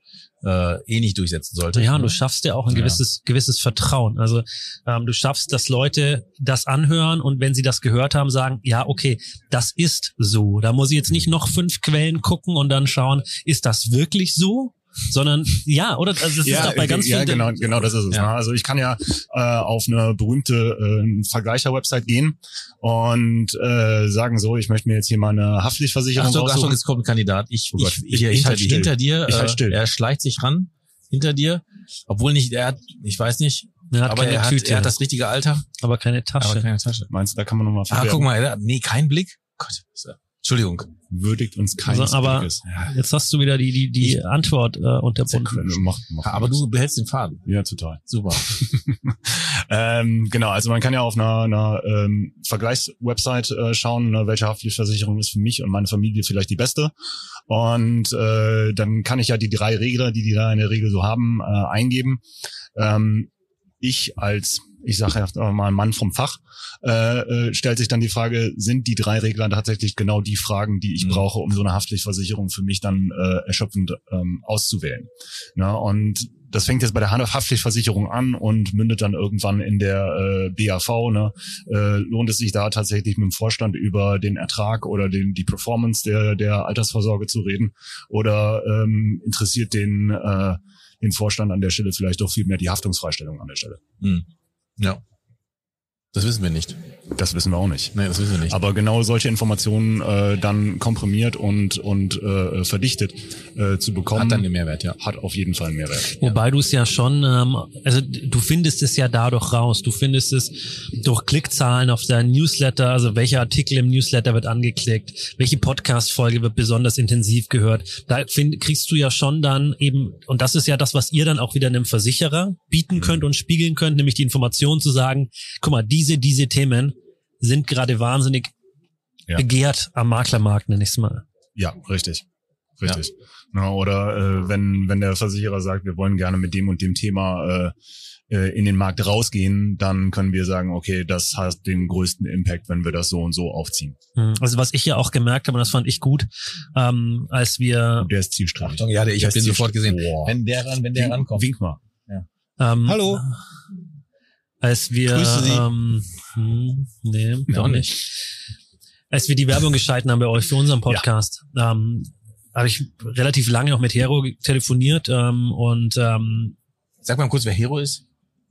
äh, eh nicht durchsetzen sollte. Ja, und du schaffst ja auch ein Ja. gewisses, gewisses Vertrauen. Also ähm, du schaffst, dass Leute das anhören und wenn sie das gehört haben, sagen, ja, okay, das ist so. Da muss ich jetzt nicht noch fünf Quellen gucken und dann schauen, ist das wirklich so? Sondern ja, oder? Also das ist doch bei ganz ja, vielen genau, genau, das ist es. Ja. ne? Also ich kann ja äh, auf eine berühmte äh, Vergleicher-Website gehen und äh, sagen so, ich möchte mir jetzt hier mal eine Haftpflichtversicherung Achtung, Achtung, jetzt kommt ein Kandidat. Ich, Oh Gott, ich, ich- ich hinter, halt still. hinter dir, Ich halt äh, still. er schleicht sich ran, hinter dir, obwohl nicht, er hat, ich weiß nicht, Er hat aber keine er hat, Tüte, er hat das richtige Alter, aber keine Tasche. aber keine Tasche. Meinst du, da kann man nochmal Ah, guck mal, er hat, nee, kein Blick. Gott, ist er- Entschuldigung. Würdigt uns keines Also, aber- Blickes. Jetzt hast du wieder die die die Antwort äh, unterbunden. Mach, mach, Aber du behältst den Faden. Ja, total. Super. ähm, genau, also man kann ja auf einer, einer ähm, Vergleichswebsite äh, schauen, ne, welche Haftpflichtversicherung ist für mich und meine Familie vielleicht die beste. Und äh, dann kann ich ja die drei Regler, die die da in der Regel so haben, äh, eingeben. Ähm, ich als, ich sage ja mal Mann vom Fach, äh, äh, stellt sich dann die Frage, sind die drei Regler tatsächlich genau die Fragen, die ich Mhm. brauche, um so eine Haftpflichtversicherung für mich dann äh, erschöpfend ähm, auszuwählen. Na, und das fängt jetzt bei der Haftpflichtversicherung an und mündet dann irgendwann in der äh, BAV. Ne? Äh, lohnt es sich da tatsächlich mit dem Vorstand über den Ertrag oder den, die Performance der, der Altersvorsorge zu reden? Oder ähm, interessiert den, äh, den Vorstand an der Stelle vielleicht doch viel mehr die Haftungsfreistellung an der Stelle? Hm. Ja. Das wissen wir nicht. Das wissen wir auch nicht. Nee, das wissen wir nicht. Aber genau solche Informationen äh, dann komprimiert und, und äh, verdichtet äh, zu bekommen, hat dann den Mehrwert, ja. hat auf jeden Fall einen Mehrwert. Wobei du es ja schon, ähm, also du findest es ja dadurch raus. Du findest es durch Klickzahlen auf deinen Newsletter, also welcher Artikel im Newsletter wird angeklickt, welche Podcast-Folge wird besonders intensiv gehört. Da find, kriegst du ja schon dann eben, und das ist ja das, was ihr dann auch wieder einem Versicherer bieten könnt und spiegeln könnt, nämlich die Information zu sagen, guck mal, diese, diese Themen sind gerade wahnsinnig Ja. begehrt am Maklermarkt, nenne ich es mal. Ja, richtig. Richtig. Na, oder äh, wenn, wenn der Versicherer sagt, wir wollen gerne mit dem und dem Thema äh, äh, in den Markt rausgehen, dann können wir sagen, okay, das hat den größten Impact, wenn wir das so und so aufziehen. Hm, Also was ich ja auch gemerkt habe, und das fand ich gut, ähm, als wir Der ist zielstrebig. Ja, der- ich habe den sofort gesehen. Boah. Wenn der ran, wenn der Wink, rankommt. Wink mal. ähm, Hallo. Als wir Grüße Sie. ähm, hm, nee, Ja, doch auch nicht. Als wir die Werbung geschalten haben bei euch für unseren Podcast, ähm, habe ich relativ lange auch mit Hero telefoniert ähm, und ähm, Sag mal kurz, wer Hero ist.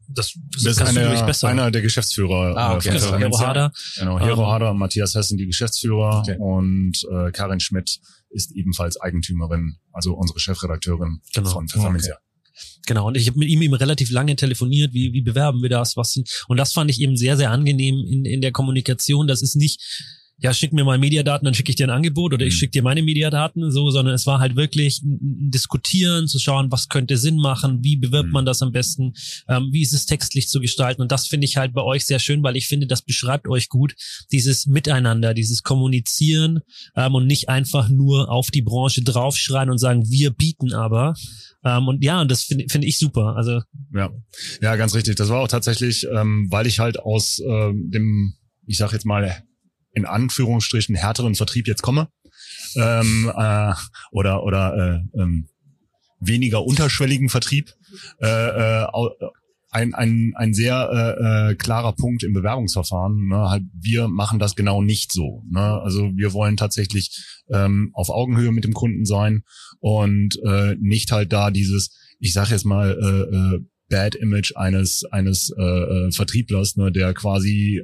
das, Das ist kannst du einer, einer der Geschäftsführer Ah, okay. äh, von Hero. Harder. Genau, Hero Ähm, Harder und Matthias Hess sind die Geschäftsführer Okay. und äh, Karin Schmidt ist ebenfalls Eigentümerin, also unsere Chefredakteurin Genau. von Pfefferminz. Okay. Genau, und ich habe mit ihm eben relativ lange telefoniert, wie, wie bewerben wir das, was sind, und das fand ich eben sehr, sehr angenehm in, in der Kommunikation. Das ist nicht, ja, schick mir mal Mediadaten, dann schicke ich dir ein Angebot oder ich Mhm. schicke dir meine Mediadaten, so, sondern es war halt wirklich ein, Diskutieren, zu schauen, was könnte Sinn machen, wie bewirbt Mhm. man das am besten, ähm, wie ist es textlich zu gestalten. Und das finde ich halt bei euch sehr schön, weil ich finde, das beschreibt euch gut, dieses Miteinander, dieses Kommunizieren ähm, und nicht einfach nur auf die Branche draufschreien und sagen, wir bieten aber. Ähm, und ja, und das finde finde ich super. Also Ja, ja, ganz richtig. Das war auch tatsächlich, ähm, weil ich halt aus ähm, dem, ich sag jetzt mal in Anführungsstrichen härteren Vertrieb jetzt komme ähm, äh, oder oder äh, ähm, weniger unterschwelligen Vertrieb. Äh, äh, ein, ein, ein sehr äh, äh, klarer Punkt im Bewerbungsverfahren. Ne? Halt, wir machen das genau nicht so. Ne? Also wir wollen tatsächlich ähm, auf Augenhöhe mit dem Kunden sein und äh, nicht halt da dieses, ich sage jetzt mal, äh, äh, Bad Image eines eines äh, äh, Vertrieblers, ne, der quasi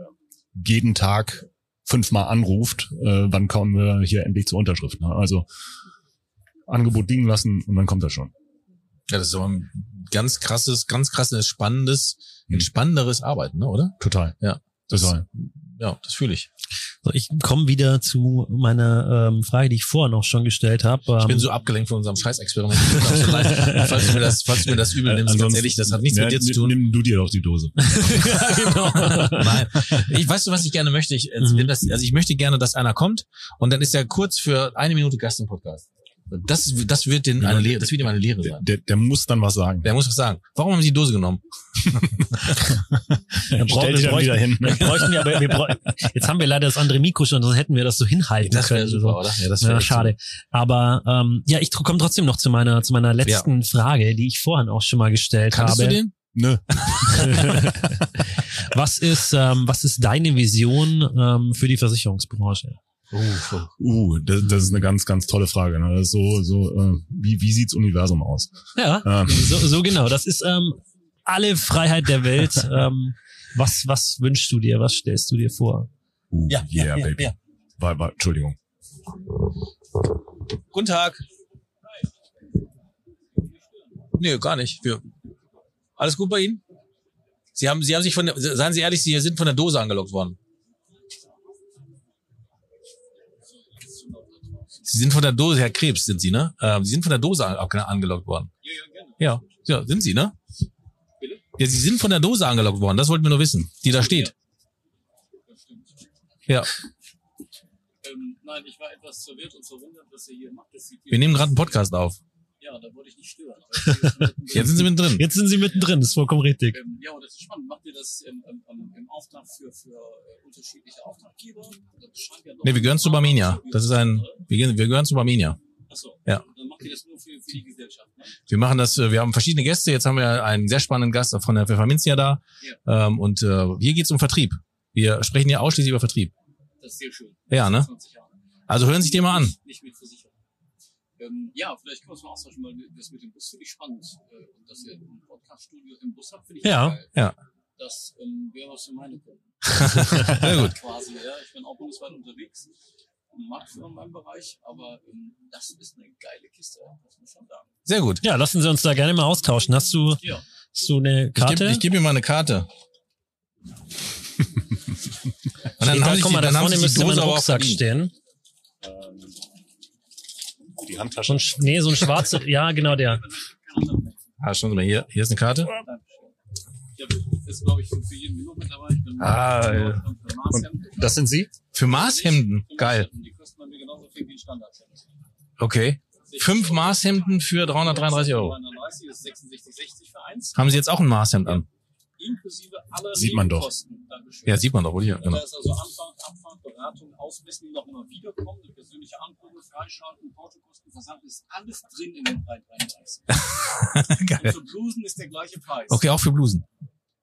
jeden Tag fünfmal anruft, äh, wann kommen wir hier endlich zur Unterschrift. Ne? Also Angebot liegen lassen und dann kommt das schon. Ja, das ist aber ein ganz krasses, ganz krasses, spannendes, Mhm. entspannenderes Arbeiten, ne, oder? Total. Ja. Total. Ja, das fühle ich. so, ich komme wieder zu meiner ähm, Frage, die ich vorher noch schon gestellt habe. Ähm, Ich bin so abgelenkt von unserem Scheißexperiment. So falls, du mir das, falls du mir das übel nimmst, ganz ehrlich, das hat nichts Ja, mit dir zu tun. Nimm du dir doch die Dose. ja, genau. Nein. Ich weißt du, was ich gerne möchte? Ich, also, Mhm. das, also ich möchte gerne, dass einer kommt und dann ist er kurz für eine Minute Gast im Podcast. Das, das wird den eine Lehre, das wird ihm eine Lehre sein. der, der muss dann was sagen. Der muss was sagen. Warum haben Sie die Dose genommen? Dann brauchen- Stell dich wir dann wieder hin. Wir bräuchten wir, aber wir bräu jetzt haben wir leider das andere Mikro schon, sonst hätten wir das so hinhalten Das wäre können. super, so. oder? Ja, das Ja, echt schade. Aber ähm, ja, ich komme trotzdem noch zu meiner zu meiner letzten Frage, die ich vorhin auch schon mal gestellt Kanntest habe. du den? Nö. Was ist ähm, was ist deine Vision ähm, für die Versicherungsbranche? Uh, das, das ist eine ganz, ganz tolle Frage. Ne? Das ist so, so, äh, wie, wie sieht's Universum aus? Ja, Ähm, so, so genau. Das ist ähm, alle Freiheit der Welt. ähm, was, was wünschst du dir? Was stellst du dir vor? uh, Ja, yeah, ja, ja, baby. ja. War, war, Entschuldigung. Guten Tag. Nö, gar nicht. Wir, alles gut bei Ihnen? Sie haben, Sie haben sich von der, seien Sie ehrlich, Sie sind von der Dose angelockt worden. Sie sind von der Dose, Herr Krebs sind Sie, ne? Ähm, Sie sind von der Dose an, angelockt worden. Ja, ja, sind Sie, ne? Ja, Sie sind von der Dose angelockt worden, das wollten wir nur wissen, die da steht. Ja, Ähm, nein, ich war etwas verwirrt und verwundert, was ihr hier macht. Wir nehmen gerade einen Podcast auf. Ja, da wollte ich nicht stören. Jetzt Jetzt sind Sie mittendrin. Jetzt sind sie mittendrin, das ist vollkommen richtig. ähm, ja, und das ist spannend. Macht ihr das im, im, im, Auftrag für, für äh, unterschiedliche Auftraggeber? Ja Nee, wir gehören zu Barmenia. Das ist ein, wir, gehen, wir gehören zu Barmenia. Achso. Ja. Dann macht ihr das nur für, für die Gesellschaft, ne? Wir machen das, äh, wir haben verschiedene Gäste. Jetzt haben wir einen sehr spannenden Gast von der Pfefferminzia da. Ähm, und äh, hier geht's um Vertrieb. Wir sprechen hier ausschließlich über Vertrieb. Das ist sehr schön. Ja, ne? 20 Jahre. Also hören Sie sich den mal an. Nicht, nicht mit Versicherung. Ähm, ja, vielleicht können wir uns mal austauschen, weil das mit dem Bus finde ich spannend. Äh, und dass ihr ein Podcaststudio im Bus habt, finde ich Ja, geil. ja. Das ähm, wäre was für meine Kunden. Sehr gut. Quasi, ja. Ich bin auch bundesweit unterwegs. Marktführer in meinem Bereich, aber ähm, das ist eine geile Kiste, muss man schon sagen. Sehr gut. Ja, lassen Sie uns da gerne mal austauschen. Hast du, Ja. hast du eine Ich Karte? gebe ich geb ihm mal eine Karte. Und dann Steht da, haben sich guck mal, da dann haben vorne müsste mein Dose aber auch Die So Handtasche. ein, Sch- nee, so ein schwarzer, ja, genau der. Ah, schauen Sie mal hier. Hier ist eine Karte. Ja, ist, glaube ich, für, jeden Minute mit dabei. Ich bin Ah, für, ja. Das sind Sie? Für Maßhemden. Geil. Die kosten bei mir genauso viel wie ein Standardhemd. Okay. Fünf Maßhemden für 333 Euro. 330 ist 66,60 für eins. Haben Sie jetzt auch ein Maßhemd an? Inklusive aller Sieht man doch. Ja, sieht man doch, hier. Da Genau. ist also Anfahrt, Abfahrt, Beratung, Ausmessen, noch immer wiederkommen, eine persönliche Anprobe, Freischalten, Portokosten, Versand ist alles drin in den 333. Und Geil. für Blusen ist der gleiche Preis. Okay, auch für Blusen.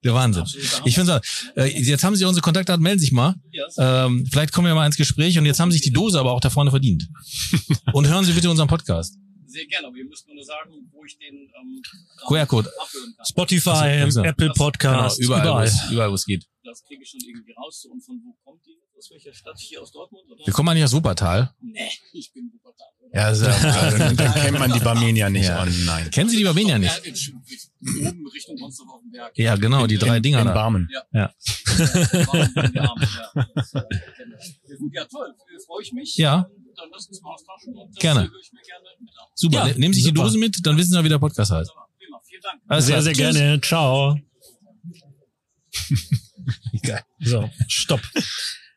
Der Wahnsinn. Ich finde äh, jetzt haben Sie unsere Kontaktdaten, melden Sie sich mal. Ja, Ähm, vielleicht kommen wir mal ins Gespräch und jetzt haben sich die Dose aber auch da vorne verdient. Und hören Sie bitte unseren Podcast. Sehr gerne, aber ihr müsst mir nur sagen, wo ich den ähm, QR-Code. abhören kann. Spotify, Also, Apple Genau, Podcast, überall, überall. Wo es, überall, wo es geht. Das kriege ich schon irgendwie raus. Und von wo kommt die? Aus welcher Stadt? Hier aus Dortmund? Oder? Wir kommen eigentlich aus Wuppertal. Nee, ich bin Wuppertal. oder? Ja, also, Dann kennt man die Barmenia nicht. Ja. Oh nein. kennen Sie die Barmenia Ja, nicht? in- Oben Richtung Monster auf dem Berg. Ja, genau, die drei in, Dinger in da. Barmen. Ja. Ja, gut, ja, toll. Freue ich mich. Ja. Dann lass uns mal austauschen. Und das Gerne. ich gerne. Super. Ja, Ne- Nehmen Sie sich die. Dose mit, dann wissen Sie, wie der Podcast heißt. Prima. Vielen Dank. Alles Sehr, sehr Tschüss. gerne. Ciao. Geil. So, stopp.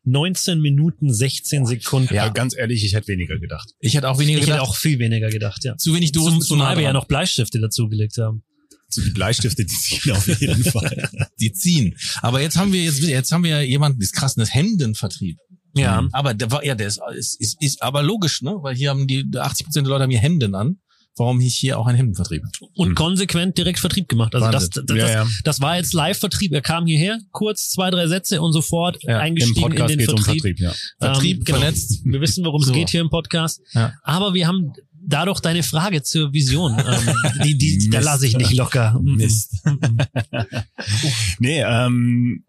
19 Minuten 16 Sekunden. Ja, ganz ehrlich, ich hätte weniger gedacht. Ich hätte auch weniger Ich hätte gedacht. auch viel weniger gedacht, ja. zu wenig Dosen, Zum, zu nah zumal wir ja noch Bleistifte dazugelegt haben. So die Bleistifte, die ziehen auf jeden Fall. Die ziehen. Aber jetzt haben wir jetzt, jetzt haben wir jemanden, das ist krass, das Hemdenvertrieb. Ja. Aber der war, ja, der ist, ist, ist, ist aber logisch, ne? Weil hier haben die 80 Prozent der Leute haben hier Hemden an. Warum nicht hier auch ein Hemdenvertrieb? Und Hm. konzenquent direkt Vertrieb gemacht. Also das, das, das, Ja, ja. das war jetzt Live-Vertrieb. Er kam hierher, kurz zwei, drei Sätze und sofort Ja, eingestiegen in den es um Vertrieb. Vertrieb, ja. Vertrieb Ähm, genau. vernetzt. Wir wissen, worum es So. geht hier im Podcast. Aber wir haben dadurch deine Frage zur Vision. Ähm, die, die, da Mist. lasse ich nicht locker. Mhm. Mist. nee, ähm,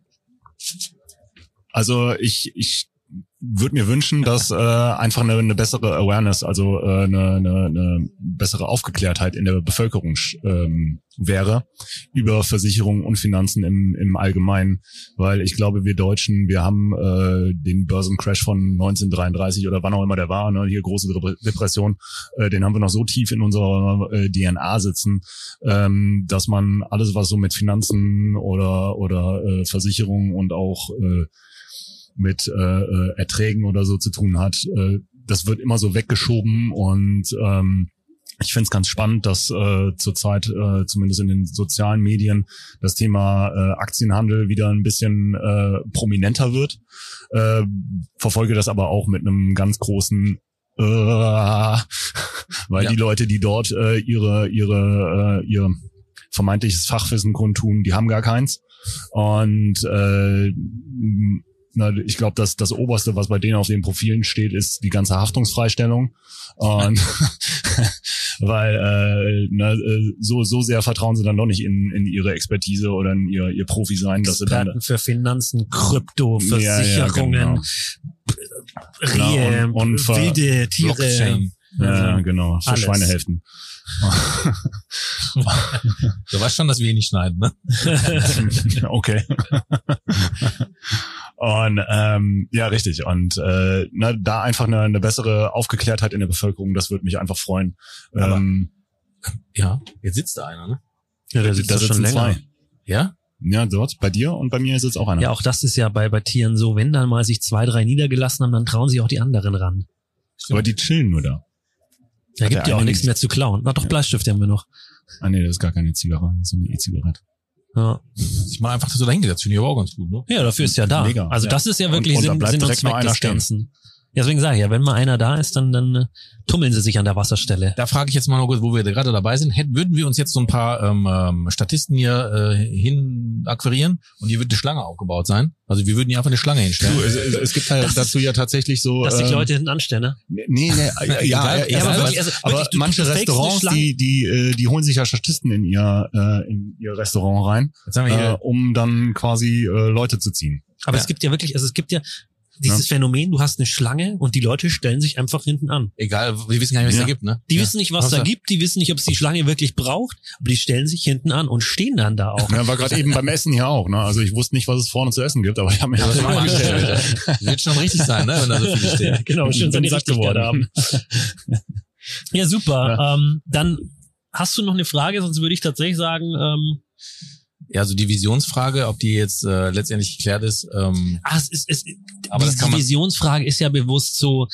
also ich, ich würde mir wünschen, dass äh, einfach eine, eine bessere Awareness, also äh, eine, eine, eine bessere Aufgeklärtheit in der Bevölkerung ähm, wäre über Versicherungen und Finanzen im, im Allgemeinen, weil ich glaube, wir Deutschen, wir haben äh, den Börsencrash von 1933 oder wann auch immer der war, ne, hier große Dep- Depression, äh, den haben wir noch so tief in unserer äh, DNA sitzen, ähm, dass man alles, was so mit Finanzen oder oder äh, Versicherungen und auch äh, mit äh, äh, Erträgen oder so zu tun hat, äh, das wird immer so weggeschoben und ähm, ich finde es ganz spannend, dass äh, zurzeit äh, zumindest in den sozialen Medien das Thema äh, Aktienhandel wieder ein bisschen äh, prominenter wird. Äh, verfolge das aber auch mit einem ganz großen äh, weil Ja. die Leute, die dort äh, ihre ihre äh, ihr vermeintliches Fachwissen kundtun, die haben gar keins und äh, na, ich glaube, dass das Oberste, was bei denen auf den Profilen steht, ist die ganze Haftungsfreistellung. Und weil äh, na, äh, so, so sehr vertrauen sie dann doch nicht in, in ihre Expertise oder in ihr, ihr Profi sein, dass sie dann für Finanzen, Krypto, Ja, ja, Versicherungen, genau. Rehe, Genau, und- und wilde Tiere. Blockchain. ja, Also, genau, für alles. Schweinehälften. Du weißt schon, dass wir ihn nicht schneiden, ne? okay. Und ähm, ja, richtig. Und äh, na, da einfach eine, eine bessere Aufgeklärtheit in der Bevölkerung, das würde mich einfach freuen. Aber- ähm, Ja. Jetzt sitzt da einer, ne? Ja, der sitzt da schon länger. zwei. Ja? Ja, dort, bei dir und bei mir sitzt auch einer. Ja, auch das ist ja bei, bei Tieren so. Wenn dann mal sich zwei, drei niedergelassen haben, dann trauen sich auch die anderen ran. Aber die chillen nur da. Da Hat gibt ja auch nichts nicht. mehr zu klauen. Na doch, Bleistifte haben wir noch. Ah nee, das ist gar keine Zigarre, das ist eine E-Zigarette. Ja. Ich meine einfach, dass du da hingesetzt. Finde ich aber auch ganz gut, ne? Ja, dafür ist ja da. Mega. Also das ist ja wirklich Und- und Sinn, bleibt Sinn und Zweck des. Ganzen. Ja, deswegen sage ich ja, wenn mal einer da ist, dann, dann äh, tummeln sie sich an der Wasserstelle. Da frage ich jetzt mal noch kurz, wo wir gerade dabei sind. Hätten, würden wir uns jetzt so ein paar ähm, ähm, Statisten hier äh, hin akquirieren und hier wird eine Schlange aufgebaut sein? Also wir würden hier einfach eine Schlange hinstellen. Du, es, es, es gibt halt Das dazu ja tatsächlich so. Dass die ähm, Leute hinten anstellen, ne? Nee, nee, äh, ja, Egal, ja, ja, aber aber, wirklich, also aber wirklich, du- manche du Restaurants, die, die, äh, die holen sich ja Statisten in ihr, äh, in ihr Restaurant rein, Jetzt haben wir äh, hier, um dann quasi äh, Leute zu ziehen. Aber Ja. es gibt ja wirklich, also es gibt ja dieses Phänomen, du hast eine Schlange und die Leute stellen sich einfach hinten an. egal, wir wissen gar nicht, was es Ja. da gibt, ne? Die ja. wissen nicht, was da gibt, die wissen nicht, ob es die Schlange wirklich braucht, aber die stellen sich hinten an und stehen dann da auch. Ja, war gerade eben beim Essen hier auch. Ne? Also ich wusste nicht, was es vorne zu essen gibt, aber ich habe mir Ja, das mal angestellt. Wird schon richtig sein, ne? Wenn da so viele stehen. genau, schön, wenn die Bin satt geworden. haben. Ja, super. Ähm, dann hast du noch eine Frage, sonst würde ich tatsächlich sagen, ähm, Ja, also die Visionsfrage, ob die jetzt äh, letztendlich geklärt ist, ähm, ah, es ist, es, Aber die, das kann die man- Visionsfrage ist ja bewusst so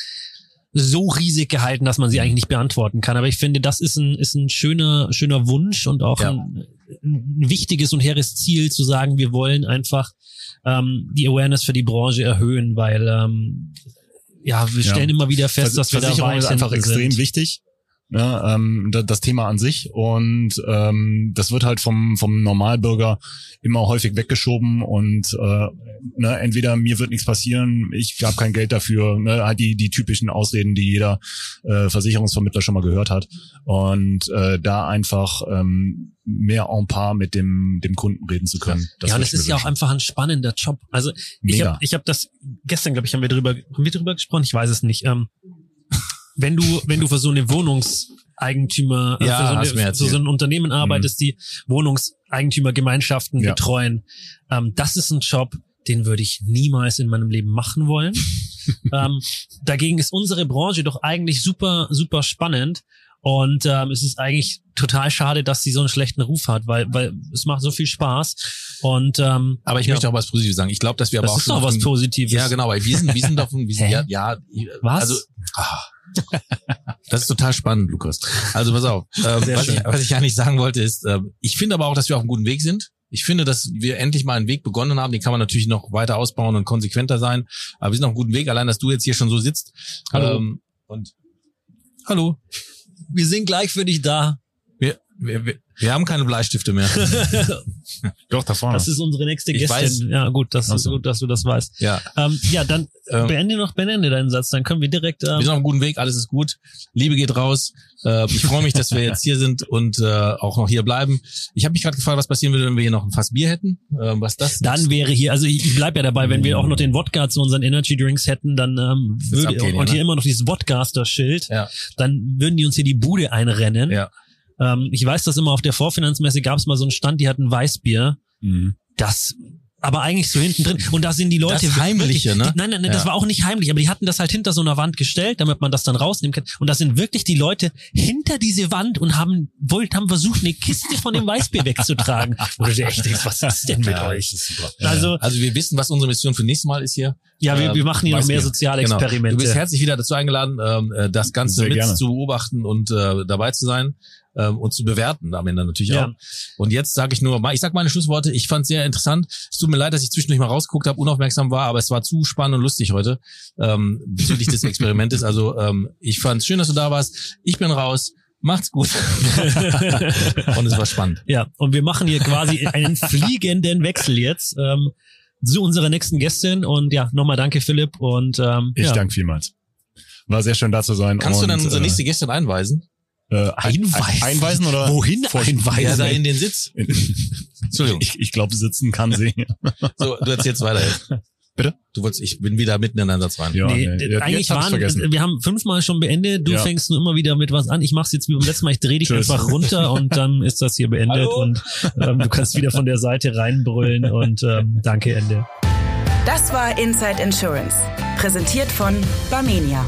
so riesig gehalten, dass man sie eigentlich nicht beantworten kann. Aber ich finde, das ist ein, ist ein schöner, schöner Wunsch und auch Ja. ein, ein wichtiges und hehres Ziel zu sagen, wir wollen einfach ähm, die Awareness für die Branche erhöhen, weil ähm, ja, wir Ja. stellen immer wieder fest, dass wir da ist einfach extrem wichtig. Ne, ähm, da- das Thema an sich und ähm, das wird halt vom vom Normalbürger immer häufig weggeschoben und äh, ne, entweder mir wird nichts passieren, ich habe kein Geld dafür, ne, halt die die typischen Ausreden, die jeder äh, Versicherungsvermittler schon mal gehört hat und äh, da einfach ähm, mehr en par mit dem dem Kunden reden zu können. Das ja, und würd es ich ist ja auch einfach ein spannender Job. Also ich Mega. habe ich hab das gestern, glaube ich, haben wir drüber haben wir drüber gesprochen. Ich weiß es nicht. Ähm, wenn du wenn du für so eine Wohnungseigentümer äh, Ja, für, so eine, für so ein Unternehmen arbeitest, die Wohnungseigentümergemeinschaften Ja. betreuen, ähm, das ist ein Job, den würde ich niemals in meinem Leben machen wollen. ähm, dagegen ist unsere Branche doch eigentlich super super spannend. Und ähm, es ist eigentlich total schade, dass sie so einen schlechten Ruf hat, weil, weil es macht so viel Spaß. Und ähm, aber ich ja, möchte auch was Positives sagen. Ich glaube, dass wir aber das auch ist doch was Positives. Ja, genau, weil wir sind, wir sind auf dem, wir sind, ja, ja, Was? also, ah. das ist total spannend, Lukas. Also pass auf, ähm, was, ich, was ich eigentlich sagen wollte ist, ähm, ich finde aber auch, dass wir auf einem guten Weg sind. Ich finde, dass wir endlich mal einen Weg begonnen haben. Den kann man natürlich noch weiter ausbauen und konsequenter sein. Aber wir sind auf einem guten Weg. Allein, dass du jetzt hier schon so sitzt. Hallo. Ähm, und hallo. Wir sind gleich für dich da. Wir, wir, wir, wir haben keine Bleistifte mehr. Doch da vorne. Das ist unsere nächste Ich Gästin. Ja, gut, das Ach ist gut, dass du das weißt. ja. Ähm, ja, dann Ähm, beende noch, beende deinen Satz, dann können wir direkt. Wir Ähm, sind auf einem guten Weg, alles ist gut. Liebe geht raus. Äh, ich freue mich, dass wir jetzt hier sind und äh, auch noch hier bleiben. Ich habe mich gerade gefragt, was passieren würde, wenn wir hier noch ein Fass Bier hätten. Ähm, was das dann wäre hier, also ich, ich bleib ja dabei, wenn wir auch noch den Wodka zu unseren Energy Drinks hätten, dann ähm, würde abgehen, und ja, hier ne? immer noch dieses Wodcaster-Schild, Ja. dann würden die uns hier die Bude einrennen. Ja. Ähm, ich weiß, dass immer auf der Vorfinanzmesse gab es mal so einen Stand, die hatten Weißbier. Mhm. Das aber eigentlich so hinten drin. Und da sind die Leute. Das Heimliche, wirklich, ne? Die, nein, nein, nein, das Ja. war auch nicht heimlich, aber die hatten das halt hinter so einer Wand gestellt, damit man das dann rausnehmen kann. Und da sind wirklich die Leute hinter diese Wand und haben, wollten, haben versucht, eine Kiste von dem Weißbier wegzutragen. Wo du echt denkst, was ist denn mit Ja, euch? Also, Also wir wissen, was unsere Mission für nächstes Mal ist hier. ja, wir, wir machen hier noch Weißbier. mehr soziale Genau. Experimente. Du bist herzlich wieder dazu eingeladen, ähm, äh, das Ganze Sehr mit gerne. zu beobachten und äh, dabei zu sein ähm, und zu bewerten am Ende natürlich Ja. auch. Und jetzt sage ich nur, mal- ich sag meine Schlussworte. Ich fand sehr interessant. Es tut mir leid, dass ich zwischendurch mal rausgeguckt habe, unaufmerksam war, aber es war zu spannend und lustig heute ähm, bezüglich des Experimentes. Also ähm, ich fand es schön, dass du da warst. Ich bin raus. Macht's gut. und es war spannend. Ja, und wir machen hier quasi einen fliegenden Wechsel jetzt. Ähm, zu unserer nächsten Gästin und ja, nochmal danke Philipp und ähm, Ich ja. danke vielmals. War sehr schön da zu sein. Kannst und, du dann unsere äh, nächste Gästin einweisen? Äh, Einweisen? Einweisen oder? Wohin einweisen? Ja, da in den Sitz. Entschuldigung. Ich, ich glaube, sitzen kann sie. So, du erzählst weiter. Bitte? Du wolltest, ich bin wieder mitten in deinen Satz rein. Ja, nee, nee, eigentlich waren, vergessen. wir haben fünfmal schon beendet, du Ja. fängst nur immer wieder mit was an. Ich mach's jetzt wie beim letzten Mal, ich dreh dich Tschüss. einfach runter und dann ist das hier beendet Hallo? und ähm, du kannst wieder von der Seite reinbrüllen und ähm, danke, Ende. Das war Inside Insurance, präsentiert von Barmenia.